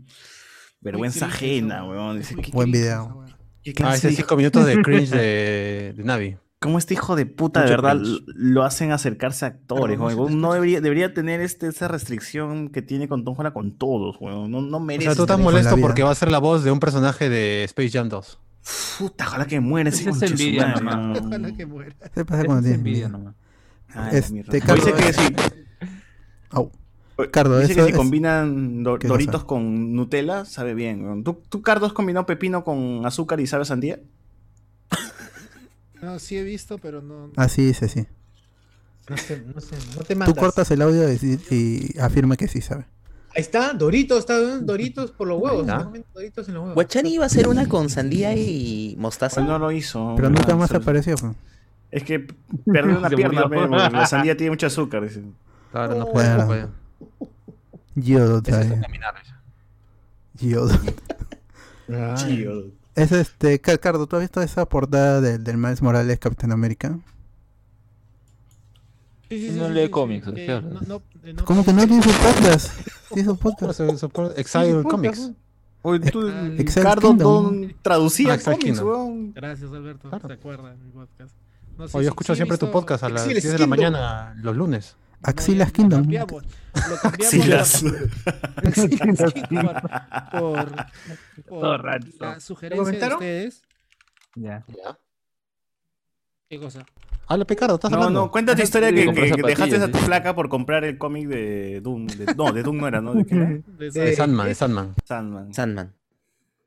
Vergüenza Uy, qué ajena, weón. Dice, ¿qué- qué Buen rico video. qué Ah, ese de- cinco minutos de <laughs> cringe de, de Navi. ¿Cómo este hijo de puta, de Mucho verdad, cringe. lo hacen acercarse a actores? Pero no weón? se te Weón, no escucha. debería, debería tener este, esa restricción que tiene con Tom Holland con todos, weón. No, no O merece. sea, tú estás estar ahí. molesto vida. porque va a ser la voz de un personaje de Space Jam 2. Puta, ojalá que muera ese Esa es su envidia madre, nomás. weón. Ojalá que muera. ¿Qué pasa cuando es tienes envidia. Ay, la Este, mierda. Carlos- dice que si, Au. Cardo, dice eso que si es- combinan do- ¿Qué doritos cosa? con Nutella, sabe bien. weón. ¿Tú, ¿Tú, Cardos, combinó pepino con azúcar y sabe a sandía? No, sí he visto, pero no. Ah, sí, sí, sí. No sé, no sé, no te Tú matas. cortas el audio y, y afirma que sí sabe. Ahí está, Doritos, está Doritos por los huevos. Doritos en los. Guachani iba a hacer una con sandía y mostaza. Pues no lo hizo. Pero nunca más Solo- apareció. pues. Es que perdió una <laughs> Se pierna, murió. la sandía tiene mucho azúcar. dice. Claro, no puede, no Claro. Yodo, Eso es caminar. Chío. Es este, Ca- Cardo, ¿tú has visto esa portada del, del Miles Morales Capitán América? Sí, sí, sí, No sí, lee sí, cómics, sí, ¿qué que hablas? no- no- eh, no- ¿Cómo que no tiene su podcast? Tiene su No, podcast. se- se pone Exile Comics. Oye, tú, Ah, traducía Ah, cómics, weón. Gracias, Alberto. Claro. ¿Te acuerdas de mi podcast? No, sí, Oye, yo sí, escucho sí siempre tu visto- podcast a las Exile 10 de la mañana los lunes. No, Axilas Kingdom. Lo cambiamos. Lo <laughs> cambiamos Axilas. Axilas <laughs> Kingdom por, por Todo raro. la sugerencia de ustedes. Ya. Ya. ¿Qué cosa? Habla, Picardo, estás No, hablando. no, cuenta tu historia que, dejaste a sí. tu flaca por comprar el cómic de Doom. de- no, de Doom no era, ¿no? ¿De qué era? <laughs> De De esa- Sandman, de Sandman. Sandman. Sandman.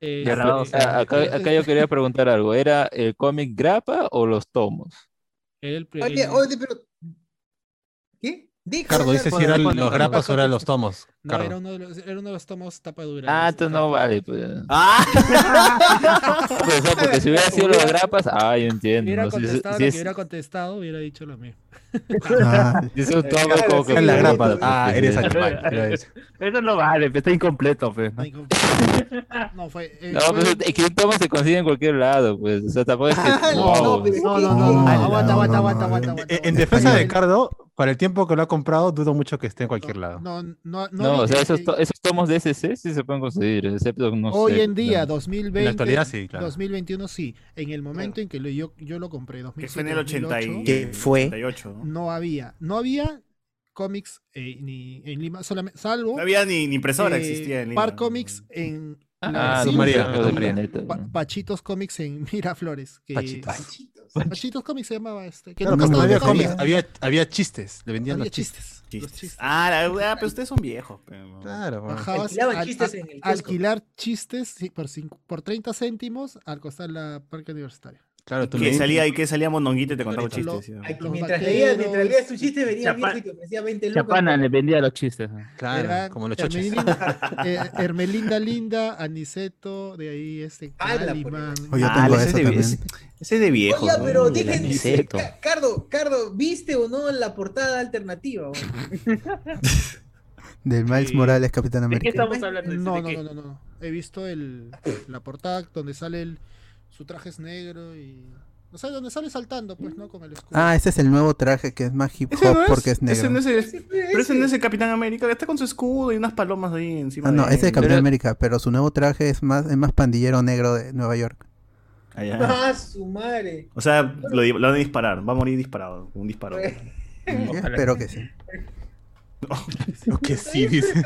eh, Ya, Ya, pero, o sea, acá, acá yo quería preguntar algo. ¿Era el cómic grapa o los tomos? el- el- oye, pero. ¿Qué? Dijo, Cardo dice si eran los grapas o eran los tomos. no, era uno, de los, era uno de los tomos tapa dura. Ah, tapa- no vale. Pues. ¡Ah! <laughs> Pues, no, porque si hubiera sido los grapas, ah, yo entiendo. Hubiera ¿no? Si, contestado si lo es, que hubiera contestado, hubiera dicho lo mismo. Ah, <laughs> es un tomo, como que. Es la grapa. Ah, eres animal. eso. Eso no vale, pe, está incompleto. No, dijo- no, fue. eh, No, fue- pues es que un tomo se consigue en cualquier lado, pues. O sea, tampoco es que. <laughs> Ah, no, wow. no, pero- No, no, no, No, no, no, aguanta, aguanta, aguanta, no, aguanta. En, en defensa de Cardo, para el tiempo que lo ha comprado, dudo mucho que esté en cualquier lado. No, no, no, No, o sea, esos, eh, to- esos tomos de SC sí se pueden conseguir, excepto, no Hoy sé. en día, no. 2020, En la actualidad sí, claro. 2021 sí. En el momento en que lo- yo, yo lo compré, Que 2007, fue en el 80 y... 2008, ¿Qué fue? 88, ¿no? no había, no había cómics eh, ni en Lima, solamente, salvo No había ni, ni impresora, eh, existía en Lima. Par Comics en Ah, Sí, Luz María, de María. Pa- Pachitos Comics en <laughs> Miraflores. Que Pachitos. Pachitos Comics se llamaba este. Que Claro, nunca estaba había cómics, había, había chistes, le vendían Había los chistes. chistes. Los Chistes. Ah, la, ah, pero ustedes son viejos. pero- Claro, bueno. Bajabas al- chistes en el alquilar chistes sí, por, cinco- por 30 céntimos al costar la parque universitaria. Claro, tú Que me- salía y que salía Mononguito y te contaba Lo- chistes. ¿sí? Mientras leías, mientras leías tu chiste, venía Chapa- viejo y te ofrecía 20 lucas. Chapana le vendía los chistes. ¿no? Claro, Era como los choches. Hermelinda, <laughs> eh, Hermelinda Linda, Aniceto, de ahí este Ah, Calimán. O yo Ah, tengo ese eso de- también. ese- Ese es de viejos. Oye, ¿no? pero. Ca- Cardo, Cardo, ¿viste o no la portada alternativa? Del Miles Sí. Morales, Capitán ¿De qué América. estamos hablando? No, ¿De no, no, no, no. He visto el, la portada donde sale el, su traje es negro y... O sea, donde sale saltando, pues, ¿no? Con el escudo. Ah, ese es el nuevo traje que es más hip Ese hop no es, porque es ese negro. no es el- Sí, pero ese no es el Capitán América, está con su escudo y unas palomas ahí encima. Ah, no, de ese es él. Capitán Pero- América, pero su nuevo traje es más, es más pandillero negro de Nueva York. Ah, ya. Ah, su madre. O sea, lo, lo van a disparar, va a morir disparado, un disparo. <laughs> Espero que sí. <laughs> Lo que sí, dice.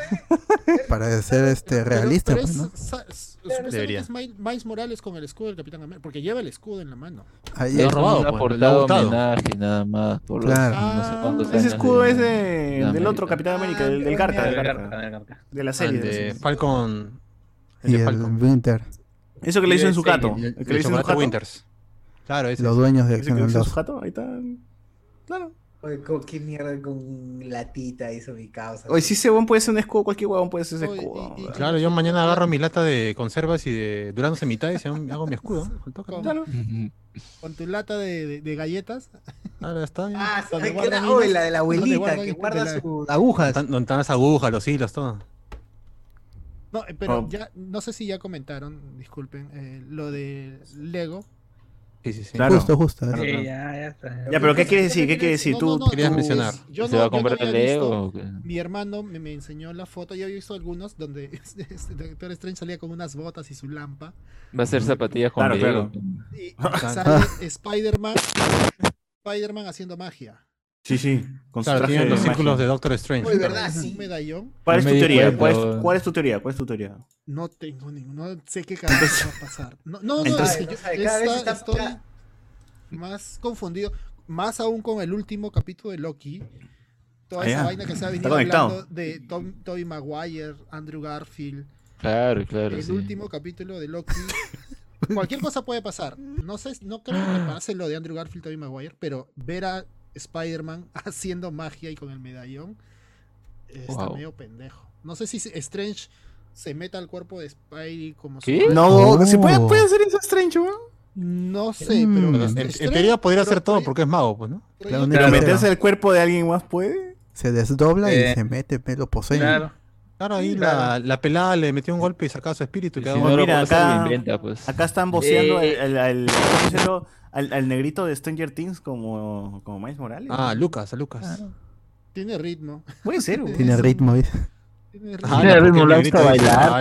Para ser este Pero- realista, pero pues, es- ¿no? sa- s- supuestamente Debería. es Miles Morales con el escudo del Capitán América, porque lleva el escudo en la mano. Ahí Lo es- ha robado, pues, le ha gustado. homenaje nada más. Por los Claro. no sé Ah, Ese escudo de- es de, de del otro Capitán América, del, del Ah, Garca, del del Garca, de la serie. El de la serie. Falcon. El y de el Falcon. Winter, Eso que le hizo en su gato. El, El que el le hizo en su jato. Winters. Claro, ese. los dueños de Ese que le Canal hizo en su 2. jato, ahí está. Claro. Oye, qué mierda con latita hizo mi causa. Oye, si ese huevón puede ser un escudo, cualquier huevón puede ser ese Oye, escudo. y- y- Claro, yo mañana agarro mi lata de conservas y de duranos en mitad y se- hago mi escudo. <laughs> Con, Claro. <laughs> con tu lata de, de- de galletas. <laughs> Ya está. ya. Ah, Donde ¿sabes qué guardan era? Oye, hilos, la de la donde abuelita guardan que de guarda la- sus agujas. Donde donde están las agujas, los hilos, todo. No, eh, pero Oh. ya, no sé si ya comentaron, disculpen, eh, lo de Lego. Sí, sí, sí. Claro. Justo, justo. Claro. Sí, claro. ya, ya está. Ya, pero ¿qué quieres decir? ¿Qué quieres decir? No, Tú no, no, querías mencionar. Yo ¿Se va a comprar el Lego? Mi hermano me, me enseñó la foto. Yo había visto algunos donde <laughs> este Doctor Strange salía con unas botas y su lampa. Va a ser zapatillas con Claro, Lego. claro. Y <laughs> sale Spider-Man Spider-Man haciendo magia. Sí, sí. Con su Claro, traje tienen los de círculos magia. de Doctor Strange. Oye. ¿verdad? Un Sí. medallón. ¿Cuál es tu teoría? ¿Cuál es, weón. cuál es tu teoría? ¿Cuál es tu teoría? No tengo ninguno. No sé qué carajo va a pasar. No, no, no, Entonces- es que yo Sabe, cada vez está- estoy más confundido. Más aún con el último capítulo de Loki. Toda Ah, esa vaina que se ha Está venido hablando de Tom, Tobey Maguire, Andrew Garfield. Claro, claro. el sí. último capítulo de Loki. Cualquier cosa puede pasar. No sé, no creo que pase lo de Andrew Garfield, Tobey Maguire, pero ver a Spider-Man <laughs> haciendo magia y con el medallón está Wow. medio pendejo. No sé si Strange se meta al cuerpo de Spidey como ¿Qué? Superman. No, No. ¿se puede, puede hacer eso strange, weón? No sé, Mm. pero en, en teoría podría hacer todo porque es mago, pues, ¿no? Claro, Pero meterse al cuerpo de alguien más puede. Se desdobla y Eh, se mete, me lo posee. Claro. Claro, ahí. La, la pelada le metió un golpe y sacaba su espíritu. y Si quedaba no mira, acá- inventa, pues. Acá están voceando Eh, al, al, al- al- al negrito de Stranger Things como, como Miles Morales. Ah, Lucas, a Lucas. Tiene ritmo. Puede ser, weón. Tiene ritmo, ¿viste? Tiene Ah, ritmo. Tiene no, ritmo, porque bailar, "Ah,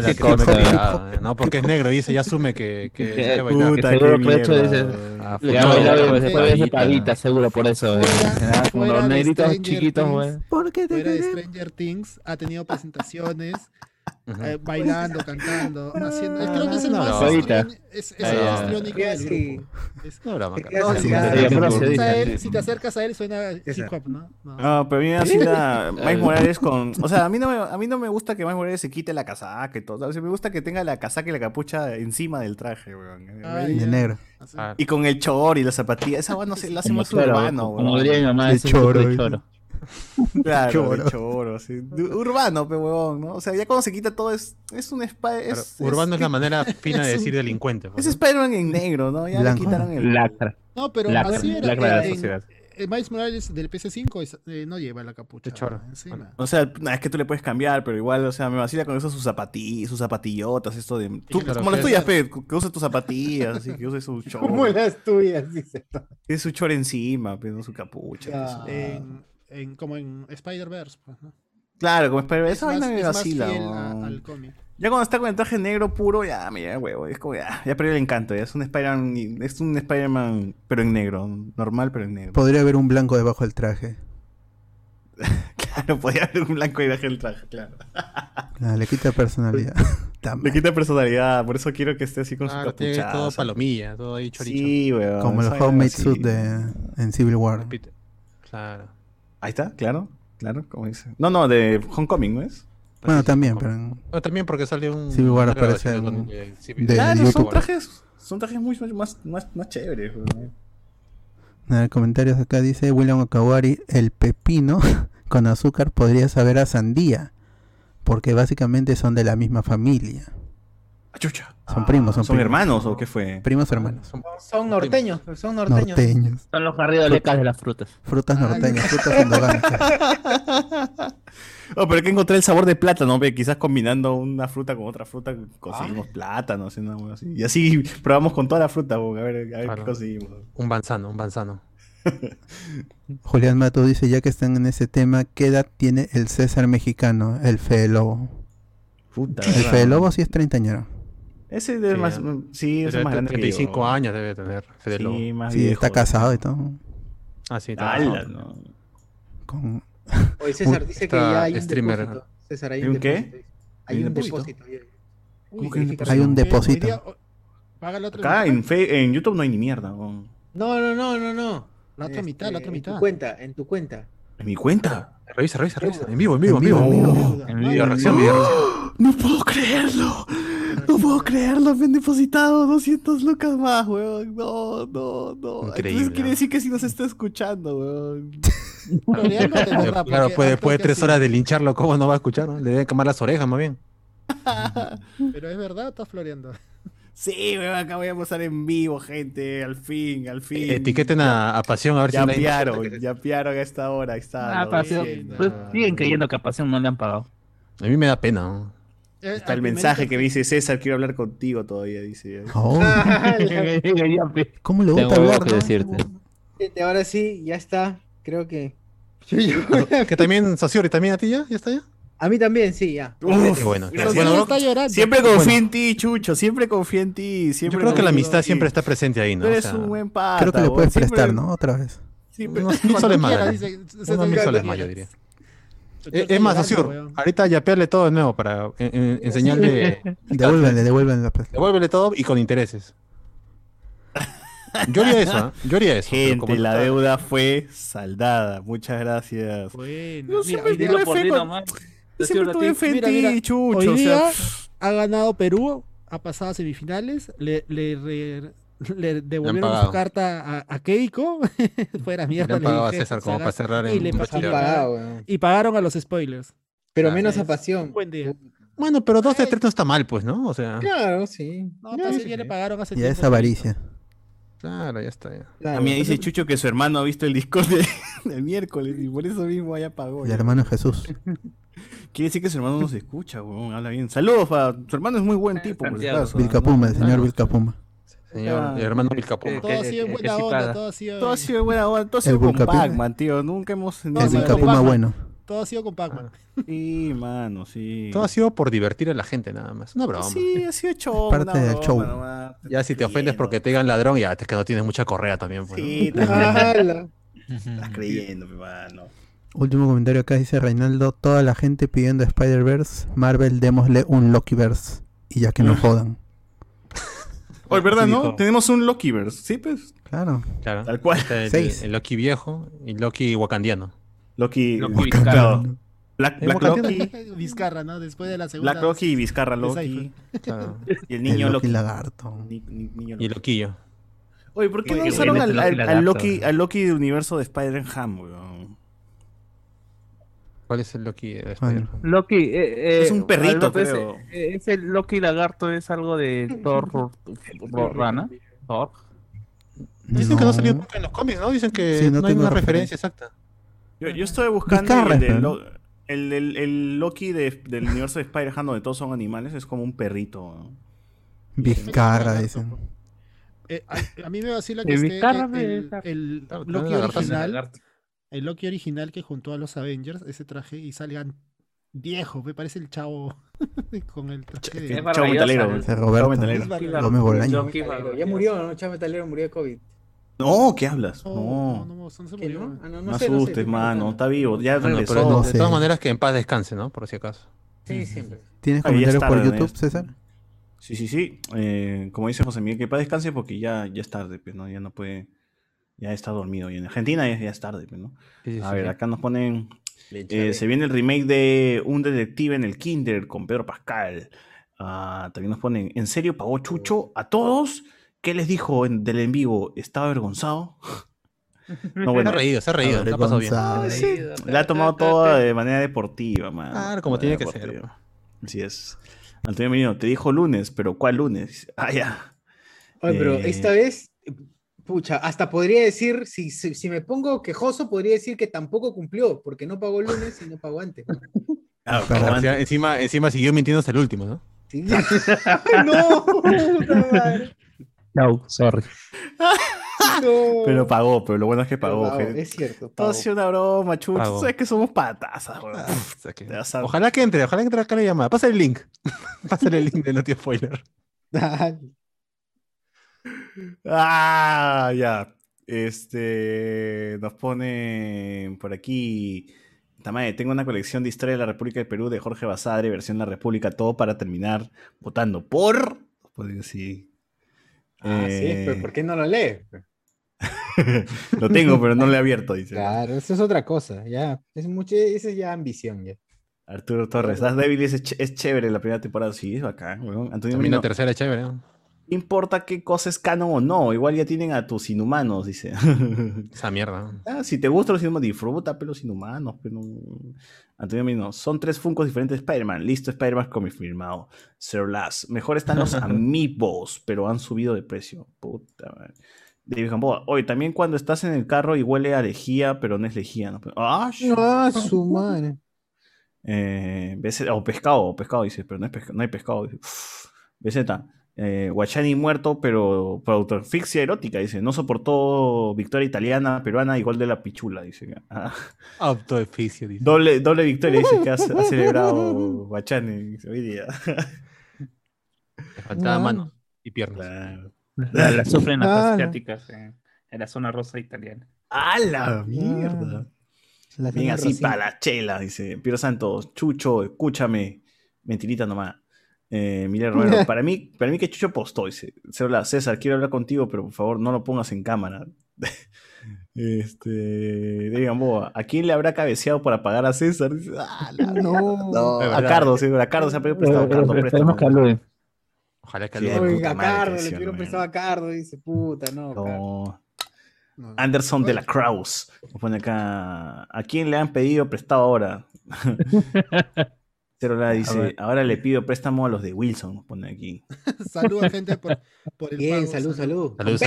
es negro y dice, ya asume que, que Que- sabe bailar. Puta, que seguro Clecho dice. Ah, Le ha bailado esa pavita. por eso. eh. Como los negritos chiquitos, güey. ¿Por qué te Fuera de? Stranger Things ha tenido presentaciones. Eh, bailando, cantando, <laughs> haciendo. Creo que es el más es, es el Ah, más del grupo. Es- No, broma, No, se si te acercas a él suena hip hop, ¿no? No. Ah, pero a mí me la Miles <laughs> Morales con... O sea, a mí, no me, a mí no me gusta que Miles Morales se quite la casaca y todo. O sea, me gusta que tenga la casaca y la capucha encima del traje, weón. Ah, De ya. negro. Ah, Y con el chor y la zapatilla. Esa va no sé, la hace Como más urbano, como weón. diría mi mamá, es dice. choro. <laughs> Claro, Choro. de choro. Du- Urbano, pe huevón, ¿no? O sea, ya cuando se quita todo es, es un Spider... Es, Urbano es la <laughs> manera fina de es un- decir delincuente. pues, Es ¿no? Spider-Man en negro, ¿no? Ya Blanco. le quitaron el... Lacra. No, pero Lacra, así era. lacra de la en- sociedad. Miles Morales del PS5 es- eh, no lleva la capucha. De choro. Bueno. O sea, es que tú le puedes cambiar, pero igual, o sea, me vacila con eso sus zapatillas, sus zapatillotas, esto de... Tú, claro, como las tuyas, pe, que uses tus zapatillas, así, que uses su <laughs> Como chor. las tuyas, dice. Es su chor encima, pero no su capucha. Ya. En, en- como en Spider-Verse. Pues, ¿no? Claro, como Spider-Man, Es me es más vacila. fiel a- al cómic. Ya cuando está con el traje negro puro, ya, mira, huevo, es como ya, ya perdió el encanto, ya es un Spider-Man, es un Spider-Man, pero en negro, normal, pero en negro. Podría haber un blanco debajo del traje. <laughs> Claro, podía haber un blanco y bajar el traje, claro. <laughs> Ah, le quita personalidad. <laughs> Le quita personalidad, por eso quiero que esté así con Claro, su tiene todo palomilla, todo ahí chorizo. Sí, weón. Como vaina homemade suit de, en Civil War. Repite. Claro. Ahí está, claro, claro, como dice. No, no, de Homecoming, ¿no es? Bueno, sí, también, pero... Bueno, también porque sale un. Civil War aparece Civil- de Claro, son YouTube. trajes, son trajes muy, muy más, más, más chéveres, el comentarios acá dice William Okawari, el pepino <laughs> con azúcar podría saber a sandía, porque básicamente son de la misma familia. Ah, chucha. Son primos, son ¿Son primos. hermanos o qué fue? Primos hermanos. Son norteños, son norteños. Norteños. Son los garridolecas de las frutas. Frutas norteñas, frutas endogámicas. <laughs> Oh, pero hay que encontrar el sabor de plátano, ve, quizás combinando una fruta con otra fruta conseguimos plátano, así, una hueá así. Y así probamos con toda la fruta, bo, a ver, a ver qué conseguimos. Un banzano, un banzano. <laughs> Julián Mato dice, ya que están en ese tema, ¿qué edad tiene el César mexicano, el Fede Lobo? Puta, El. Fede Lobo sí es treintañero. Ese es Sí, más, ¿no? sí, ese es más grande que 35 yo. años debe tener Fede Lobo. Sí, más Sí, viejo. está casado y todo. Ah, sí, está Ala, casado. no. Con... Oye, <laughs> César Uy, dice que ya hay un streamer. depósito. César, hay ¿Hay un un qué? depósito. Hay ¿Hay un un depósito? depósito. ¿Cómo que hay un Hay depósito. día, o- Paga la otra Acá en, Fe- en YouTube no hay ni mierda. No, no, no, no, no. La otra Este, mitad, la otra En mitad. tu cuenta, en tu cuenta. ¿En mi cuenta? Revisa, revisa, revisa. En vivo, en vivo, en En vivo. vivo, En en vivo. En video reacción. <gasps> No puedo creerlo. <laughs> No puedo creerlo. Me han depositado 200 lucas más, weón. No, no, no. Increíble, Entonces quiere decir que si nos está escuchando, weón. <laughs> de verdad, Claro, harto puede que tres horas de lincharlo, ¿cómo no va a escuchar? no? Le deben quemar las orejas, más bien. <laughs> Pero es verdad, está floreando. Sí, weón. Acá voy a pasar en vivo, gente. Al fin, al fin. Etiqueten a, a Pasión a ver si Ya piaron, ya piaron a esta hora. Está. Ah, Pasión. Pues siguen creyendo que a Pasión no le han pagado. A mí me da pena. ¿no? Eh, Está el mensaje que me dice César, quiero hablar contigo todavía, dice. Oh, <laughs> ¿Cómo le gusta Tengo hablar? que no? decirte. Ahora sí, ya está. Creo que. <laughs> Que también, Sociori, ¿también a ti ya? ¿Ya está ya? A mí también, sí, ya. Uf, Qué bueno. gracias. Bueno, está llorando. Siempre Pero- confío en ti, Chucho, siempre confío en ti. yo Siempre creo que la amistad siempre está presente ahí, ¿no? O eres sea, un buen pata. Creo que le puedes siempre- prestar, ¿no? Otra vez. siempre- unos mil soles más. Unos mil soles más, yo diría. Chucho Es, es más, weón. ahorita yapearle todo de nuevo para en- en- enseñarle. <laughs> Devuélvenle. pues. Devuélvele todo y con intereses. Yo haría eso, ¿ah? Yo haría eso. como Gente, la está- deuda fue saldada. Muchas gracias. Bueno, Yo siempre hoy día- tuve fe ti con- nomás. yo siempre tuve fe en Mira, ti, mira, Chucho. Hoy o sea, día ha ganado Perú, ha pasado a semifinales, le, le, re- le devolvieron su carta a, a Keiko, <laughs> fuera Le mierda. han le pagado a César como para cerrar y en le pasaron Han vestidor. pagado, y pagaron a los spoilers. Pero Claro, menos a pasión. buen día. Bueno, pero dos de tres no está mal, pues, ¿no? O sea, Claro, sí. No, Ya, pues, sí, ya le pagaron hace Ya tiempo. es avaricia. claro, ya está. Ya. Claro. A mí dice Chucho que su hermano ha visto el Discord de- <laughs> del miércoles y por eso mismo ya pagó. El ya. hermano Jesús. <laughs> Quiere decir que su hermano nos escucha, weón. Habla bien. Saludos. Su hermano es muy buen tipo, por si Santiago. acaso. Vilcapuma, el señor Vilcapuma. Señor, Ah. el hermano Vilcapoma. Todo ha sido en buena onda, todo ha sido, Todo ha sido buena onda, todo ha El sido con. Pac-Man, tío. Nunca hemos. El Todo ha sido Vilcapuma Pac-Man. bueno. todo ha sido con Pac-Man. Sí, mano, sí. Todo ha sido por divertir a la gente, nada más. Una broma. Sí, ha sido show. Parte del show. nomás. Ya si te ofendes porque te digan ladrón, ya es que no tienes mucha correa también. Pues. Sí, <laughs> estás creyendo, pe, mano. Último comentario acá dice Reinaldo, toda la gente pidiendo Spider-Verse, Marvel démosle un Lokiverse. Y ya que no jodan. Oye, ¿verdad, no? dijo. Tenemos un Lokiverse. Sí, pues. Claro. Claro. Tal cual. Está el, Seis. el Loki viejo y Loki wakandiano. Loki. Loki. Vizcarra. Black, Eh, Black. Loki. Vizcarra, ¿no? Después de la segunda. Black Loki y Vizcarra Loki. Claro. <laughs> Y el El niño Loki Loki. lagarto. Ni- ni- niño Y Loki. Loquillo. Oye, ¿por qué Oye, no usaron al, este Loki al- Loki, al Loki del universo de Spider-Ham, weón? ¿Cuál es el Loki de. Spider-Man? Loki. eh, Es eh, un perrito, creo. eh, Ese Loki lagarto es algo de Thor rana. Thor. Dicen que no ha salido nunca en los cómics, ¿no? Dicen que Sí, no no, hay una referencia. referencia exacta. Yo, yo estoy buscando Vizcarra, el. Lo- el, el- el Loki de- del universo de Spider-Man donde todos son animales. Es como un perrito. Vizcarra, dicen. Eh, a, a mí me vacila que El esté Vizcarra el, de- el- el Loki original. El Loki original que juntó a los Avengers, ese traje, y salgan viejos, me parece el chavo <laughs> con el traje de... Maravillosa, metalero. Roberto. metalero. Gómez Bolaño. Ya murió, ¿no? Chávez Metalero murió de COVID. No, ¿qué hablas? No, No. no, no, no, no se ¿Qué, murió. no? Ah, no, No, no sé, no sé, asustes, estoy mano. Está vivo. Ya regresó. pero no de, sé. todas maneras que en paz descanse, ¿no? Por si acaso. Sí, siempre. ¿Tienes Ah, ya comentarios por YouTube. César? Sí, sí, sí. Eh, como dice José Miguel, que para descanse porque ya, ya es tarde, pues, ¿no? Ya no puede. Ya está dormido. Y en Argentina ya, ya es tarde, pues, ¿no? Sí, sí, A sí, ver, sí. acá nos ponen. Eh, se viene el remake de Un Detective en el Kinder con Pedro Pascal. Ah, también nos ponen. ¿En serio pagó Chucho a todos? ¿Qué les dijo en- del en vivo? ¿Estaba avergonzado? <laughs> No, Se bueno, ha reído, se ha reído, se ha pasado bien. Sí, la ha tomado toda de manera deportiva, man. Claro, como De tiene que ser. Así es. Antonio Merino, te dijo lunes, pero ¿cuál lunes? Ah, ya. Oye, pero Eh, esta vez, pucha, hasta podría decir, si, si, si me pongo quejoso, podría decir que tampoco cumplió, porque no pagó el lunes y no pagó antes. Ah, Para- pagó O sea, antes. encima, encima siguió mintiendo hasta el último, ¿no? Sí. ¡Ay, <laughs> no! puta madre, Chau, sorry. no. Pero pagó, pero lo bueno es que pagó. pagó. Es cierto. Todo pagó. ha sido una broma, chucho. Sabes que somos patasas, weón. Ah, o sea Ojalá que entre, ojalá que entre acá la llamada. Pásale el link. <laughs> Pásale el link de Noti Spoiler. Ah, ya. Este. Nos pone por aquí. Tamae, tengo una colección de historia de la República del Perú de Jorge Basadre, versión La República, todo para terminar votando por. Pues sí. Ah, sí, Eh, pero ¿por qué no lo lee? <laughs> Lo tengo, pero no lo he abierto, dice. Claro, eso es otra cosa, ya. Es mucho, esa es ya ambición, ya. Arturo Torres, Das Devil es, ch- es chévere la primera temporada, sí, es bacán, weón. Antonio También Merino, la tercera es chévere. ¿no? ¿No importa qué cosa es canon o no, igual ya tienen a tus inhumanos, dice. <laughs> Esa mierda. ¿no? Ah, si te gustan los inhumanos, disfruta, pero los inhumanos, pero... Antonio Merino, son tres funcos diferentes de Spider-Man. Listo, Spider-Man confirmado. Zero Last. Mejor están los <laughs> amiibos, pero han subido de precio. Puta madre. David Gamboa, oye, también cuando estás en el carro y huele a lejía, pero no es lejía, ¿no? Ah, Ah, su madre. Eh, o pescado, o pescado, dice, pero no, es pesca- no hay pescado. Dice. BZ, eh, Guachani muerto, pero por autoasfixia erótica, dice. No soportó victoria italiana, peruana, igual de la pichula, dice. <laughs> Ah, Autoeficio, dice. doble, doble victoria, dice, que ha, ha celebrado Guachani dice, hoy día. Le faltaban No. manos y piernas. Claro. La, la sufren las Ah, asiáticas en, en la zona rosa italiana. ¡A la mierda! La Bien zona así para la chela, dice. Piero Santos, Chucho, escúchame. Mentirita nomás. Eh, Miguel <laughs> Romero, para mí, para mí que Chucho postó, dice. Hola, César, quiero hablar contigo, pero por favor no lo pongas en cámara. <laughs> Este, digan, boa, ¿a quién le habrá cabeceado para pagar a César? Dice, "Ah, la <laughs> No. No, a. Cardo, sí, a Cardo se ha pedido prestado. Cardo, préstame. que lo Ojalá que Sí, Oiga, que Cardo, le pidieron prestado a Cardo, dice, puta, no. Cardo. No. No, no. Anderson de la Kraus. Nos pone acá. ¿A quién le han pedido prestado ahora? Cero la dice. Ahora le pido préstamo a los de Wilson. Pone aquí. <laughs> Saluda gente por, por el Bien, pago, salud, salud. Salud,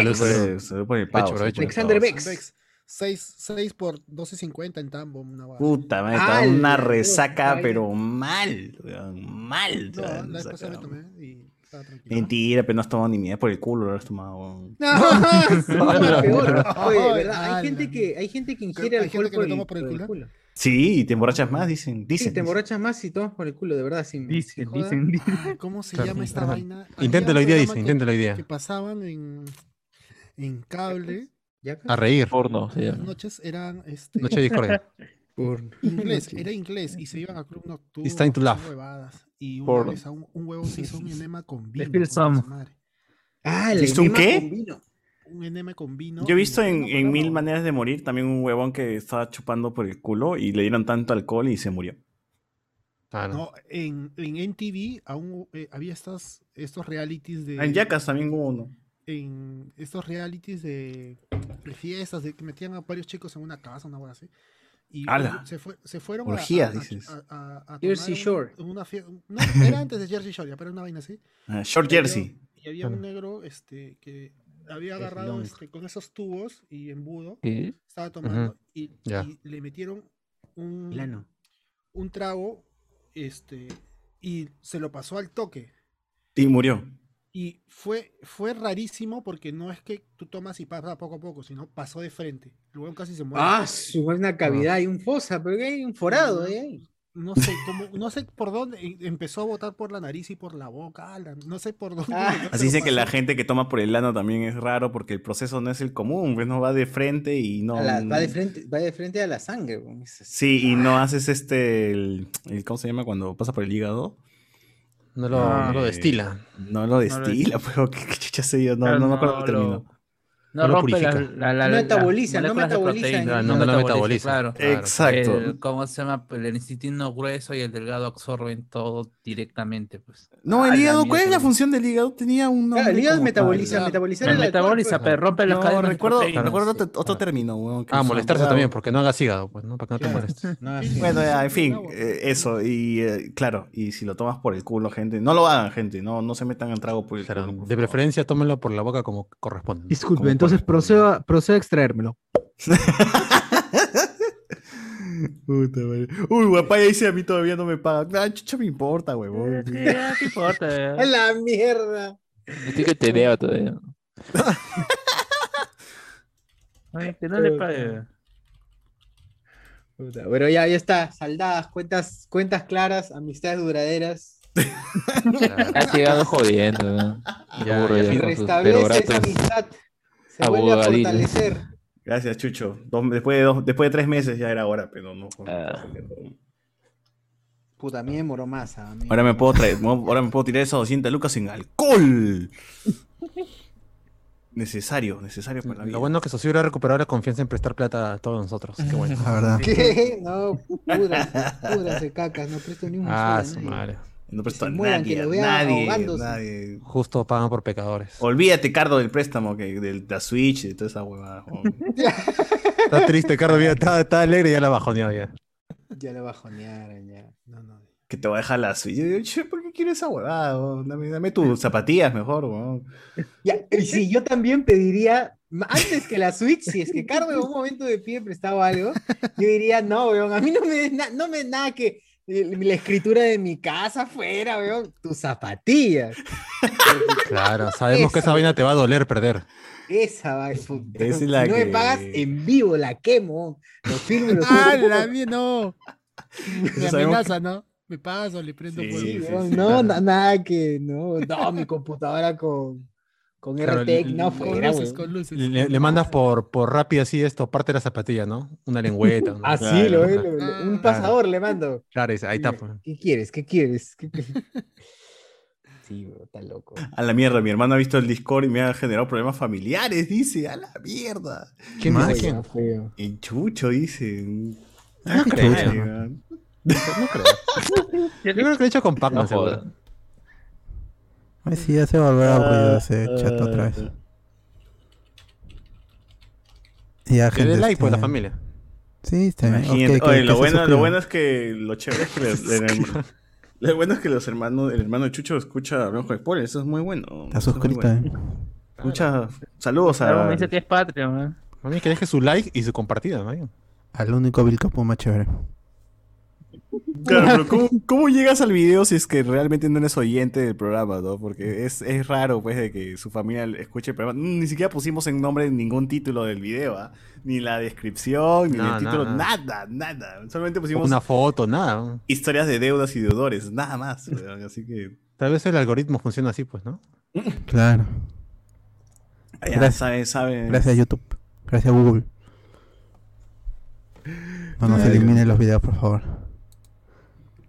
salud, el pago, el Alexander. Bex. Bex. 6, 6 por 12.50 en Tambo. Una. Puta madre, Ah, una resaca, pero mal. Mal. No, la me tomé y. Mentira, pero no has tomado ni mierda por el culo, lo has tomado. weón. <laughs> No, no, peor. Oye, Ay, ¿verdad? Hay gente que, hay gente que ingiere ¿Hay alcohol gente que por el, toma por el culo? Sí, y te emborrachas más, dicen. Sí, Dicen. te emborrachas más si tomas por el culo, de verdad. Sin, Dicen, sin joda. dicen, dicen. ¿Cómo se Claro, llama esta claro. vaina? Había Inténtelo hoy día, dice, que- inténtelo hoy día. Que pasaban en, en cable. ¿Ya? A reír. Porno se Las llama. noches eran este, Noche de discordia. <laughs> <laughs> Inglés, era inglés y se iban a club nocturno. It's time to laugh. huevadas, Y una vez a un, un huevo se hizo un enema con vino. madre. Ah, el ¿Viste un enema qué? con vino. Un enema con vino. Yo he visto en, en Mil. Maneras de Morir también un huevón que estaba chupando por el culo y le dieron tanto alcohol y se murió. Ah, no. No, en, en NTV aún eh, había estas, estos realities de. En Yacas también hubo uno. en estos realities de, de fiestas, de que metían a varios chicos en una casa, una hora así. Y se, fue, se fueron a- Orgías, a, a- dices. a- a- a Jersey Shore. una fie- no, era antes de Jersey Shore, ya, pero era una vaina así. Ah, Short Y había- Jersey. Y había un negro este, que había agarrado este, con esos tubos y embudo, ¿Qué? estaba tomando y, le metieron un, Plano. un trago este, y se lo pasó al toque. Y murió. Y fue, fue rarísimo porque no es que tú tomas y pasa poco a poco, sino pasó de frente. Luego casi se muere. Ah, su una cavidad y un fosa, pero que hay un forado ahí. ahí. no sé, como, no sé por dónde empezó a botar por la nariz y por la boca, no sé por dónde. Ah, Así dice que la gente que toma por el ano también es raro porque el proceso no es el común, pues no va de frente y no. La- va, de frente, va de frente a la sangre. Es así. Sí, y no haces este. El, el- ¿Cómo se llama cuando pasa por el hígado? No lo, Ah, no lo destila. No lo lo destila, <laughs> pues, ¿qué, qué chucha sé yo? No, Claro, no me acuerdo no el término. No, No lo rompe la, purifica. la, la- No la- metaboliza, no metaboliza proteína, en- No, no lo metaboliza. Claro. Claro. Exacto. El, ¿Cómo se llama? El intestino grueso y el delgado absorben todo directamente, pues. No, Ah, el la hígado, ¿cuál es la función del hígado? Tenía un Claro, el nombre hígado metaboliza, metaboliza, alcohol, pero rompe las No, cadenas de recuerdo, recuerdo otro, otro Claro. término, Ah, molestarse también, porque no hagas hígado, pues, ¿no? Para que <laughs> no te molestes. Bueno, en fin, eh, eso, y eh, claro, y si lo tomas por el culo, gente, no lo hagan, gente, no, no se metan en trago por el Claro, culo. por de preferencia tómenlo por la boca como corresponde. ¿no? Entonces procedo a, procedo a extraérmelo. <laughs> Puta madre. Uy, guapaya dice a mí todavía no me pagan. Ah, chucha me importa, huevón. Sí, ya, ¿Qué importa? <laughs> ¡A la mierda! Estoy que te veo todavía. <laughs> Ay, que no le pague. Puta, Pero ya, ya está, saldadas, cuentas, cuentas claras, amistades duraderas. Ha llegado jodiendo. ¿no? Ya, ya, ya Restablece esa amistad. Se vuelve a fortalecer. Gracias, Chucho. Dos- después, de dos, después de tres meses ya era hora, pero no. Ah. Puta, a mí me demoró más. A mí. Ahora me puedo traer, ahora me puedo tirar esas 200 lucas en alcohol. Necesario, necesario para la vida. Lo bueno es que Socio ha recuperado la confianza en prestar plata a todos nosotros. Qué bueno. La verdad. <laughs> ¿Qué? No, púdranse, púdranse cacas, no presto ni un Ah, su madre. No presto a nadie, nadie, nadie. Justo pagan por pecadores. Olvídate, Cardo, del préstamo, que, del, de la Switch, de toda esa huevada. <laughs> Está triste, Carlos. Mira, está, está alegre y ya la bajoneado ya. Ya lo bajonearon, ya. No, no. que te va a dejar la Switch. Yo digo, "Che, ¿por qué quieres esa huevada? Dame, dame tus zapatillas mejor, huevón". Ya, y sí, yo también pediría, antes que la Switch, si es que Cardo en un momento de pie prestaba algo, yo diría, no, weón, a mí no me des, na- no me nada que la escritura de mi casa fuera, weón, tus zapatillas. Claro, sabemos que esa vaina te va a doler perder. Esa va, puta. Esa si es la no me pagas en vivo, la quemo, lo filmo lo <laughs> ¡Ah, la mía no! Me amenaza, ¿no? Me pagas o le prendo Sí, fuego. Sí, sí, weón, sí, no, claro. nada que, no, no, mi computadora con, con Claro, RTX, no fuera, luces, weón. con luces. Le, le mandas por, por Rappi así esto, parte de la zapatilla, ¿no? Una lengüeta. una- <laughs> Así, Claro. lo, lo- lo- un Ah. pasador le mando. Claro, ahí está. pues. ¿Qué quieres? ¿Qué quieres? ¿Qué quieres? <laughs> Sí, bro, está loco. A la mierda, mi hermano ha visto el Discord y me ha generado problemas familiares, dice. A la mierda. ¿Quién Más. El chucho, dice. No creo. Madre, No creo. <laughs> Yo creo que lo he hecho con Pac-Man, No. Ay, sí, ya se volverá aburrido ese chat otra vez. Ya, Que dé gente, like por la este, familia. Sí, está bien. Oye, que lo, bueno, lo bueno es que lo chévere es que le- <laughs> lo bueno es que los hermanos, el hermano de Chucho escucha Hablamos con Spoiler, eso es muy bueno. Está es suscrito, bueno. eh. Escucha, saludos Claro, a. me dice que es patria, man. A mí que deje su like y su compartida, ¿no? Al único Bill Capuma chévere. Claro, pero <laughs> ¿cómo, cómo llegas al video si es que realmente no eres oyente del programa, no? Porque es, es raro, pues, de que su familia escuche el programa. Ni siquiera pusimos en nombre ningún título del video, ¿ah? Ni la descripción, ni No, el título, nada. nada, nada. Solamente pusimos Una foto, nada. ¿no? historias de deudas y deudores, nada más. <laughs> Así que. Tal vez el algoritmo funciona así, pues, ¿no? Claro. Ya Gracias. sabe, sabe. Gracias a YouTube. Gracias a Google. No nos eliminen los videos, por favor.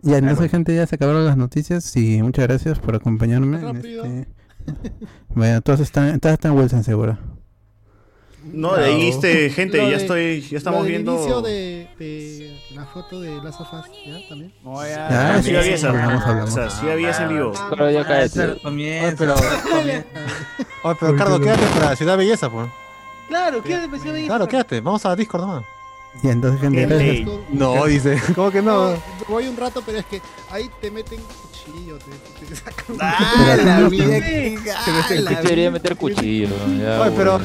Ya, entonces, gente, ya se acabaron las noticias y muchas gracias por acompañarme. este- Bueno, <laughs> todos están, todos están Wilson seguro. No, de ahí este, gente, ya de- estoy, ya estamos Lo del viendo. inicio de, de la foto de Last of Us, ¿ya? También. No, ya, Ya, ya, sí, sí había sí, esa. hablamos, hablamos. O sea, sí había ese en vivo. Pero ya Ah, cállate. comienzo. pero-. Oye, pero <laughs> Cardo, quédate para Ciudad Belleza, pues. Claro, ¿qué te pareció Claro, quédate. Vamos a Discord nomás. Y entonces gente No, dice. ¿Cómo que no? Voy un rato, pero es que ahí te meten cuchillo, te, te sacan. ¡Ah, la vida! Que, ah, quería meter cuchillo. Pero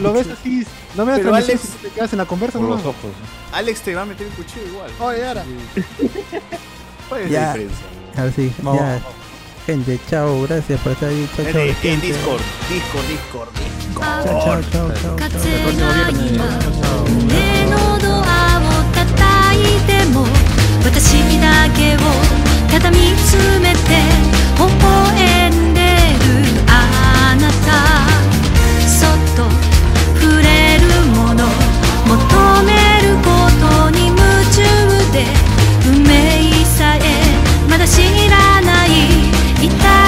lo, ves así. No me pero Alex, si te quedas en la conversa, por ¿no? los ojos. Alex te va a meter el cuchillo igual. Oye, ahora. ¿Cuál es? A ver. Vamos, ya. Vamos. Gente, chao, gracias por estar ahí. Chao, chao. En, Discord, Discord, Discord, Discord. Chao, chao, chao. chao, chao. chao, chao. 私だけをただ見つめて微笑んでるあなたそっと触れるもの求めることに夢中で運命さえまだ知らない痛い